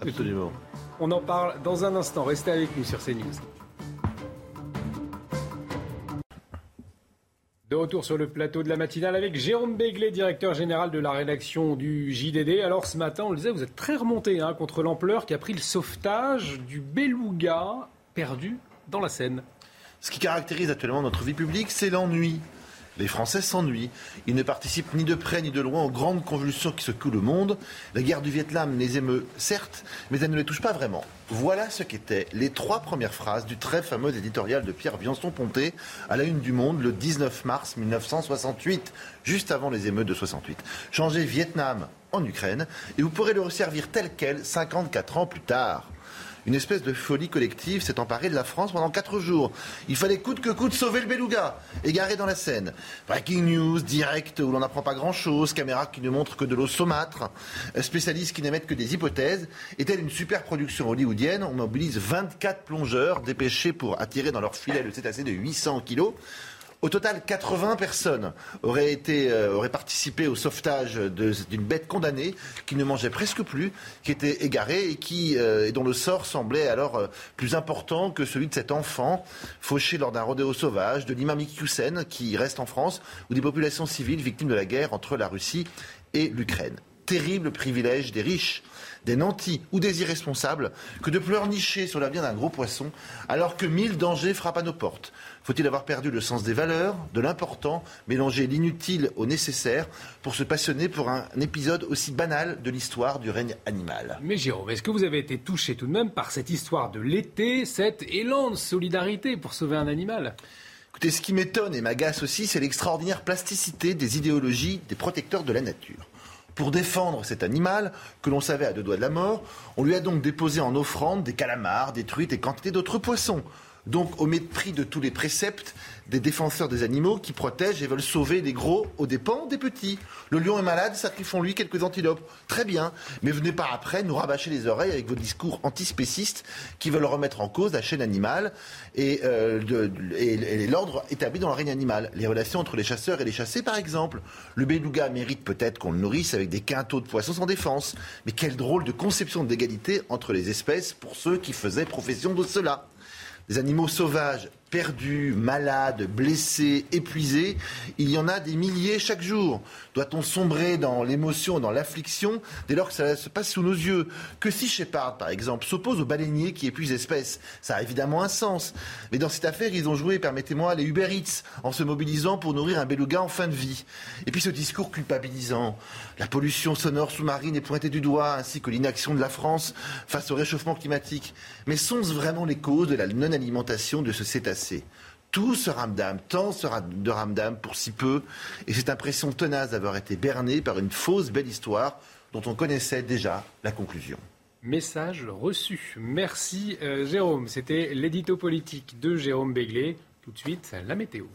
Absolument. On en parle dans un instant. Restez avec nous sur CNews. De retour sur le plateau de la matinale avec Jérôme Béglé, directeur général de la rédaction du JDD. Alors ce matin, on le disait, vous êtes très remonté hein, contre l'ampleur qui a pris le sauvetage du beluga perdu dans la Seine. Ce qui caractérise actuellement notre vie publique, c'est l'ennui. Les Français s'ennuient. Ils ne participent ni de près ni de loin aux grandes convulsions qui secouent le monde. La guerre du Vietnam les émeut, certes, mais elle ne les touche pas vraiment. Voilà ce qu'étaient les trois premières phrases du très fameux éditorial de Pierre Biançon-Ponté à la une du Monde le 19 mars 1968, juste avant les émeutes de 68. Changez Vietnam en Ukraine et vous pourrez le resservir tel quel 54 ans plus tard. Une espèce de folie collective s'est emparée de la France pendant quatre jours. Il fallait coûte que coûte sauver le beluga, égaré dans la Seine. Breaking news, direct, où l'on n'apprend pas grand-chose, caméra qui ne montre que de l'eau saumâtre, spécialistes qui n'émettent que des hypothèses. Est-elle une super production hollywoodienne On mobilise 24 plongeurs dépêchés pour attirer dans leur filet le cétacé de 800 kilos. Au total, 80 personnes euh, auraient participé au sauvetage d'une bête condamnée qui ne mangeait presque plus, qui était égarée et, euh, dont le sort semblait alors euh, plus important que celui de cet enfant fauché lors d'un rodéo sauvage, de l'imam Hussein qui reste en France, ou des populations civiles victimes de la guerre entre la Russie et l'Ukraine. Terrible privilège des riches des nantis ou des irresponsables que de pleurnicher sur l'avenir d'un gros poisson alors que mille dangers frappent à nos portes. Faut-il avoir perdu le sens des valeurs, de l'important, mélanger l'inutile au nécessaire pour se passionner pour un épisode aussi banal de l'histoire du règne animal? Mais Jérôme, est-ce que vous avez été touché tout de même par cette histoire de l'été, cet élan de solidarité pour sauver un animal? Écoutez, ce qui m'étonne et m'agace aussi, c'est l'extraordinaire plasticité des idéologies des protecteurs de la nature. Pour défendre cet animal, que l'on savait à deux doigts de la mort, on lui a donc déposé en offrande des calamars, des truites et quantité d'autres poissons. Donc au mépris de tous les préceptes des défenseurs des animaux qui protègent et veulent sauver les gros aux dépens des petits. Le lion est malade, sacrifions-lui quelques antilopes. Très bien, mais venez pas après nous rabâcher les oreilles avec vos discours antispécistes qui veulent remettre en cause la chaîne animale et, euh, l'ordre établi dans le règne animal. Les relations entre les chasseurs et les chassés, par exemple. Le beluga mérite peut-être qu'on le nourrisse avec des quintaux de poissons sans défense. Mais quelle drôle de conception d'égalité entre les espèces pour ceux qui faisaient profession de cela des animaux sauvages perdus, malades, blessés, épuisés, il y en a des milliers chaque jour. Doit-on sombrer dans l'émotion, dans l'affliction, dès lors que ça se passe sous nos yeux? Que si Shepard, par exemple, s'oppose aux baleiniers qui épuisent l'espèce, ça a évidemment un sens. Mais dans cette affaire, ils ont joué, permettez-moi, les Uber Eats, en se mobilisant pour nourrir un beluga en fin de vie. Et puis ce discours culpabilisant, la pollution sonore sous-marine est pointée du doigt, ainsi que l'inaction de la France face au réchauffement climatique. Mais sont-ce vraiment les causes de la non-alimentation de ce cétacé? Tout ce ramdam, tant sera de ramdam pour si peu, et cette impression tenace d'avoir été berné par une fausse belle histoire dont on connaissait déjà la conclusion. Message reçu. Merci euh, Jérôme. C'était l'édito politique de Jérôme Béglé. Tout de suite, la météo.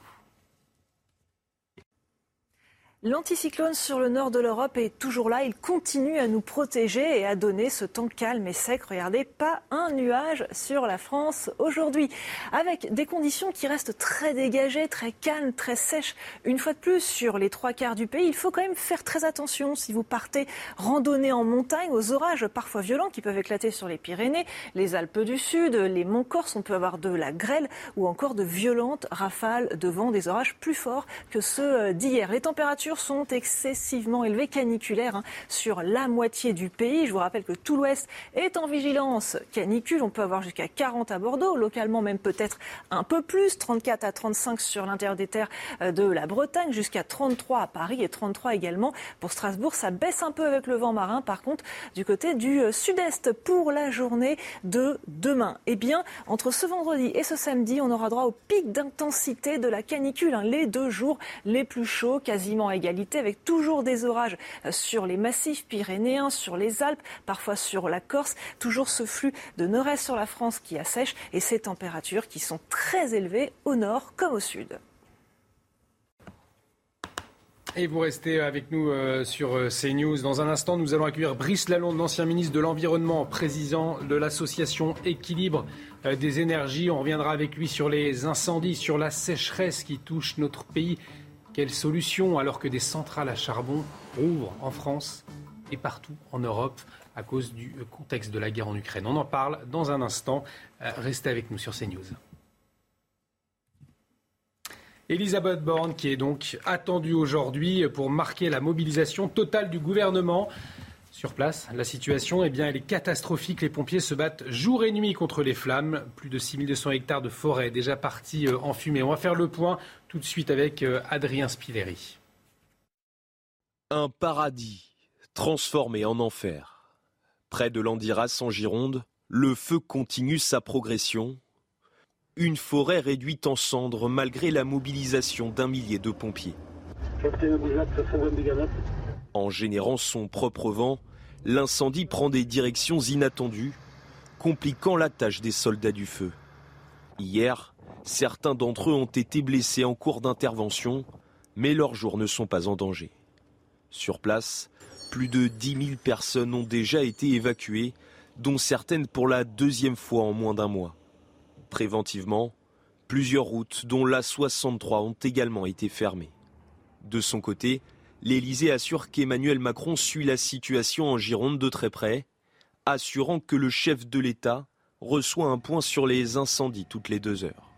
L'anticyclone sur le nord de l'Europe est toujours là. Il continue à nous protéger et à donner ce temps calme et sec. Regardez, pas un nuage sur la France aujourd'hui. Avec des conditions qui restent très dégagées, très calmes, très sèches. Une fois de plus, sur les trois quarts du pays, il faut quand même faire très attention si vous partez randonner en montagne aux orages parfois violents qui peuvent éclater sur les Pyrénées, les Alpes du Sud, les monts Corse. On peut avoir de la grêle ou encore de violentes rafales de vent, des orages plus forts que ceux d'hier. Les températures sont excessivement élevées, caniculaires, hein, sur la moitié du pays. Je vous rappelle que tout l'Ouest est en vigilance canicule. On peut avoir jusqu'à 40 à Bordeaux, localement même peut-être un peu plus, 34 à 35 sur l'intérieur des terres euh, de la Bretagne, jusqu'à 33 à Paris et 33 également pour Strasbourg. Ça baisse un peu avec le vent marin, par contre, du côté du euh, sud-est pour la journée de demain. Eh bien, entre ce vendredi et ce samedi, on aura droit au pic d'intensité de la canicule, hein, les deux jours les plus chauds, quasiment également avec toujours des orages euh, sur les massifs pyrénéens, sur les Alpes, parfois sur la Corse. Toujours ce flux de nord-est sur la France qui assèche et ces températures qui sont très élevées au nord comme au sud. Et vous restez avec nous euh, sur euh, CNews. Dans un instant, nous allons accueillir Brice Lalonde, l'ancien ministre de l'Environnement, président de l'association Équilibre des énergies. On reviendra avec lui sur les incendies, sur la sécheresse qui touche notre pays quelle solution alors que des centrales à charbon ouvrent en France et partout en Europe à cause du contexte de la guerre en Ukraine? On en parle dans un instant. Euh, restez avec nous sur CNews. Elisabeth Borne qui est donc attendue aujourd'hui pour marquer la mobilisation totale du gouvernement. Sur place, la situation eh bien, elle est catastrophique. Les pompiers se battent jour et nuit contre les flammes. Plus de 6200 hectares de forêt déjà partis euh, en fumée. On va faire le point tout de suite avec euh, Adrien Spilleri. Un paradis transformé en enfer. Près de l'Andiras en Gironde, le feu continue sa progression. Une forêt réduite en cendres malgré la mobilisation d'un millier de pompiers. En générant son propre vent, l'incendie prend des directions inattendues. compliquant la tâche des soldats du feu. Hier, certains d'entre eux ont été blessés en cours d'intervention, mais leurs jours ne sont pas en danger. Sur place, plus de 10 000 personnes ont déjà été évacuées, dont certaines pour la deuxième fois en moins d'un mois. Préventivement, plusieurs routes, dont la 63, ont également été fermées. De son côté, l'Élysée assure qu'Emmanuel Macron suit la situation en Gironde de très près, assurant que le chef de l'État reçoit un point sur les incendies toutes les deux heures.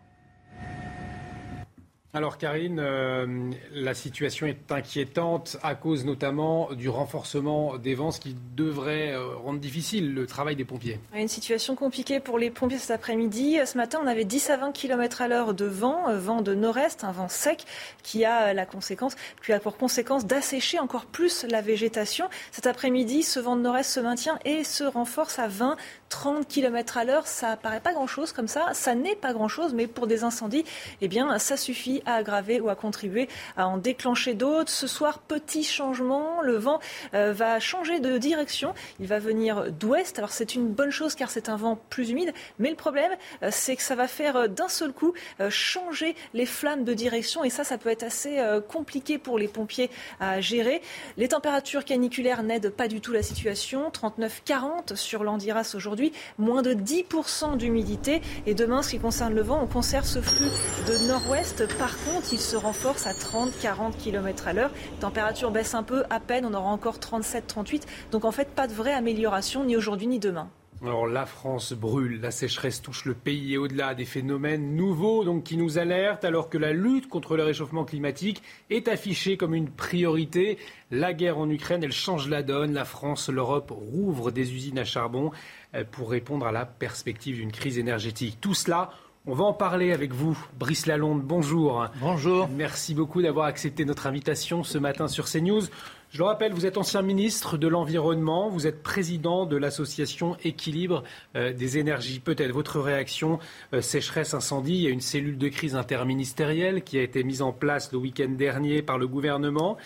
Alors Karine, euh, la situation est inquiétante à cause notamment du renforcement des vents, ce qui devrait euh, rendre difficile le travail des pompiers. Une situation compliquée pour les pompiers cet après-midi. Ce matin, on avait 10 à 20 km à l'heure de vent, euh, vent de nord-est, un vent sec qui a la conséquence, qui a pour conséquence d'assécher encore plus la végétation. Cet après-midi, ce vent de nord-est se maintient et se renforce à 20, 30 km à l'heure. Ça paraît pas grand-chose comme ça. Ça n'est pas grand-chose, mais pour des incendies, eh bien, ça suffit à aggraver ou à contribuer à en déclencher d'autres. Ce soir, petit changement, le vent euh, va changer de direction. Il va venir d'ouest. Alors c'est une bonne chose car c'est un vent plus humide, mais le problème, euh, c'est que ça va faire euh, d'un seul coup changer les flammes de direction et ça, ça peut être assez compliqué pour les pompiers à gérer. Les températures caniculaires n'aident pas du tout la situation. 39-40 sur l'Andiras aujourd'hui, moins de 10% d'humidité. Et demain, ce qui concerne le vent, on conserve ce flux de nord-ouest. Par contre, il se renforce à 30-40 km à l'heure. Température baisse un peu, à peine, on aura encore 37-38. Donc en fait, pas de vraie amélioration, ni aujourd'hui ni demain. Alors la France brûle, la sécheresse touche le pays et au-delà des phénomènes nouveaux qui nous alertent alors que la lutte contre le réchauffement climatique est affichée comme une priorité. La guerre en Ukraine, elle change la donne. La France, l'Europe rouvrent des usines à charbon euh, pour répondre à la perspective d'une crise énergétique. Tout cela on va en parler avec vous. Brice Lalonde, bonjour. Bonjour. Merci beaucoup d'avoir accepté notre invitation ce matin sur CNews. Je le rappelle, vous êtes ancien ministre de l'Environnement, vous êtes président de l'association Équilibre euh, des énergies. Peut-être votre réaction, euh, sécheresse, incendie, il y a une cellule de crise interministérielle qui a été mise en place le week-end dernier par le gouvernement.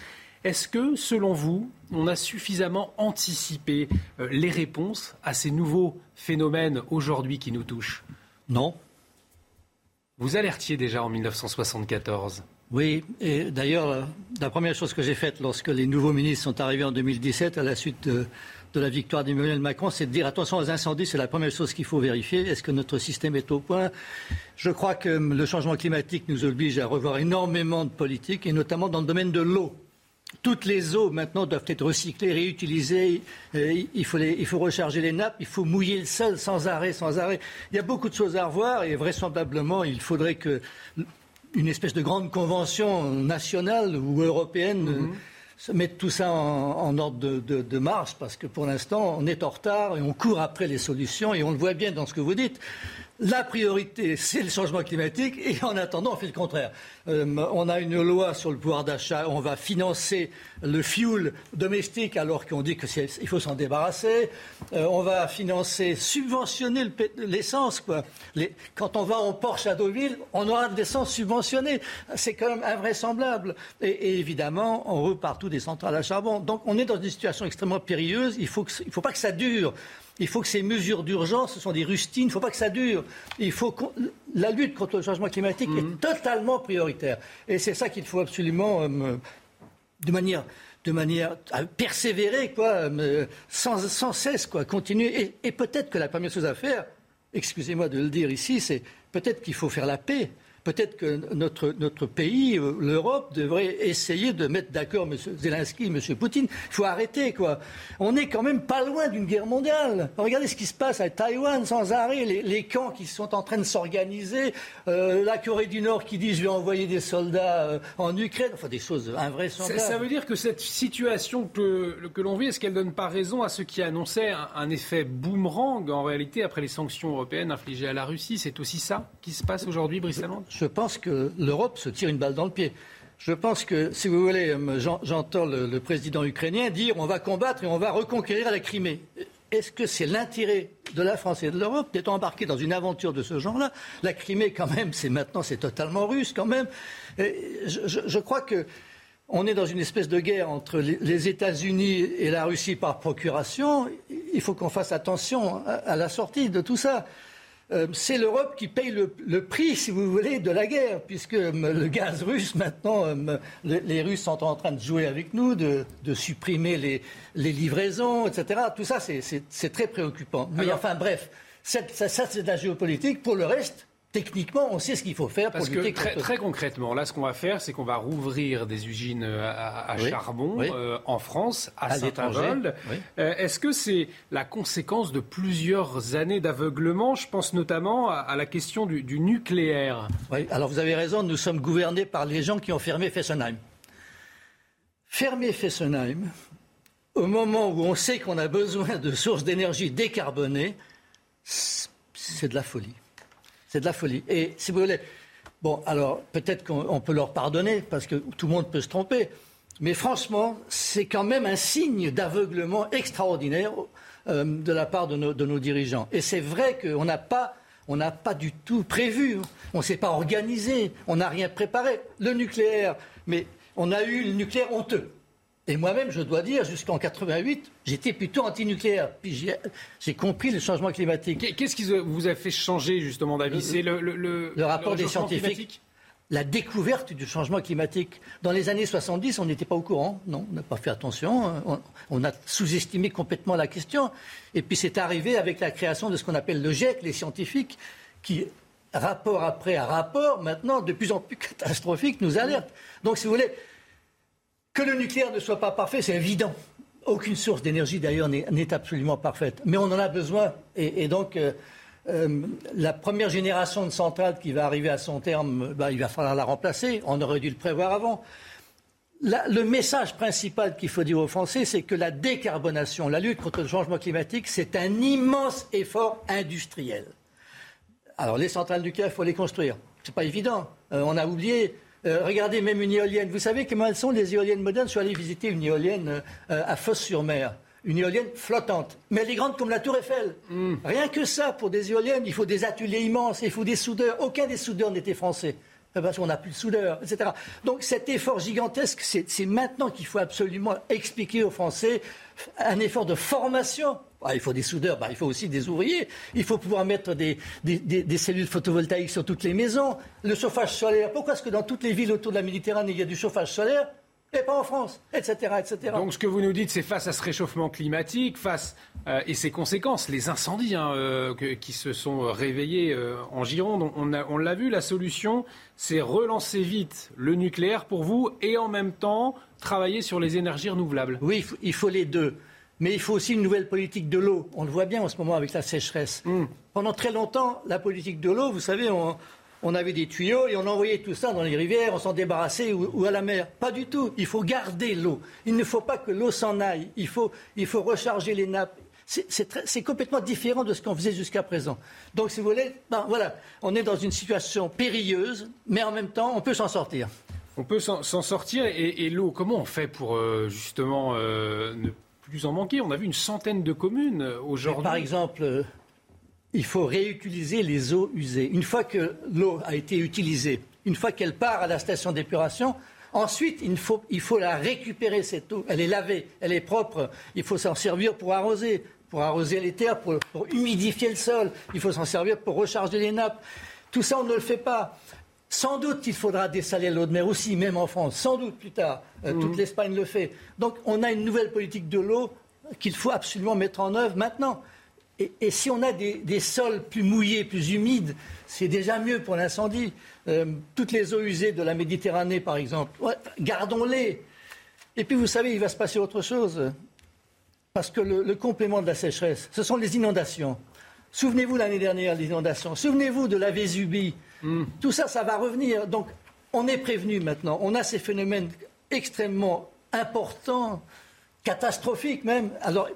Est-ce que, selon vous, on a suffisamment anticipé euh, les réponses à ces nouveaux phénomènes aujourd'hui qui nous touchent? Non, vous alertiez déjà en 1974. Oui, et d'ailleurs, la première chose que j'ai faite lorsque les nouveaux ministres sont arrivés en 2017 à la suite de, la victoire d'Emmanuel Macron, c'est de dire attention aux incendies, c'est la première chose qu'il faut vérifier. Est-ce que notre système est au point? Je crois que le changement climatique nous oblige à revoir énormément de politiques, et notamment dans le domaine de l'eau. Toutes les eaux maintenant doivent être recyclées, réutilisées. Euh, il, faut il, faut recharger les nappes, il faut mouiller le sol sans arrêt, sans arrêt. Il y a beaucoup de choses à revoir et vraisemblablement il faudrait que une espèce de grande convention nationale ou européenne mhm. mette tout ça en, ordre de, de, marche parce que pour l'instant on est en retard et on court après les solutions et on le voit bien dans ce que vous dites. La priorité, c'est le changement climatique et en attendant, on fait le contraire. Euh, on a une loi sur le pouvoir d'achat, on va financer le fuel domestique alors qu'on dit qu'il faut s'en débarrasser. Euh, on va financer, subventionner l'essence. quand on va en Porsche à Deauville, on aura de l'essence subventionnée. C'est quand même invraisemblable. Et, évidemment, on repart tout des centrales à charbon. Donc on est dans une situation extrêmement périlleuse. Il ne faut pas que ça dure. Il faut que ces mesures d'urgence, ce sont des rustines, il ne faut pas que ça dure. Il faut la lutte contre le changement climatique est mhm. totalement prioritaire. Et c'est ça qu'il faut absolument, euh, de manière de manière à persévérer, quoi, sans, cesse, quoi, continuer. et peut-être que la première chose à faire, excusez-moi de le dire ici, c'est peut-être qu'il faut faire la paix peut-être que notre, notre pays, euh, l'Europe, devrait essayer de mettre d'accord M. Zelensky, M. Poutine. Il faut arrêter, quoi. On n'est quand même pas loin d'une guerre mondiale. Regardez ce qui se passe à Taïwan sans arrêt, les, camps qui sont en train de s'organiser, euh, la Corée du Nord qui dit je vais envoyer des soldats euh, en Ukraine, enfin des choses invraisemblables. Ça, veut dire que cette situation que, que l'on vit, est-ce qu'elle ne donne pas raison à ceux qui annonçaient un, un effet boomerang en réalité après les sanctions européennes infligées à la Russie? C'est aussi ça qui se passe aujourd'hui, Brice je pense que l'Europe se tire une balle dans le pied. Je pense que, si vous voulez, euh, j'entends le, président ukrainien dire on va combattre et on va reconquérir la Crimée. Est-ce que c'est l'intérêt de la France et de l'Europe d'être embarqué dans une aventure de ce genre-là? La Crimée, quand même, c'est maintenant, c'est totalement russe, quand même. je, crois que on est dans une espèce de guerre entre les États-Unis et la Russie par procuration. Il faut qu'on fasse attention à la sortie de tout ça. Euh, c'est l'Europe qui paye le, prix, si vous voulez, de la guerre, puisque le gaz russe, maintenant, les Russes sont en train de jouer avec nous, de, supprimer les, livraisons, etc. Tout ça, c'est très préoccupant. Mais enfin, bref, ça c'est de la géopolitique. Pour le reste, techniquement, on sait ce qu'il faut faire pour Parce que très, concrètement, là, ce qu'on va faire, c'est qu'on va rouvrir des usines euh, à, charbon euh, en France, à, Saint-Avold. Euh, est-ce que c'est la conséquence de plusieurs années d'aveuglement? Je pense notamment à, la question du, du, nucléaire. Oui, alors vous avez raison, nous sommes gouvernés par les gens qui ont fermé Fessenheim. Fermer Fessenheim, au moment où on sait qu'on a besoin de sources d'énergie décarbonées, c'est de la folie. C'est de la folie. Et si vous voulez, bon, alors peut-être qu'on peut leur pardonner parce que tout le monde peut se tromper. Mais franchement, c'est quand même un signe d'aveuglement extraordinaire euh, de la part de nos, dirigeants. Et c'est vrai qu'on n'a pas, pas du tout prévu, on ne s'est pas organisé, on n'a rien préparé. Le nucléaire, mais on a eu le nucléaire honteux. Et moi-même, je dois dire, jusqu'en 88, j'étais plutôt anti-nucléaire. Puis j'ai compris le changement climatique. Qu'est-ce qui vous a fait changer justement d'avis C'est le, le, rapport des scientifiques. La découverte du changement climatique. Dans les années 70, on n'était pas au courant. Non, on n'a pas fait attention. On, a sous-estimé complètement la question. Et puis c'est arrivé avec la création de ce qu'on appelle le GIEC, les scientifiques, qui, rapport après rapport, maintenant, de plus en plus catastrophique, nous alertent. Donc, si vous voulez, que le nucléaire ne soit pas parfait, c'est évident. Aucune source d'énergie, d'ailleurs, n'est absolument parfaite. Mais on en a besoin. Et, donc, euh, euh, la première génération de centrales qui va arriver à son terme, bah, il va falloir la remplacer. On aurait dû le prévoir avant. le message principal qu'il faut dire aux Français, c'est que la décarbonation, la lutte contre le changement climatique, c'est un immense effort industriel. Alors, les centrales nucléaires, il faut les construire. Ce n'est pas évident. Euh, on a oublié euh, regardez même une éolienne. Vous savez comment elles sont les éoliennes modernes? Je suis allé visiter une éolienne euh, euh, à Fosse-sur-Mer. Une éolienne flottante. Mais elle est grande comme la Tour Eiffel. Hmm. Rien que ça, pour des éoliennes, il faut des ateliers immenses, il faut des soudeurs. Aucun des soudeurs n'était français. Parce qu'on n'a plus de soudeurs, etc. Donc cet effort gigantesque, c'est maintenant qu'il faut absolument expliquer aux Français un effort de formation ah, il faut des soudeurs, bah, il faut aussi des ouvriers. Il faut pouvoir mettre des, cellules photovoltaïques sur toutes les maisons. Le chauffage solaire. Pourquoi est-ce que dans toutes les villes autour de la Méditerranée, il y a du chauffage solaire et pas en France, etc., etc. Donc ce que vous nous dites, c'est face à ce réchauffement climatique, face euh, et ses conséquences, les incendies hein, euh, qui se sont réveillés euh, en Gironde, on, on l'a vu, la solution, c'est relancer vite le nucléaire pour vous et en même temps travailler sur les énergies renouvelables. Oui, il faut les deux. Mais il faut aussi une nouvelle politique de l'eau. On le voit bien en ce moment avec la sécheresse. Mm. Pendant très longtemps, la politique de l'eau, vous savez, on, avait des tuyaux et on envoyait tout ça dans les rivières, on s'en débarrassait ou, à la mer. Pas du tout. Il faut garder l'eau. Il ne faut pas que l'eau s'en aille. Il faut, il faut recharger les nappes. C'est complètement différent de ce qu'on faisait jusqu'à présent. Donc, si vous voulez, ben, voilà, on est dans une situation périlleuse, mais en même temps, on peut s'en sortir. On peut s'en sortir. Et, l'eau, comment on fait pour euh, justement euh, ne plus en manquer. On a vu une centaine de communes euh, aujourd'hui. Par exemple, euh, il faut réutiliser les eaux usées. Une fois que l'eau a été utilisée, une fois qu'elle part à la station d'épuration, ensuite il faut, il faut la récupérer cette eau. Elle est lavée, elle est propre. Il faut s'en servir pour arroser, pour arroser les terres, pour, pour humidifier le sol. Il faut s'en servir pour recharger les nappes. Tout ça, on ne le fait pas. Sans doute qu'il faudra dessaler l'eau de mer aussi, même en France, sans doute plus tard. Euh, toute mhm. l'Espagne le fait. Donc on a une nouvelle politique de l'eau qu'il faut absolument mettre en œuvre maintenant. Et, si on a des, sols plus mouillés, plus humides, c'est déjà mieux pour l'incendie. Euh, toutes les eaux usées de la Méditerranée, par exemple, gardons-les. Et puis vous savez, il va se passer autre chose. Parce que le, le complément de la sécheresse, ce sont les inondations. Souvenez-vous l'année dernière, les inondations. Souvenez-vous de la Vésubie. Hmm. Tout ça, ça va revenir. Donc, on est prévenu maintenant. On a ces phénomènes extrêmement importants, catastrophiques même. Alors,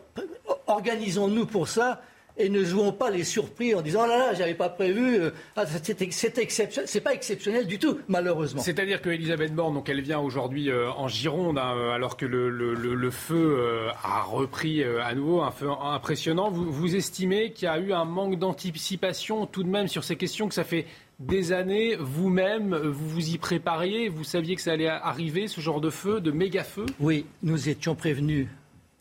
organisons-nous pour ça et ne jouons pas les surpris en disant oh là là, j'avais pas prévu. Euh, ah, c'est exceptionnel. C'est pas exceptionnel du tout, malheureusement. C'est-à-dire que Elisabeth Borne, donc elle vient aujourd'hui euh, en Gironde, hein, euh, alors que le, feu a repris à nouveau, un feu impressionnant. Vous, vous estimez qu'il y a eu un manque d'anticipation tout de même sur ces questions que ça fait des années, vous-même, vous vous y prépariez, vous saviez que ça allait arriver, ce genre de feu, de méga feu Oui, nous étions prévenus.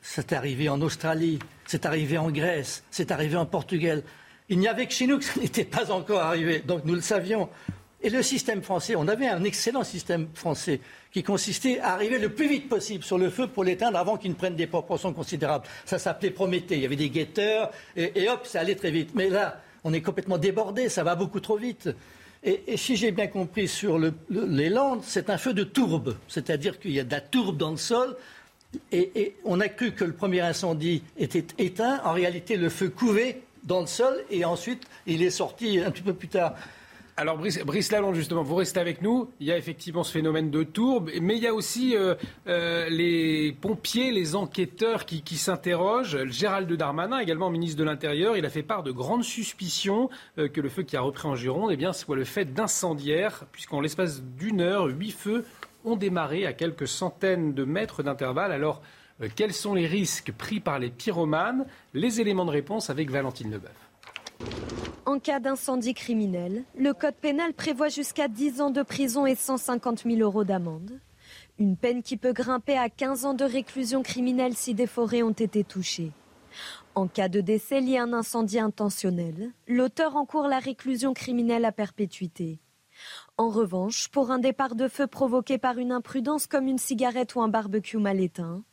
C'est arrivé en Australie, c'est arrivé en Grèce, c'est arrivé en Portugal. Il n'y avait que chez nous que ça n'était pas encore arrivé. Donc nous le savions. Et le système français, on avait un excellent système français qui consistait à arriver le plus vite possible sur le feu pour l'éteindre avant qu'il ne prenne des proportions considérables. Ça s'appelait Prométhée. Il y avait des guetteurs et, hop, ça allait très vite. Mais là, on est complètement débordé, ça va beaucoup trop vite. Et, si j'ai bien compris sur les Landes, c'est un feu de tourbe, c'est-à-dire qu'il y a de la tourbe dans le sol et, on a cru que le premier incendie était éteint. En réalité, le feu couvait dans le sol et ensuite il est sorti un petit peu plus tard. Alors Brice, Lalonde, justement, vous restez avec nous. Il y a effectivement ce phénomène de tourbe, mais il y a aussi euh, euh, les pompiers, les enquêteurs qui, s'interrogent. Gérald Darmanin, également ministre de l'Intérieur, il a fait part de grandes suspicions euh, que le feu qui a repris en Gironde eh bien, soit le fait d'incendiaires, puisqu'en l'espace d'une heure, huit feux ont démarré à quelques centaines de mètres d'intervalle. Alors, euh, quels sont les risques pris par les pyromanes? Les éléments de réponse avec Valentine Leboeuf. En cas d'incendie criminel, le Code pénal prévoit jusqu'à 10 ans de prison et 150 000 euros d'amende. Une peine qui peut grimper à 15 ans de réclusion criminelle si des forêts ont été touchées. En cas de décès lié à un incendie intentionnel, l'auteur encourt la réclusion criminelle à perpétuité. En revanche, pour un départ de feu provoqué par une imprudence comme une cigarette ou un barbecue mal éteint,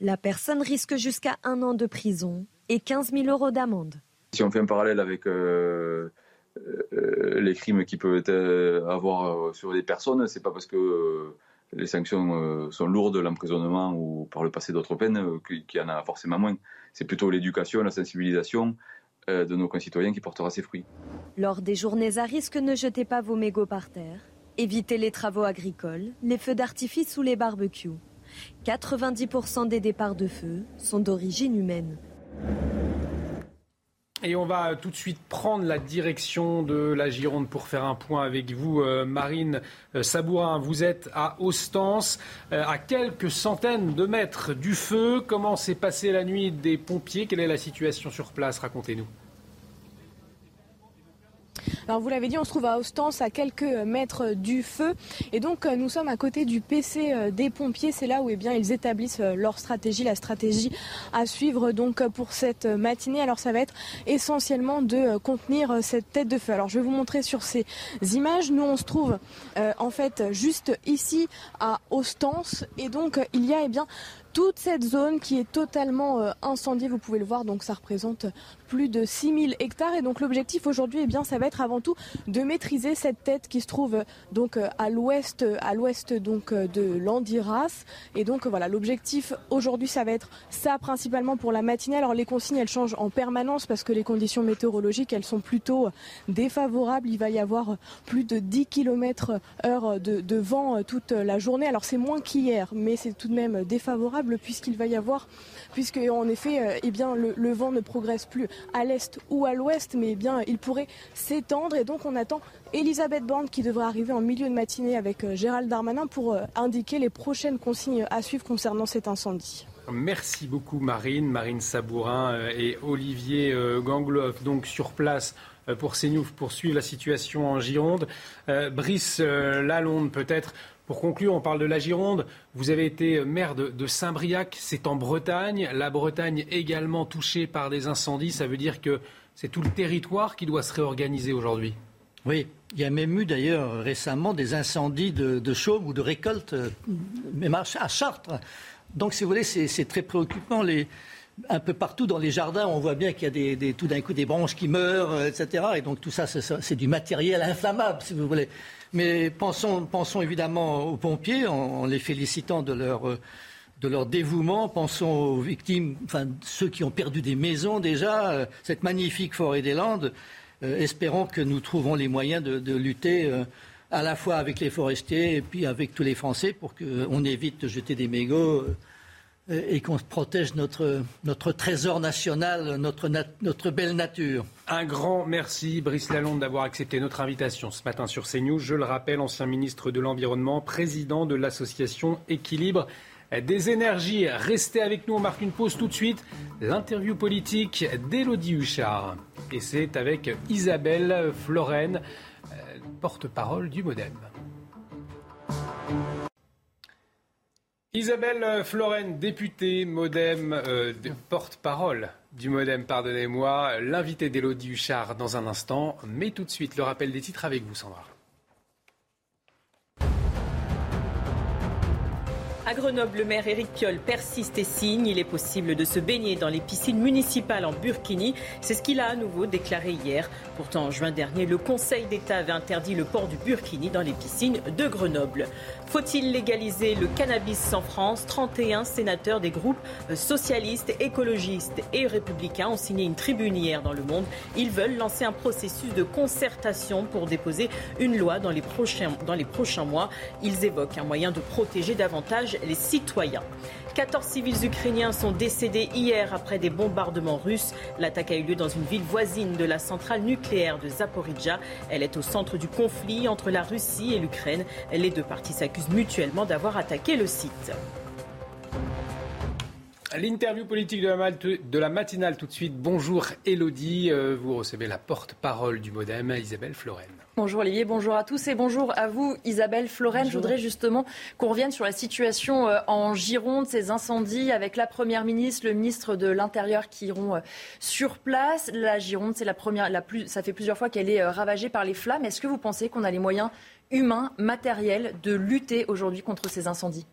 la personne risque jusqu'à un an de prison et 15 000 euros d'amende. Si on fait un parallèle avec euh, euh, les crimes qui peuvent euh, avoir sur des personnes, c'est pas parce que les sanctions sont lourdes, l'emprisonnement ou par le passé d'autres peines, qu'il y en a forcément moins. C'est plutôt l'éducation, la sensibilisation de nos concitoyens qui portera ses fruits. Lors des journées à risque, ne jetez pas vos mégots par terre. Évitez les travaux agricoles, les feux d'artifice ou les barbecues. 90% des départs de feu sont d'origine humaine. Et on va tout de suite prendre la direction de la Gironde pour faire un point avec vous, euh, Marine euh, Sabourin. Vous êtes à Ostens, euh, à quelques centaines de mètres du feu. Comment s'est passée la nuit des pompiers? Quelle est la situation sur place? Racontez-nous. Alors vous l'avez dit, on se trouve à Ostens, à quelques mètres du feu. Et donc euh, nous sommes à côté du PC euh, des pompiers. C'est là où eh bien, ils établissent euh, leur stratégie, la stratégie à suivre donc pour cette matinée. Alors ça va être essentiellement de contenir cette tête de feu. Alors je vais vous montrer sur ces images. Nous on se trouve en fait juste ici à Ostens. Et donc il y a eh bien toute cette zone qui est totalement incendiée. Vous pouvez le voir, donc ça représente plus de 6000 hectares. Et donc l'objectif aujourd'hui, eh bien, ça va être avant tout de maîtriser cette tête qui se trouve donc euh, à l'ouest, à l'ouest donc euh, de l'Andiras. Et donc voilà, l'objectif aujourd'hui, ça va être ça principalement pour la matinée. Alors les consignes, elles changent en permanence parce que les conditions météorologiques, elles sont plutôt défavorables. Il va y avoir plus de 10 km heure de, vent toute la journée. Alors c'est moins qu'hier, mais c'est tout de même défavorable puisqu'il va y avoir, puisque en effet, euh, eh bien, le vent ne progresse plus à l'est ou à l'ouest, mais bien il pourrait s'étendre. Et donc on attend Elisabeth Borne qui devrait arriver en milieu de matinée avec euh, Gérald Darmanin pour euh, indiquer les prochaines consignes à suivre concernant cet incendie. Merci beaucoup Marine, Marine Sabourin euh, et Olivier Gangloff, donc sur place pour CNews pour suivre la situation en Gironde. Brice Lalonde peut-être pour conclure, on parle de la Gironde. Vous avez été maire de, Saint-Briac, c'est en Bretagne. La Bretagne également touchée par des incendies. Ça veut dire que c'est tout le territoire qui doit se réorganiser aujourd'hui. Oui, il y a même eu d'ailleurs récemment des incendies de, de chaume ou de récolte, euh, à Chartres. Donc, si vous voulez, c'est très préoccupant. un peu partout dans les jardins, on voit bien qu'il y a tout d'un coup des branches qui meurent, euh, etc. Et donc tout ça, c'est du matériel inflammable, si vous voulez. Mais pensons, évidemment aux pompiers en, les félicitant de leur, de leur dévouement. Pensons aux victimes, enfin ceux qui ont perdu des maisons déjà, euh, cette magnifique forêt des Landes. Euh, espérons que nous trouvons les moyens de, lutter euh, à la fois avec les forestiers et puis avec tous les Français pour qu'on évite de jeter des mégots et qu'on protège notre, notre trésor national, notre, notre belle nature. Un grand merci, Brice Lalonde, d'avoir accepté notre invitation ce matin sur CNews. Je le rappelle, ancien ministre de l'Environnement, président de l'association Équilibre des énergies. Restez avec nous, on marque une pause tout de suite. L'interview politique d'Élodie Huchard. Et c'est avec Isabelle Floren, euh, porte-parole du Modem. Isabelle Floren, députée Modem, euh, porte-parole du Modem, pardonnez-moi, l'invité d'Élodie Huchard dans un instant, mais tout de suite le rappel des titres avec vous, Sandra. À Grenoble, le maire Éric Piolle persiste et signe. Il est possible de se baigner dans les piscines municipales en Burkini. C'est ce qu'il a à nouveau déclaré hier. Pourtant, en juin dernier, le Conseil d'État avait interdit le port du Burkini dans les piscines de Grenoble. Faut-il légaliser le cannabis en France? 31 sénateurs des groupes socialistes, écologistes et républicains ont signé une tribune hier dans Le Monde. Ils veulent lancer un processus de concertation pour déposer une loi dans les prochains, dans les prochains mois. Ils évoquent un moyen de protéger davantage les citoyens. 14 civils ukrainiens sont décédés hier après des bombardements russes. L'attaque a eu lieu dans une ville voisine de la centrale nucléaire de Zaporizhia. Elle est au centre du conflit entre la Russie et l'Ukraine. Les deux parties s'accusent mutuellement d'avoir attaqué le site. L'interview politique de la, matinale tout de suite. Bonjour Elodie, euh, vous recevez la porte-parole du Modem, Isabelle Floren. Bonjour Olivier, bonjour à tous et bonjour à vous Isabelle Floren. Je voudrais justement qu'on revienne sur la situation euh, en Gironde, ces incendies avec la Première ministre, le ministre de l'Intérieur qui iront euh, sur place. La Gironde, c'est la première, la plus, ça fait plusieurs fois qu'elle est euh, ravagée par les flammes. Est-ce que vous pensez qu'on a les moyens humains, matériels de lutter aujourd'hui contre ces incendies?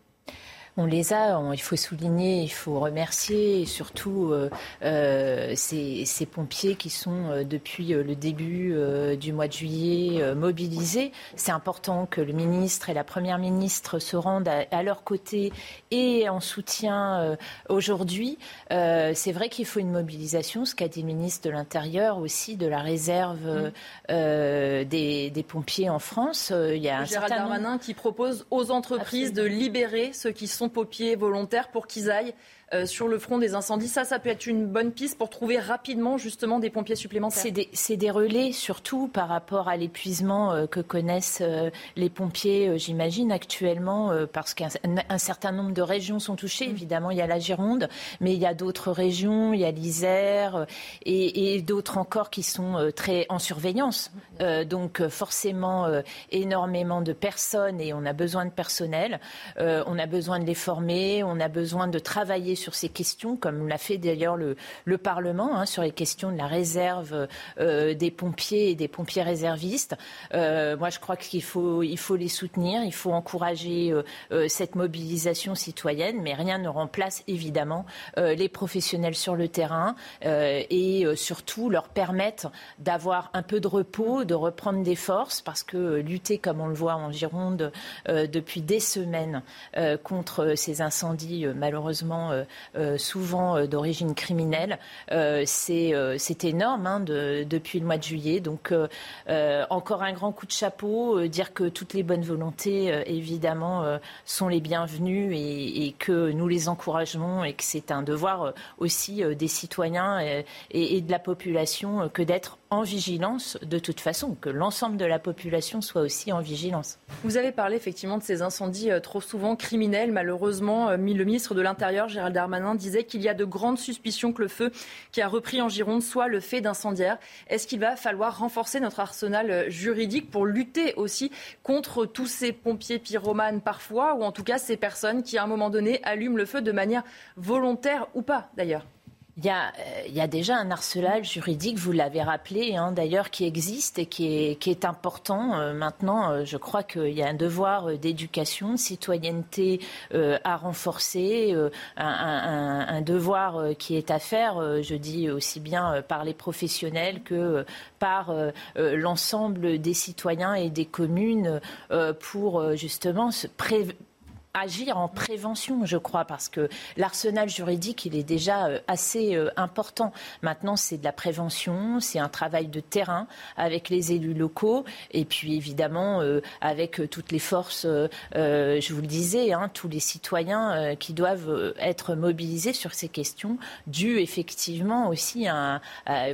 On les a, il faut souligner, il faut remercier et surtout euh, euh, ces, pompiers qui sont euh, depuis le début du mois de juillet mobilisés. C'est important que le ministre et la première ministre se rendent à, leur côté et en soutien aujourd'hui. C'est vrai qu'il faut une mobilisation, ce qu'a dit le ministre de l'Intérieur aussi, de la réserve des, pompiers en France. Il y a un Gérald Darmanin qui propose aux entreprises de libérer ceux qui sont pompiers volontaires pour qu'ils aillent euh, sur le front des incendies. Ça, ça peut être une bonne piste pour trouver rapidement justement des pompiers supplémentaires. C'est des, relais surtout par rapport à l'épuisement euh, que connaissent euh, les pompiers, j'imagine, actuellement, parce qu'un certain nombre de régions sont touchées. Mm. Évidemment, il y a la Gironde, mais il y a d'autres régions, il y a l'Isère et, d'autres encore qui sont très en surveillance. donc forcément, énormément de personnes et on a besoin de personnel. on a besoin de les former, on a besoin de travailler sur ces questions, comme l'a fait d'ailleurs le, Parlement, hein, sur les questions de la réserve euh, des pompiers et des pompiers réservistes. Euh, moi, je crois qu'il faut, les soutenir, il faut encourager euh, cette mobilisation citoyenne, mais rien ne remplace évidemment les professionnels sur le terrain et surtout leur permettre d'avoir un peu de repos, de reprendre des forces, parce que lutter, comme on le voit en Gironde depuis des semaines, contre ces incendies malheureusement souvent euh, d'origine criminelle. Euh, c'est énorme hein, depuis le mois de juillet. Donc encore un grand coup de chapeau, dire que toutes les bonnes volontés, évidemment, sont les bienvenues et, que nous les encourageons et que c'est un devoir aussi des citoyens et de la population que d'être en vigilance de toute façon, que l'ensemble de la population soit aussi en vigilance. Vous avez parlé effectivement de ces incendies euh, trop souvent criminels. Malheureusement, euh, le ministre de l'Intérieur, Gérald Darmanin, disait qu'il y a de grandes suspicions que le feu qui a repris en Gironde soit le fait d'incendiaires. Est-ce qu'il va falloir renforcer notre arsenal euh, juridique pour lutter aussi contre tous ces pompiers pyromanes parfois, ou en tout cas ces personnes qui à un moment donné allument le feu de manière volontaire ou pas d'ailleurs? Il y, a, euh, il y, a, déjà un arsenal juridique, vous l'avez rappelé, hein, d'ailleurs, qui existe et qui est, important. Euh, maintenant, euh, je crois qu'il y a un devoir d'éducation, de citoyenneté à renforcer, un, un, un, devoir qui est à faire, je dis aussi bien par les professionnels que par l'ensemble des citoyens et des communes pour justement se prévenir agir en prévention, je crois, parce que l'arsenal juridique, il est déjà euh, assez euh, important. Maintenant, c'est de la prévention, c'est un travail de terrain avec les élus locaux et puis évidemment euh, avec toutes les forces, je vous le disais, hein, tous les citoyens qui doivent être mobilisés sur ces questions, dues effectivement aussi à,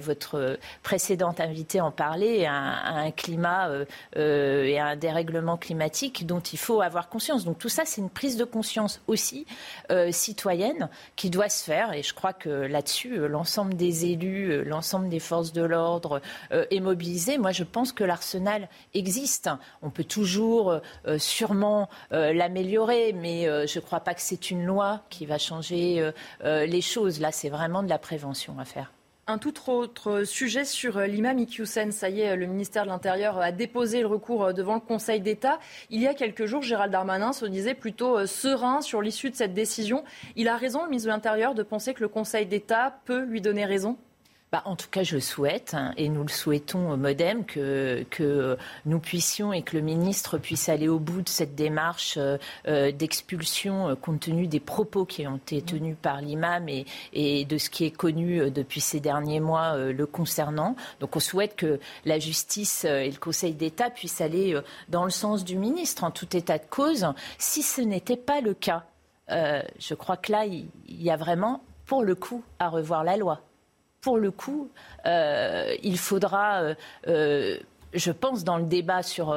votre précédente invitée en parlait, à, un climat et à un dérèglement climatique dont il faut avoir conscience. Donc tout ça, c'est une prise de conscience aussi euh, citoyenne qui doit se faire. Et je crois que là-dessus, euh, l'ensemble des élus, euh, l'ensemble des forces de l'ordre est mobilisé. Moi, je pense que l'arsenal existe. On peut toujours sûrement l'améliorer, mais je ne crois pas que c'est une loi qui va changer les choses. Là, c'est vraiment de la prévention à faire. Un tout autre sujet sur euh, l'imam Iqiyoussen. Ça y est, le ministère de l'Intérieur a déposé le recours euh, devant le Conseil d'État. Il y a quelques jours, Gérald Darmanin se disait plutôt euh, serein sur l'issue de cette décision. Il a raison, le ministre de l'Intérieur, de penser que le Conseil d'État peut lui donner raison? Bah, en tout cas, je souhaite, hein, et nous le souhaitons au Modem, que, nous puissions et que le ministre puisse aller au bout de cette démarche euh, euh, d'expulsion euh, compte tenu des propos qui ont été tenus par l'imam et, et, de ce qui est connu depuis ces derniers mois le concernant. Donc on souhaite que la justice et le Conseil d'État puissent aller dans le sens du ministre en tout état de cause. Si ce n'était pas le cas, je crois que là, il y a vraiment, pour le coup, à revoir la loi pour le coup, euh, il faudra, euh, euh, je pense, dans le débat sur,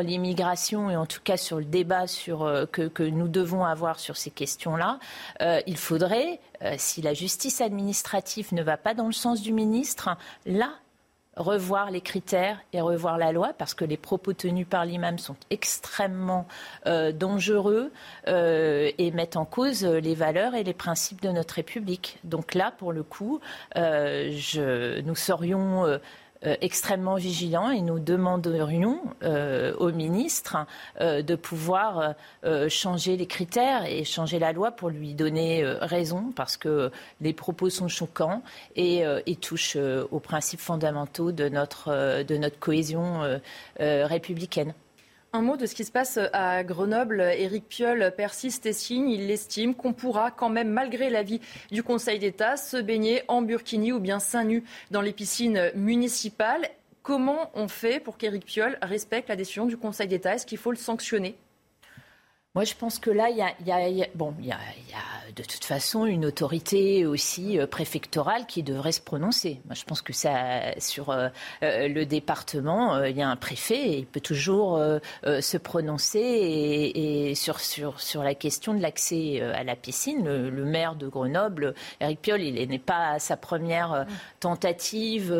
l'immigration et en tout cas sur le débat sur, que, que, nous devons avoir sur ces questions-là, il faudrait, si la justice administrative ne va pas dans le sens du ministre, là, revoir les critères et revoir la loi parce que les propos tenus par l'imam sont extrêmement euh, dangereux euh, et mettent en cause les valeurs et les principes de notre République. Donc là, pour le coup, euh, je, nous serions euh, extrêmement vigilants et nous demanderions euh, au ministre euh, de pouvoir changer les critères et changer la loi pour lui donner raison parce que les propos sont choquants et, et touchent aux principes fondamentaux de notre, de notre cohésion républicaine. Un mot de ce qui se passe à Grenoble. Éric Piolle persiste et signe. Il estime qu'on pourra quand même, malgré l'avis du Conseil d'État, se baigner en burkini ou bien seins nus dans les piscines municipales. Comment on fait pour qu'Éric Piolle respecte la décision du Conseil d'État? Est-ce qu'il faut le sanctionner? Moi, je pense que là, il y a, de toute façon une autorité aussi euh, préfectorale qui devrait se prononcer. Moi, je pense que ça, sur euh, euh, le département, il y a un préfet et il peut toujours se prononcer et, sur, sur, sur la question de l'accès à la piscine. Le, maire de Grenoble, Eric Piolle, il n'est pas à sa première tentative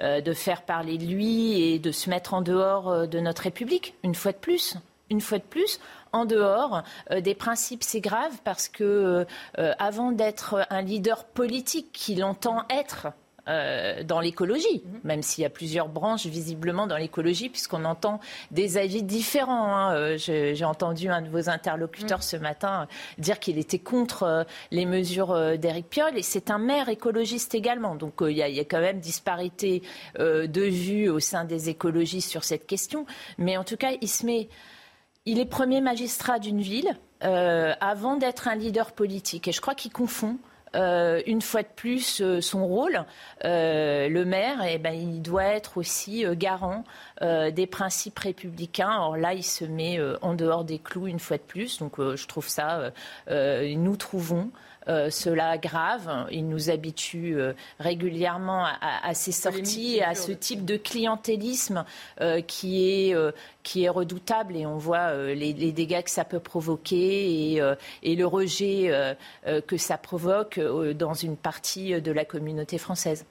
de faire parler de lui et de se mettre en dehors de notre République, une fois de plus une fois de plus, en dehors euh, des principes, c'est grave parce que euh, avant d'être un leader politique qu'il entend être, euh, dans l'écologie, mhm. même s'il y a plusieurs branches visiblement dans l'écologie, puisqu'on entend des avis différents. Hein. J'ai entendu un de vos interlocuteurs mhm. ce matin dire qu'il était contre les mesures d'Éric Piolle, et c'est un maire écologiste également. Donc il y, y, a quand même disparité de vues au sein des écologistes sur cette question. Mais en tout cas, il se met il est premier magistrat d'une ville euh, avant d'être un leader politique. Et je crois qu'il confond. Euh, une fois de plus euh, son rôle. le maire, eh ben, il doit être aussi garant des principes républicains. Or là, il se met en dehors des clous une fois de plus. Donc je trouve ça, nous trouvons cela grave. Il nous habitue euh, régulièrement à, ces sorties et à ce type de clientélisme euh, qui, est, qui est redoutable et on voit les, dégâts que ça peut provoquer et, et le rejet que ça provoque dans une partie de la communauté française.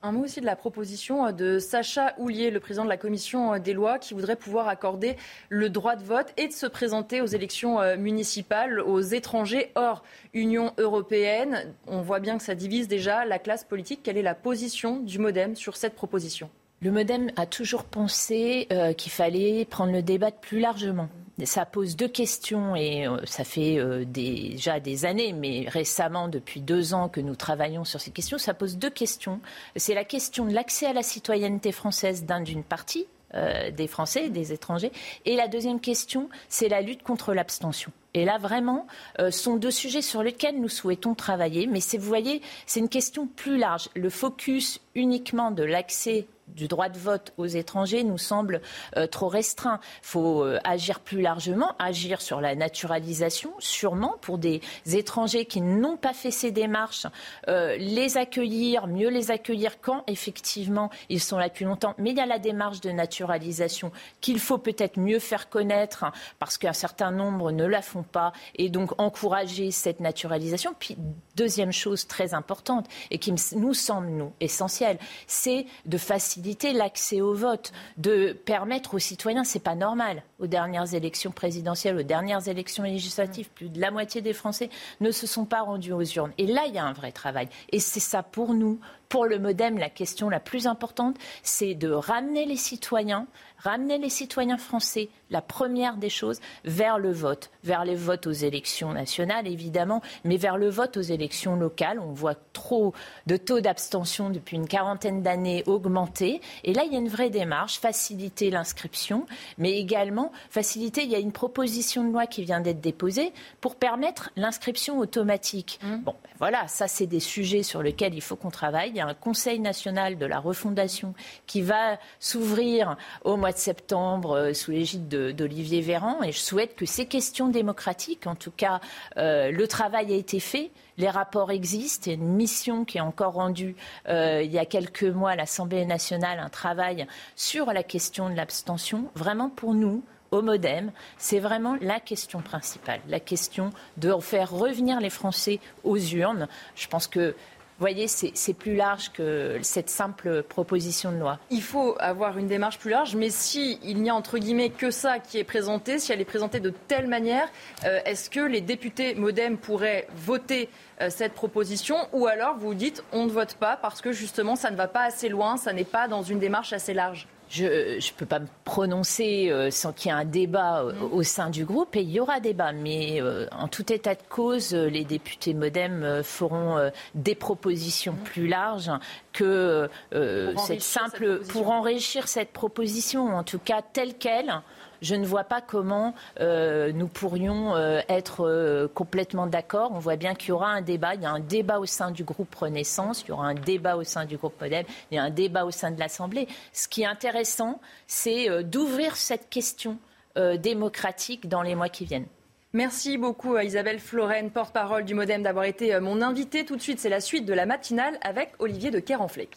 Un mot aussi de la proposition euh, de Sacha Houlier, le président de la commission euh, des lois, qui voudrait pouvoir accorder le droit de vote et de se présenter aux élections euh, municipales aux étrangers hors Union européenne. On voit bien que ça divise déjà la classe politique. Quelle est la position du Modem sur cette proposition? Le Modem a toujours pensé qu'il fallait prendre le débat plus largement ça pose deux questions et euh, ça fait euh, déjà des années, mais récemment, depuis deux ans que nous travaillons sur ces questions, ça pose deux questions. C'est la question de l'accès à la citoyenneté française d'une partie euh, des Français des étrangers. Et la deuxième question, c'est la lutte contre l'abstention. Et là, vraiment, euh, sont deux sujets sur lesquels nous souhaitons travailler. Mais vous voyez, c'est une question plus large. Le focus uniquement de l'accès du droit de vote aux étrangers nous semble euh, trop restreint. Il faut euh, agir plus largement, agir sur la naturalisation, sûrement pour des étrangers qui n'ont pas fait ces démarches, euh, les accueillir, mieux les accueillir quand effectivement ils sont là depuis longtemps. Mais il y a la démarche de naturalisation qu'il faut peut-être mieux faire connaître parce qu'un certain nombre ne la font pas et donc encourager cette naturalisation. Puis deuxième chose très importante et qui nous semble nous essentielle, c'est de faciliter l'accès au vote, de permettre aux citoyens, c'est pas normal. Aux dernières élections présidentielles, aux dernières élections législatives, plus de la moitié des Français ne se sont pas rendus aux urnes. Et là, il y a un vrai travail. Et c'est ça pour nous, pour le MoDem, la question la plus importante, c'est de ramener les citoyens ramener les citoyens français, la première des choses, vers le vote, vers les votes aux élections nationales évidemment, mais vers le vote aux élections locales. On voit trop de taux d'abstention depuis une quarantaine d'années augmenter. Et là, il y a une vraie démarche, faciliter l'inscription, mais également faciliter, il y a une proposition de loi qui vient d'être déposée pour permettre l'inscription automatique. Mmh. Bon, ben voilà, ça c'est des sujets sur lesquels il faut qu'on travaille. Il y a un Conseil national de la refondation qui va s'ouvrir au mois de septembre euh, sous l'égide d'Olivier Véran. Et je souhaite que ces questions démocratiques, en tout cas, euh, le travail a été fait. Les rapports existent. Il y a une mission qui est encore rendue euh, il y a quelques mois à l'Assemblée nationale, un travail sur la question de l'abstention. Vraiment pour nous, au Modem, c'est vraiment la question principale, la question de faire revenir les Français aux urnes. Je pense que voyez, c'est plus large que cette simple proposition de loi. Il faut avoir une démarche plus large, mais si il n'y a entre guillemets que ça qui est présenté, si elle est présentée de telle manière, euh, est-ce que les députés MoDem pourraient voter euh, cette proposition ou alors vous dites on ne vote pas parce que justement ça ne va pas assez loin, ça n'est pas dans une démarche assez large? Je ne peux pas me prononcer euh, sans qu'il y ait un débat euh, mm. au sein du groupe, et il y aura débat. Mais euh, en tout état de cause, les députés modem feront des propositions mm. plus larges que cette simple pour enrichir cette proposition, en tout cas telle qu'elle je ne vois pas comment euh, nous pourrions euh, être euh, complètement d'accord. On voit bien qu'il y aura un débat. Il y a un débat au sein du groupe Renaissance, il y aura un débat au sein du groupe Modem, il y a un débat au sein de l'Assemblée. Ce qui est intéressant, c'est d'ouvrir cette question démocratique dans les mois qui viennent. Merci beaucoup à Isabelle Floren, porte-parole du Modem, d'avoir été mon invité. Tout de suite, c'est la suite de la matinale avec Olivier de Kerenfleck.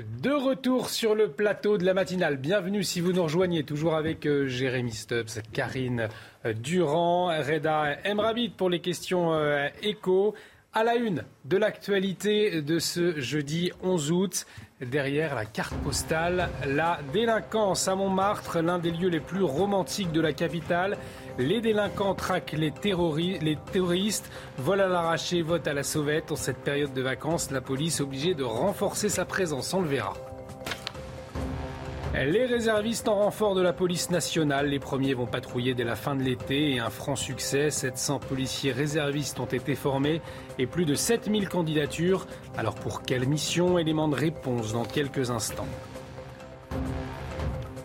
De retour sur le plateau de la matinale. Bienvenue si vous nous rejoignez, toujours avec euh, Jérémy Stubbs, Karine euh, Durand, Reda Emrabit pour les questions euh, écho. À la une de l'actualité de ce jeudi 11 août, derrière la carte postale, la délinquance à Montmartre, l'un des lieux les plus romantiques de la capitale. Les délinquants traquent les, terroristes, volent à l'arraché, votent à la sauvette. En cette période de vacances, la police est obligée de renforcer sa présence. On le verra. Les réservistes en renfort de la police nationale, les premiers vont patrouiller dès la fin de l'été et un franc succès. 700 policiers réservistes ont été formés et plus de 7000 candidatures. Alors pour quelle mission? Élément de réponse dans quelques instants.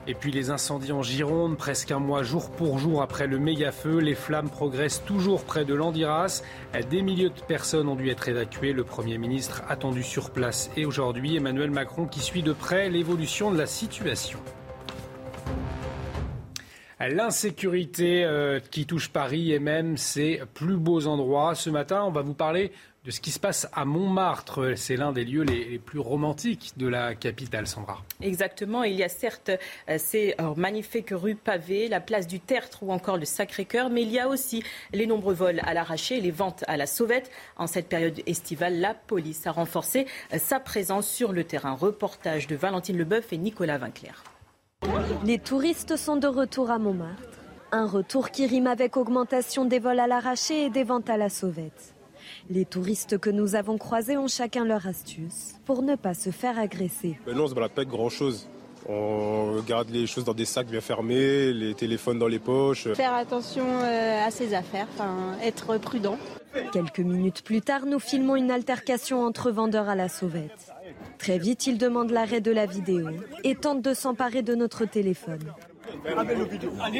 Et puis les incendies en Gironde, presque un mois jour pour jour après le méga-feu, les flammes progressent toujours près de Landiras. Des milliers de personnes ont dû être évacuées. Le Premier ministre attendu sur place et aujourd'hui Emmanuel Macron qui suit de près l'évolution de la situation. L'insécurité euh, qui touche Paris et même ses plus beaux endroits. Ce matin, on va vous parler de ce qui se passe à Montmartre. C'est l'un des lieux les, plus romantiques de la capitale, Sandra. Exactement. Il y a certes euh, ces euh, magnifiques rues pavées, la place du Tertre ou encore le Sacré-Cœur, mais il y a aussi les nombreux vols à l'arraché, les ventes à la sauvette. En cette période estivale, la police a renforcé euh, sa présence sur le terrain. Reportage de Valentine Leboeuf et Nicolas Vinclair. Les touristes sont de retour à Montmartre. Un retour qui rime avec augmentation des vols à l'arraché et des ventes à la sauvette. Les touristes que nous avons croisés ont chacun leur astuce pour ne pas se faire agresser. Ben non, on se balade pas avec grand chose. On garde les choses dans des sacs bien fermés, les téléphones dans les poches. Faire attention euh, à ses affaires, être prudent. Quelques minutes plus tard, nous filmons une altercation entre vendeurs à la sauvette. Très vite, il demande l'arrêt de la vidéo et tente de s'emparer de notre téléphone.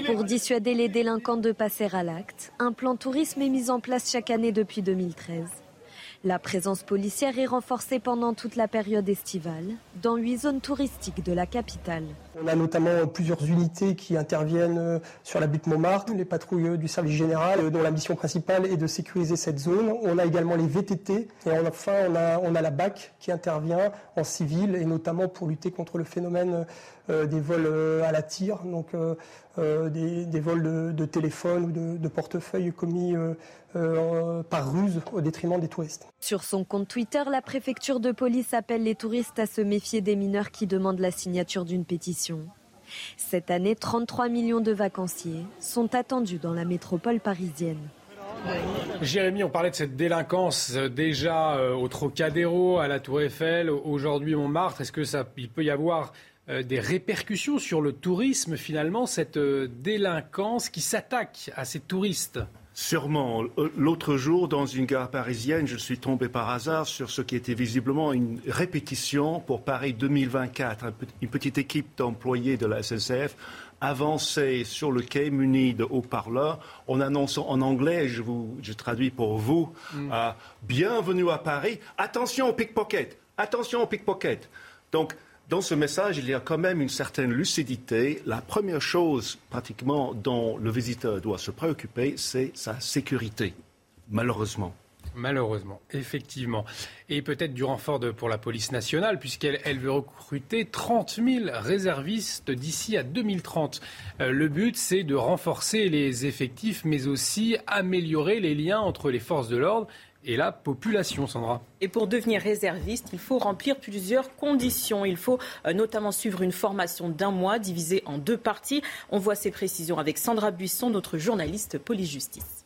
Pour dissuader les délinquants de passer à l'acte, un plan tourisme est mis en place chaque année depuis 2013. La présence policière est renforcée pendant toute la période estivale dans huit zones touristiques de la capitale. On a notamment plusieurs unités qui interviennent euh, sur la butte Montmartre, les patrouilles du service général, euh, dont la mission principale est de sécuriser cette zone. On a également les VTT et enfin on a, on a la BAC qui intervient en civil et notamment pour lutter contre le phénomène euh, des vols à la tire, donc des, vols de, de téléphone ou de, de portefeuille commis par ruse au détriment des touristes. Sur son compte Twitter, la préfecture de police appelle les touristes à se méfier des mineurs qui demandent la signature d'une pétition cette année, 33 millions de vacanciers sont attendus dans la métropole parisienne. Jérémy, on parlait de cette délinquance euh, déjà euh, au Trocadéro, à la Tour Eiffel, aujourd'hui Montmartre. Est-ce que ça, il peut y avoir euh, des répercussions sur le tourisme finalement, cette délinquance qui s'attaque à ces touristes Sûrement. L'autre jour, dans une gare parisienne, je suis tombé par hasard sur ce qui était visiblement une répétition pour Paris 2024. Une petite équipe d'employés de la SNCF avançait sur le quai muni de haut-parleurs en annonçant en anglais, je, vous, je traduis pour vous, mm. euh, Bienvenue à Paris, attention au pickpocket, attention au pickpocket. Donc, dans ce message, il y a quand même une certaine lucidité. La première chose, pratiquement, dont le visiteur doit se préoccuper, c'est sa sécurité, malheureusement. Malheureusement, effectivement. Et peut-être du renfort pour la police nationale, puisqu'elle elle veut recruter 30 000 réservistes d'ici à 2030. Euh, le but, c'est de renforcer les effectifs, mais aussi améliorer les liens entre les forces de l'ordre et la population, Sandra. Et pour devenir réserviste, il faut remplir plusieurs conditions. Il faut euh, notamment suivre une formation d'un mois divisée en deux parties. On voit ces précisions avec Sandra Buisson, notre journaliste police-justice.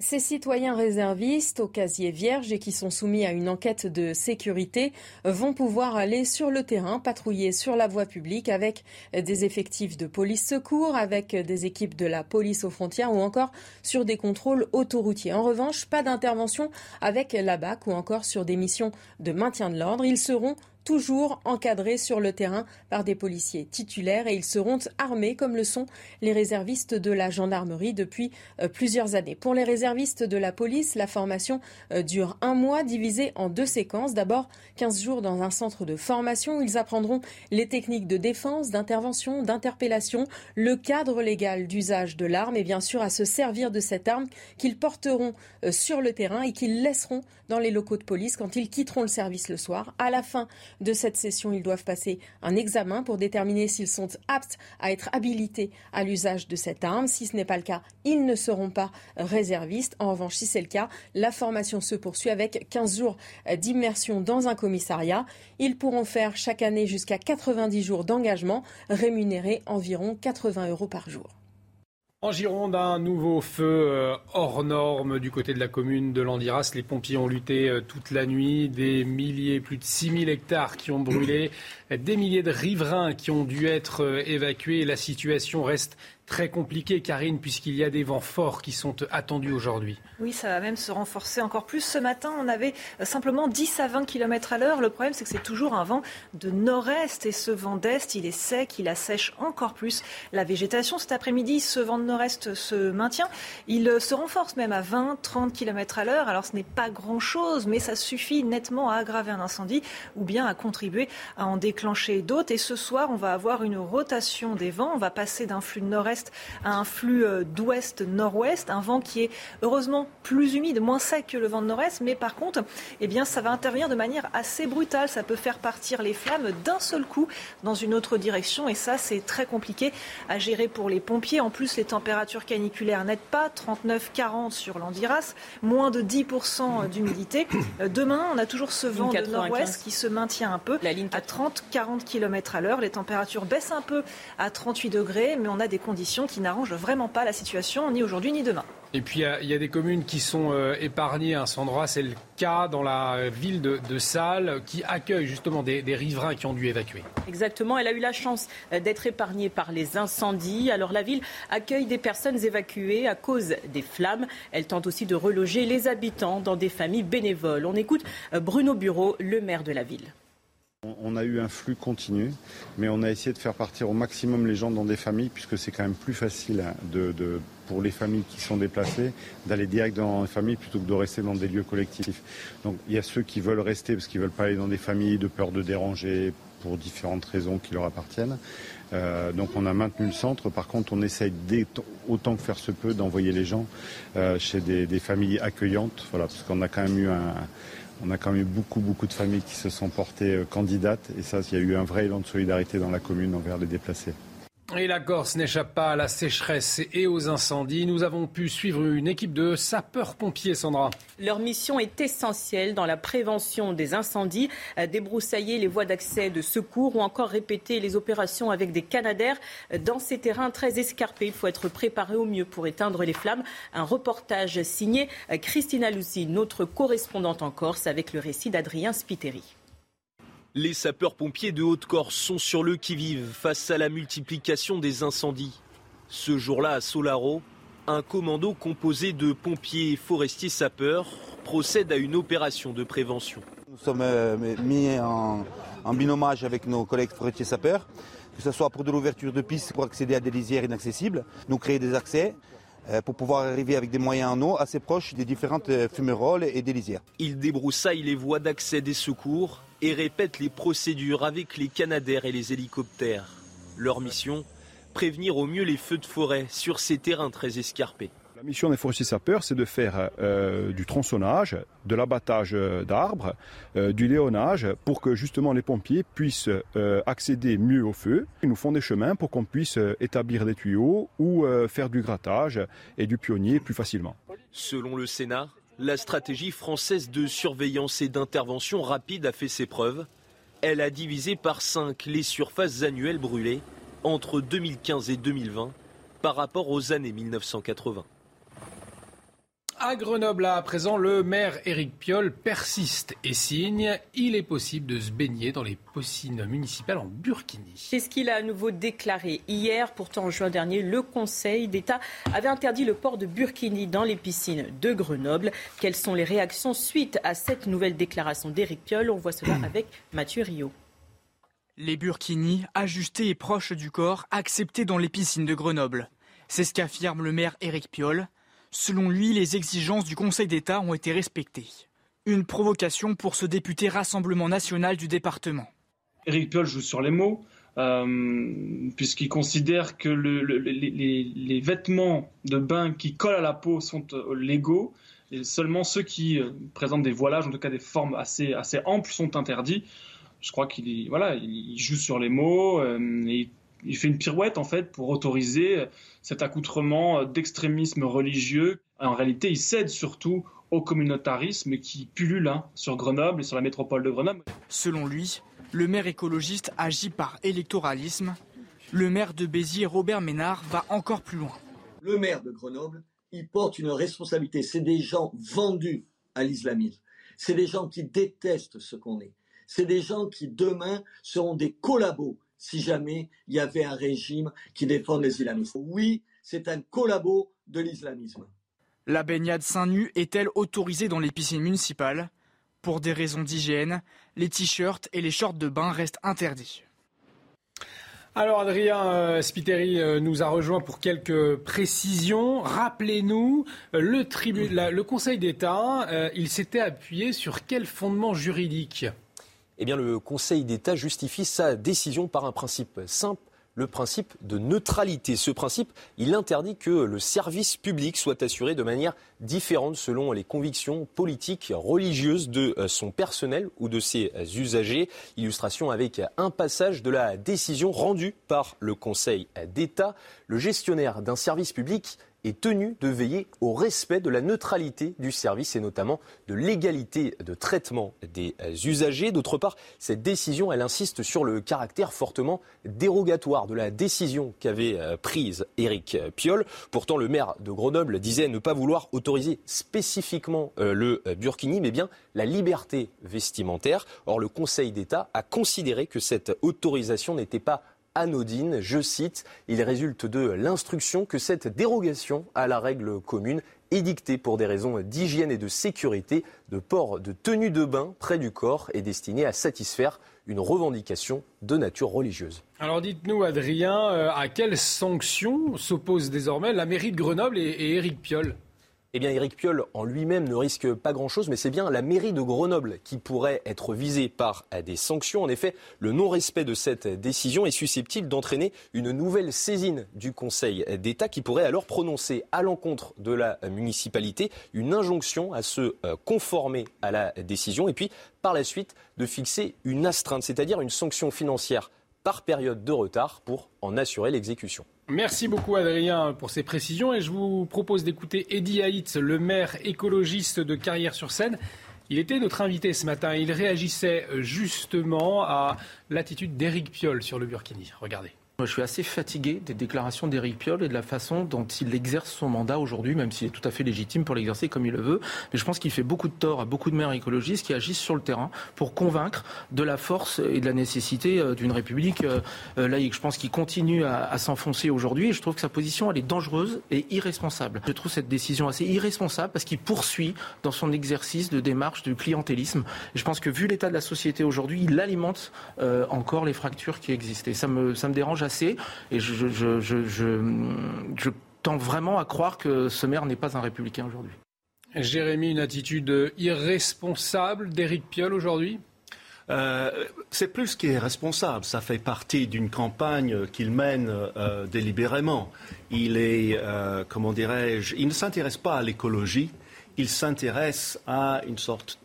Ces citoyens réservistes au casier vierge et qui sont soumis à une enquête de sécurité vont pouvoir aller sur le terrain, patrouiller sur la voie publique avec des effectifs de police secours, avec des équipes de la police aux frontières ou encore sur des contrôles autoroutiers. En revanche, pas d'intervention avec la BAC ou encore sur des missions de maintien de l'ordre. Ils seront toujours encadrés sur le terrain par des policiers titulaires et ils seront armés comme le sont les réservistes de la gendarmerie depuis euh, plusieurs années. Pour les réservistes de la police, la formation euh, dure un mois divisé en deux séquences. D'abord 15 jours dans un centre de formation où ils apprendront les techniques de défense, d'intervention, d'interpellation, le cadre légal d'usage de l'arme et bien sûr à se servir de cette arme qu'ils porteront euh, sur le terrain et qu'ils laisseront dans les locaux de police quand ils quitteront le service le soir. À la fin de cette session, ils doivent passer un examen pour déterminer s'ils sont aptes à être habilités à l'usage de cette arme. Si ce n'est pas le cas, ils ne seront pas réservistes. En revanche, si c'est le cas, la formation se poursuit avec 15 jours d'immersion dans un commissariat. Ils pourront faire chaque année jusqu'à 90 jours d'engagement, rémunérés environ 80 euros par jour. En Gironde, un nouveau feu euh, hors norme du côté de la commune de Landiras. Les pompiers ont lutté euh, toute la nuit. Des milliers, plus de 6000 hectares qui ont brûlé. Des milliers de riverains qui ont dû être euh, évacués. La situation reste très compliqué, Karine, puisqu'il y a des vents forts qui sont attendus aujourd'hui. Oui, ça va même se renforcer encore plus. Ce matin, on avait simplement 10 à 20 km à l'heure. Le problème, c'est que c'est toujours un vent de nord-est et ce vent d'est, il est sec, il assèche encore plus la végétation. Cet après-midi, ce vent de nord-est se maintient. Il se renforce même à 20, 30 km à l'heure. Alors, ce n'est pas grand-chose, mais ça suffit nettement à aggraver un incendie ou bien à contribuer à en déclencher d'autres. Et ce soir, on va avoir une rotation des vents. On va passer d'un flux de nord-est à un flux euh, d'ouest-nord-ouest, un vent qui est heureusement plus humide, moins sec que le vent de nord-est, mais par contre, eh bien, ça va intervenir de manière assez brutale. Ça peut faire partir les flammes d'un seul coup dans une autre direction, et ça, c'est très compliqué à gérer pour les pompiers. En plus, les températures caniculaires n'aident pas, 39-40 sur l'Andiras, moins de 10% d'humidité. Euh, demain, on a toujours ce vent de nord-ouest qui se maintient un peu à 30-40 km à l'heure. Les températures baissent un peu à 38 degrés, mais on a des conditions qui n'arrange vraiment pas la situation, ni aujourd'hui ni demain. Et puis il y, a des communes qui sont euh, épargnées, à Sandra, c'est le cas dans la ville de, de Salles, qui accueille justement des, riverains qui ont dû évacuer. Exactement, elle a eu la chance euh, d'être épargnée par les incendies. Alors la ville accueille des personnes évacuées à cause des flammes. Elle tente aussi de reloger les habitants dans des familles bénévoles. On écoute euh, Bruno Bureau, le maire de la ville. On a eu un flux continu, mais on a essayé de faire partir au maximum les gens dans des familles, puisque c'est quand même plus facile hein, pour les familles qui sont déplacées d'aller direct dans les familles plutôt que de rester dans des lieux collectifs. Donc il y a ceux qui veulent rester parce qu'ils veulent pas aller dans des familles de peur de déranger pour différentes raisons qui leur appartiennent. Euh, donc on a maintenu le centre. Par contre, on essaye autant que faire se peut d'envoyer les gens euh, chez des, familles accueillantes, parce qu'on a quand même eu un, on a quand même beaucoup, beaucoup de familles qui se sont portées euh, candidates. Et ça, il y a eu un vrai élan de solidarité dans la commune envers les déplacés. Et la Corse n'échappe pas à la sécheresse et aux incendies. Nous avons pu suivre une équipe de sapeurs-pompiers, Sandra. Leur mission est essentielle dans la prévention des incendies, débroussailler les voies d'accès de secours ou encore répéter les opérations avec des canadaires dans ces terrains très escarpés. Il faut être préparé au mieux pour éteindre les flammes. Un reportage signé Christina Lucy, notre correspondante en Corse, avec le récit d'Adrien Spiteri. Les sapeurs-pompiers de Haute-Corse sont sur le qui-vive face à la multiplication des incendies. Ce jour-là, à Solaro, un commando composé de pompiers et forestiers sapeurs procède à une opération de prévention. Nous sommes euh, mis en, en binomage avec nos collègues forestiers sapeurs, que ce soit pour de l'ouverture de pistes pour accéder à des lisières inaccessibles, nous créer des accès, euh, pour pouvoir arriver avec des moyens en eau assez proches des différentes euh, fumerolles et des lisières. Ils débroussaillent les voies d'accès des secours et répètent les procédures avec les canadaires et les hélicoptères. Leur mission Prévenir au mieux les feux de forêt sur ces terrains très escarpés. La mission des forestiers sapeurs, c'est de faire euh, du tronçonnage, de l'abattage d'arbres, euh, du léonnage, pour que justement les pompiers puissent euh, accéder mieux au feu. Ils nous font des chemins pour qu'on puisse établir des tuyaux ou faire du grattage et du pionnier plus facilement. Selon le Sénat, la stratégie française de surveillance et d'intervention rapide a fait ses preuves. Elle a divisé par 5 les surfaces annuelles brûlées entre 2015 et 2020 par rapport aux années 1980. À Grenoble, à présent, le maire Éric Piolle persiste et signe. Il est possible de se baigner dans les piscines municipales en Burkini. C'est ce qu'il a à nouveau déclaré hier. Pourtant, en juin dernier, le Conseil d'État avait interdit le port de Burkini dans les piscines de Grenoble. Quelles sont les réactions suite à cette nouvelle déclaration d'Éric Piolle? On voit cela avec Mathieu Rio. Les burkinis, ajustés et proches du corps, acceptés dans les piscines de Grenoble. C'est ce qu'affirme le maire Éric Piolle. Selon lui, les exigences du Conseil d'État ont été respectées. Une provocation pour ce député Rassemblement national du département. Éric Piolle joue sur les mots, euh, puisqu'il considère que les, vêtements de bain qui collent à la peau sont euh, légaux, et seulement ceux qui euh, présentent des voilages, en tout cas des formes assez, assez amples, sont interdits. Je crois qu'il voilà, il joue sur les mots, il fait une pirouette en fait pour autoriser cet accoutrement d'extrémisme religieux. En réalité, il cède surtout au communautarisme qui pullule hein, sur Grenoble et sur la métropole de Grenoble. Selon lui, le maire écologiste agit par électoralisme. Le maire de Béziers, Robert Ménard, va encore plus loin. Le maire de Grenoble, il porte une responsabilité. C'est des gens vendus à l'islamisme. C'est des gens qui détestent ce qu'on est. C'est des gens qui demain seront des collabos si jamais il y avait un régime qui défend les islamistes. Oui, c'est un collabo de l'islamisme. La baignade seins nus est-elle autorisée dans les piscines municipales? Pour des raisons d'hygiène, les t-shirts et les shorts de bain restent interdits. Alors Adrien euh, Spiteri euh, nous a rejoint pour quelques précisions. Rappelez-nous, euh, le, le Conseil d'État, il s'était appuyé sur quel fondement juridique? Eh bien, le Conseil d'État justifie sa décision par un principe simple le principe de neutralité. Ce principe, il interdit que le service public soit assuré de manière différente selon les convictions politiques, religieuses de euh, son personnel ou de ses usagers. Illustration avec un passage de la décision rendue par le Conseil d'État. Le gestionnaire d'un service public est tenu de veiller au respect de la neutralité du service et notamment de l'égalité de traitement des usagers. D'autre part, cette décision, elle insiste sur le caractère fortement dérogatoire de la décision qu'avait euh, prise Éric Piolle. Pourtant, le maire de Grenoble disait ne pas vouloir autoriser spécifiquement euh, le burkini, mais bien la liberté vestimentaire. Or, le Conseil d'État a considéré que cette autorisation n'était pas anodine. Je cite, il résulte de l'instruction que cette dérogation à la règle commune est dictée pour des raisons d'hygiène et de sécurité de port de tenue de bain près du corps est destinée à satisfaire une revendication de nature religieuse. Alors dites-nous, Adrien, euh, à quelles sanctions s'opposent désormais la mairie de Grenoble et, Éric Piolle? Eh bien, Éric Piolle en lui-même ne risque pas grand-chose, mais c'est bien la mairie de Grenoble qui pourrait être visée par des sanctions. En effet, le non-respect de cette décision est susceptible d'entraîner une nouvelle saisine du Conseil d'État qui pourrait alors prononcer à l'encontre de la municipalité une injonction à se euh, conformer à la décision et puis par la suite de fixer une astreinte, c'est-à-dire une sanction financière par période de retard pour en assurer l'exécution. Merci beaucoup Adrien pour ces précisions et je vous propose d'écouter Eddie Haït, le maire écologiste de Carrière-sur-Seine. Il était notre invité ce matin. Il réagissait justement à l'attitude d'Éric Piolle sur le Burkini. Regardez. Je suis assez fatigué des déclarations d'Éric Piolle et de la façon dont il exerce son mandat aujourd'hui, même s'il est tout à fait légitime pour l'exercer comme il le veut. Mais je pense qu'il fait beaucoup de tort à beaucoup de maires écologistes qui agissent sur le terrain pour convaincre de la force et de la nécessité euh, d'une République euh, euh, laïque. Je pense qu'il continue à, s'enfoncer aujourd'hui et je trouve que sa position, elle est dangereuse et irresponsable. Je trouve cette décision assez irresponsable parce qu'il poursuit dans son exercice de démarche de clientélisme. Je pense que vu l'état de la société aujourd'hui, il alimente encore les fractures qui existent. Et ça me, ça me dérange et je, tends vraiment à croire que ce maire n'est pas un républicain aujourd'hui. Jérémy, une attitude irresponsable d'Éric Piolle aujourd'hui? Euh, c'est plus qu'irresponsable. Ça fait partie d'une campagne qu'il mène euh, délibérément. Il est, euh, comment dirais-je, il ne s'intéresse pas à l'écologie. Il s'intéresse à une sorte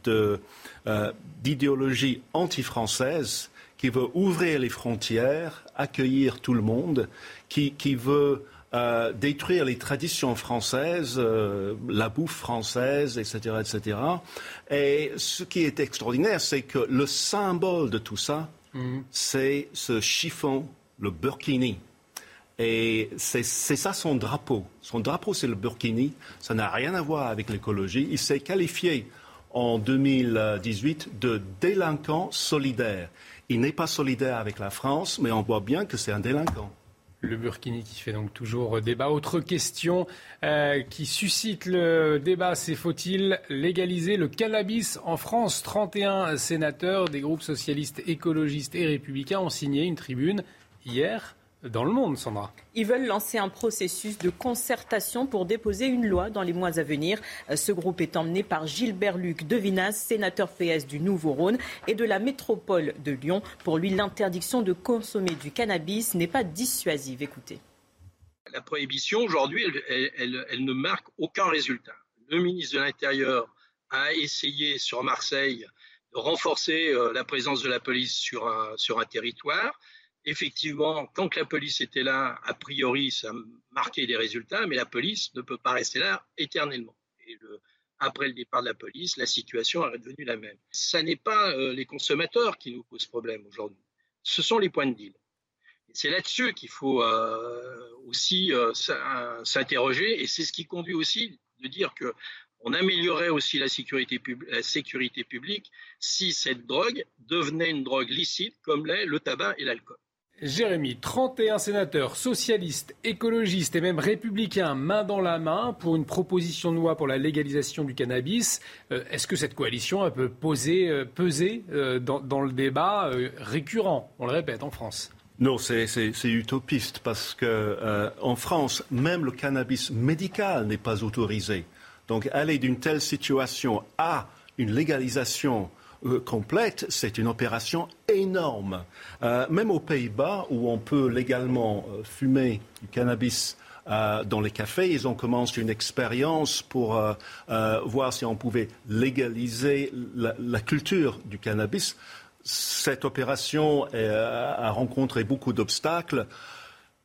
d'idéologie anti-française qui veut ouvrir les frontières, accueillir tout le monde, qui, veut euh, détruire les traditions françaises, euh, la bouffe française, etc., etc. Et ce qui est extraordinaire, c'est que le symbole de tout ça, mhm. c'est ce chiffon, le burkini. Et c'est ça son drapeau. Son drapeau, c'est le burkini. Ça n'a rien à voir avec l'écologie. Il s'est qualifié en 2018 de délinquant solidaire. Il n'est pas solidaire avec la France, mais on voit bien que c'est un délinquant. Le Burkini qui fait donc toujours débat. Autre question euh, qui suscite le débat, c'est faut-il légaliser le cannabis en France? 31 sénateurs des groupes socialistes, écologistes et républicains ont signé une tribune hier dans le monde, Sandra. Ils veulent lancer un processus de concertation pour déposer une loi dans les mois à venir. Ce groupe est emmené par Gilbert Luc Devinas, sénateur PS du Nouveau-Rhône et de la métropole de Lyon. Pour lui, l'interdiction de consommer du cannabis n'est pas dissuasive. Écoutez. La prohibition, aujourd'hui, elle, ne marque aucun résultat. Le ministre de l'Intérieur a essayé sur Marseille de renforcer euh, la présence de la police sur sur un territoire effectivement, que la police était là, a priori, ça marquait des résultats, mais la police ne peut pas rester là éternellement. Après le départ de la police, la situation est devenue la même. Ce n'est pas euh, les consommateurs qui nous posent problème aujourd'hui, ce sont les points de deal. C'est là-dessus qu'il faut euh, aussi euh, s'interroger, et c'est ce qui conduit aussi de dire que on améliorerait aussi la sécurité, la sécurité publique si cette drogue devenait une drogue licite comme l'est le tabac et l'alcool. Jérémy, 31 sénateurs socialistes, écologistes et même républicains main dans la main pour une proposition de loi pour la légalisation du cannabis. Euh, est-ce que cette coalition peut euh, peser euh, dans, le débat récurrent, on le répète, en France? Non, c'est utopiste parce que en France, même le cannabis médical n'est pas autorisé. Donc aller d'une telle situation à une légalisation euh, complète, c'est une opération énorme. Euh, même aux Pays-Bas, où on peut légalement euh, fumer du cannabis dans les cafés. Ils ont commencé une expérience pour voir si on pouvait légaliser la, culture du cannabis. Cette opération a rencontré beaucoup d'obstacles.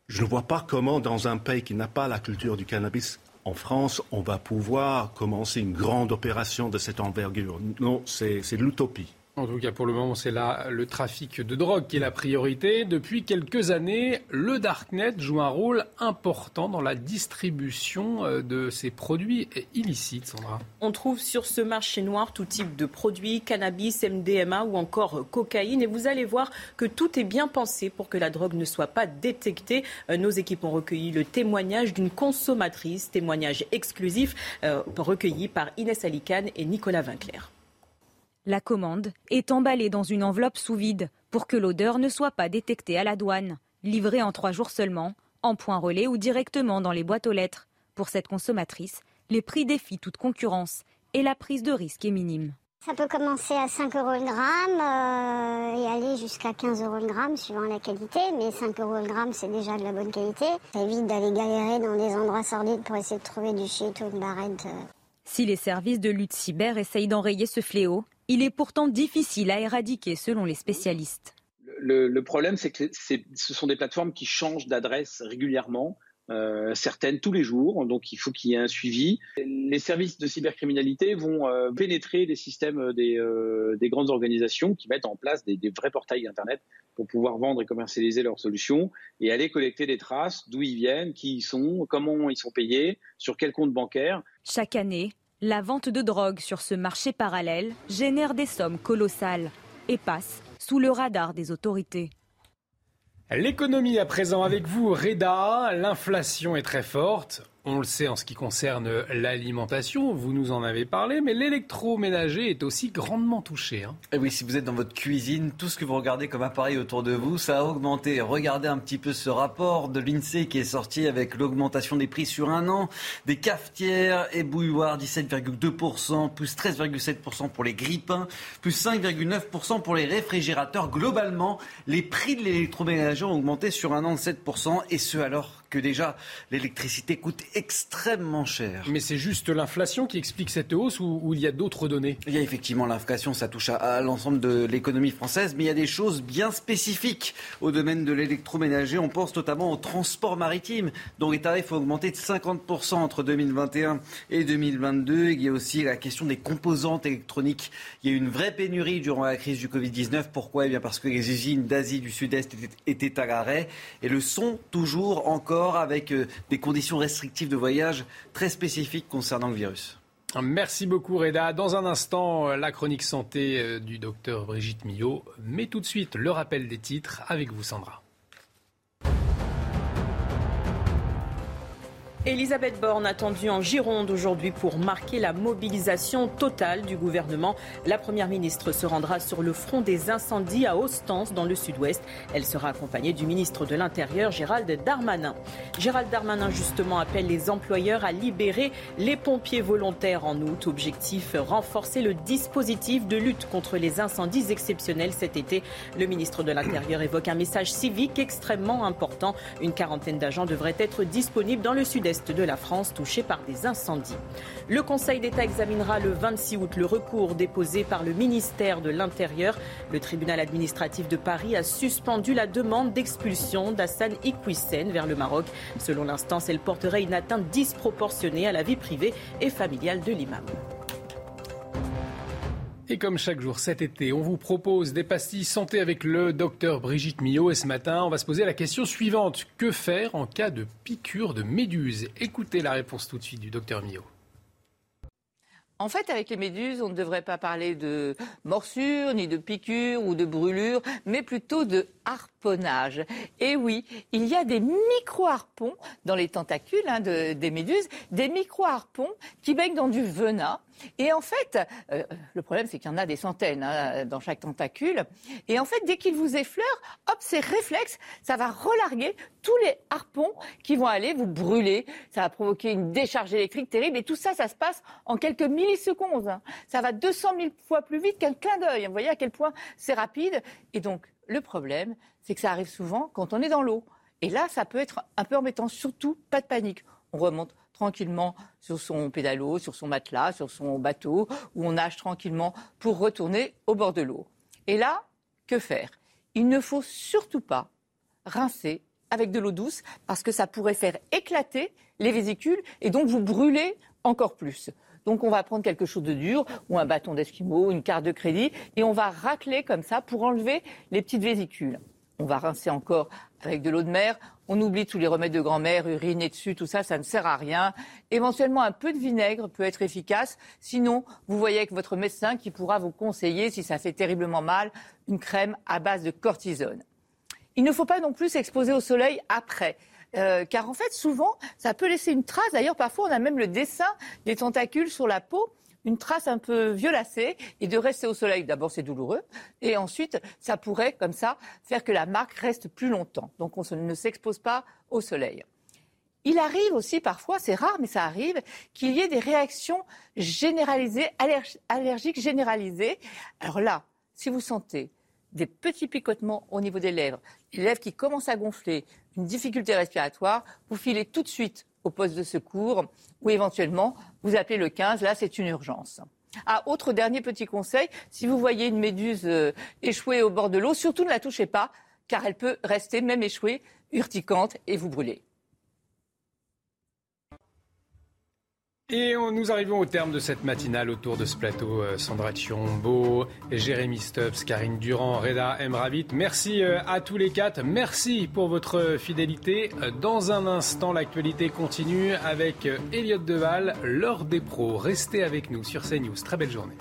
Je ne vois pas comment, dans un pays qui n'a pas la culture du cannabis, en France, on va pouvoir commencer une grande opération de cette envergure. Non, c'est l'utopie. En tout cas, pour le moment, c'est là le trafic de drogue qui est la priorité. Depuis quelques années, le Darknet joue un rôle important dans la distribution euh, de ces produits illicites, Sandra. On trouve sur ce marché noir tout type de produits, cannabis, MDMA ou encore cocaïne. Et vous allez voir que tout est bien pensé pour que la drogue ne soit pas détectée. Euh, nos équipes ont recueilli le témoignage d'une consommatrice, témoignage exclusif euh, recueilli par Inès Alicane et Nicolas Vinclair. La commande est emballée dans une enveloppe sous vide pour que l'odeur ne soit pas détectée à la douane. Livré en trois jours seulement, en point relais ou directement dans les boîtes aux lettres. Pour cette consommatrice, les prix défient toute concurrence et la prise de risque est minime. Ça peut commencer à 5 euros le gramme euh, et aller jusqu'à 15 euros le gramme suivant la qualité. Mais 5 euros le gramme, c'est déjà de la bonne qualité. Ça évite d'aller galérer dans des endroits sordides pour essayer de trouver du shit ou une barrette. Euh. Si les services de lutte cyber essayent d'enrayer ce fléau, il est pourtant difficile à éradiquer selon les spécialistes. Le, problème, c'est que ce sont des plateformes qui changent d'adresse régulièrement. Euh, certaines tous les jours, donc il faut qu'il y ait un suivi. Les services de cybercriminalité vont euh, pénétrer les systèmes des, euh, des, grandes organisations qui mettent en place des, des, vrais portails Internet pour pouvoir vendre et commercialiser leurs solutions et aller collecter des traces d'où ils viennent, qui ils sont, comment ils sont payés, sur quel compte bancaire. Chaque année, la vente de drogue sur ce marché parallèle génère des sommes colossales et passe sous le radar des autorités. L'économie à présent avec vous, Reda. L'inflation est très forte. On le sait en ce qui concerne l'alimentation, vous nous en avez parlé, mais l'électroménager est aussi grandement touché. Hein. Et eh oui, si vous êtes dans votre cuisine, tout ce que vous regardez comme appareil autour de vous, ça a augmenté. Regardez un petit peu ce rapport de l'INSEE qui est sorti avec l'augmentation des prix sur un an. Des cafetières et bouilloires, 17,2%, plus 13,7% pour les grippins, plus 5,9% pour les réfrigérateurs. Globalement, les prix de l'électroménager ont augmenté sur un an de 7%, et ce alors que déjà l'électricité coûte extrêmement cher. Mais c'est juste l'inflation qui explique cette hausse ou, il y a d'autres données? Il y a effectivement l'inflation, ça touche à, l'ensemble de l'économie française, mais il y a des choses bien spécifiques au domaine de l'électroménager. On pense notamment au transport maritime, dont les tarifs ont augmenté de 50% entre 2021 et 2022. Il y a aussi la question des composantes électroniques. Il y a eu une vraie pénurie durant la crise du Covid-19. Pourquoi? Eh bien parce que les usines d'Asie du Sud-Est étaient, étaient à l'arrêt et le sont toujours encore avec euh, des conditions restrictives de voyage très spécifiques concernant le virus. Merci beaucoup Reda. Dans un instant, euh, la chronique santé euh, du docteur Brigitte Millot. Mais tout de suite, le rappel des titres avec vous Sandra. Elisabeth Borne attendue en Gironde aujourd'hui pour marquer la mobilisation totale du gouvernement. La Première ministre se rendra sur le front des incendies à Ostens dans le sud-ouest. Elle sera accompagnée du ministre de l'Intérieur Gérald Darmanin. Gérald Darmanin justement appelle les employeurs à libérer les pompiers volontaires en août. Objectif renforcer le dispositif de lutte contre les incendies exceptionnels cet été. Le ministre de l'Intérieur évoque un message civique extrêmement important. Une quarantaine d'agents devraient être disponibles dans le sud-est de la France touchée par des incendies. Le Conseil d'État examinera le 26 août le recours déposé par le ministère de l'Intérieur. Le tribunal administratif de Paris a suspendu la demande d'expulsion d'Hassan Iquissen vers le Maroc. Selon l'instance, elle porterait une atteinte disproportionnée à la vie privée et familiale de l'imam. Et comme chaque jour cet été, on vous propose des pastilles santé avec le docteur Brigitte Millot. Et ce matin, on va se poser la question suivante. Que faire en cas de piqûre de méduse? Écoutez la réponse tout de suite du docteur Millot. En fait, avec les méduses, on ne devrait pas parler de morsure, ni de piqûre ou de brûlure, mais plutôt de Et oui, il y a des micro-harpons dans les tentacules hein, des méduses, des micro-harpons qui baignent dans du venin. Et en fait, euh, le problème, c'est qu'il y en a des centaines hein, dans chaque tentacule. Et en fait, dès qu'ils vous effleurent, hop, c'est réflexe, ça va relarguer tous les harpons qui vont aller vous brûler. Ça va provoquer une décharge électrique terrible. Et tout ça, ça se passe en quelques millisecondes. Hein. Ça va 200 000 fois plus vite qu'un clin d'œil. Vous voyez à quel point c'est rapide. Et donc, le problème, c'est que ça arrive souvent quand on est dans l'eau. Et là, ça peut être un peu embêtant. Surtout, pas de panique. On remonte tranquillement sur son pédalo, sur son matelas, sur son bateau, où on nage tranquillement pour retourner au bord de l'eau. Et là, que faire? Il ne faut surtout pas rincer avec de l'eau douce parce que ça pourrait faire éclater les vésicules et donc vous brûler encore plus. Donc on va prendre quelque chose de dur, ou un bâton d'esquimau, une carte de crédit, et on va racler comme ça pour enlever les petites vésicules. On va rincer encore avec de l'eau de mer. On oublie tous les remèdes de grand-mère, uriner dessus, tout ça, ça ne sert à rien. Éventuellement, un peu de vinaigre peut être efficace. Sinon, vous voyez avec votre médecin qui pourra vous conseiller, si ça fait terriblement mal, une crème à base de cortisone. Il ne faut pas non plus s'exposer au soleil après. Euh, car en fait, souvent, ça peut laisser une trace. D'ailleurs, parfois, on a même le dessin des tentacules sur la peau. Une trace un peu violacée et de rester au soleil. D'abord, c'est douloureux. Et ensuite, ça pourrait, comme ça, faire que la marque reste plus longtemps. Donc, on ne s'expose pas au soleil. Il arrive aussi parfois, c'est rare, mais ça arrive, qu'il y ait des réactions généralisées, allergiques généralisées. Alors là, si vous sentez des petits picotements au niveau des lèvres, les lèvres qui commencent à gonfler, une difficulté respiratoire, vous filez tout de suite au poste de secours ou éventuellement vous appelez le 15. Là, c'est une urgence. Ah, autre dernier petit conseil, si vous voyez une méduse euh, échouée au bord de l'eau, surtout ne la touchez pas, car elle peut rester, même échouée, urticante et vous brûler. Et nous arrivons au terme de cette matinale autour de ce plateau. Euh, Sandra Chiombo, Jérémy Stubbs, Karine Durand, Reda Emravit. Merci euh, à tous les quatre. Merci pour votre fidélité. Euh, dans un instant, l'actualité continue avec Elliot Deval, l'heure des pros. Restez avec nous sur CNews. Très belle journée.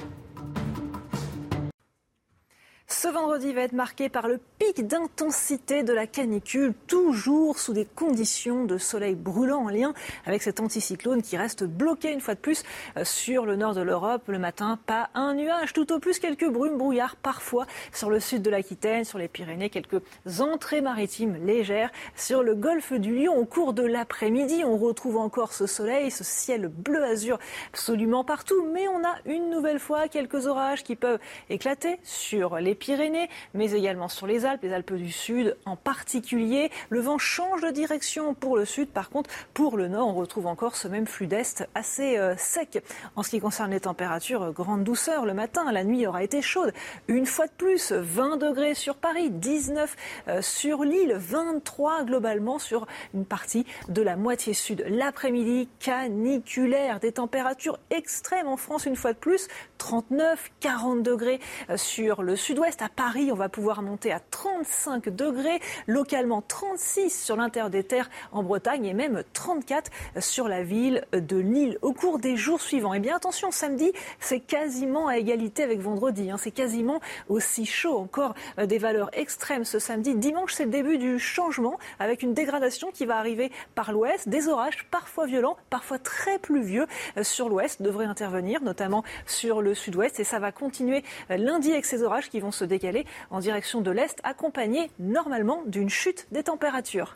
Ce vendredi va être marqué par le pic d'intensité de la canicule, toujours sous des conditions de soleil brûlant en lien avec cet anticyclone qui reste bloqué une fois de plus euh, sur le nord de l'Europe. Le matin, pas un nuage, tout au plus quelques brumes, brouillards parfois sur le sud de l'Aquitaine, sur les Pyrénées, quelques entrées maritimes légères. Sur le golfe du Lion, au cours de l'après-midi, on retrouve encore ce soleil, ce ciel bleu azur absolument partout, mais on a une nouvelle fois quelques orages qui peuvent éclater sur les Pyrénées, mais également sur les Alpes, les Alpes du Sud en particulier. Le vent change de direction pour le sud. Par contre, pour le nord, on retrouve encore ce même flux d'est assez euh, sec. En ce qui concerne les températures, euh, grande douceur le matin. La nuit aura été chaude. Une fois de plus, 20 degrés sur Paris, 19 euh, sur l'île, 23 globalement sur une partie de la moitié sud. L'après-midi, caniculaire, des températures extrêmes en France une fois de plus. 39, 40 degrés sur le sud-ouest à Paris, on va pouvoir monter à 35 degrés, localement 36 sur l'intérieur des terres en Bretagne et même 34 sur la ville de Lille. Au cours des jours suivants, eh bien attention, samedi, c'est quasiment à égalité avec vendredi. Hein. c'est quasiment aussi chaud. Encore euh, des valeurs extrêmes ce samedi. Dimanche, c'est le début du changement avec une dégradation qui va arriver par l'ouest. Des orages parfois violents, parfois très pluvieux euh, sur l'ouest devraient intervenir, notamment sur le sud-ouest. Et ça va continuer euh, lundi avec ces orages qui vont se décaler en direction de l'Est, accompagné normalement d'une chute des températures.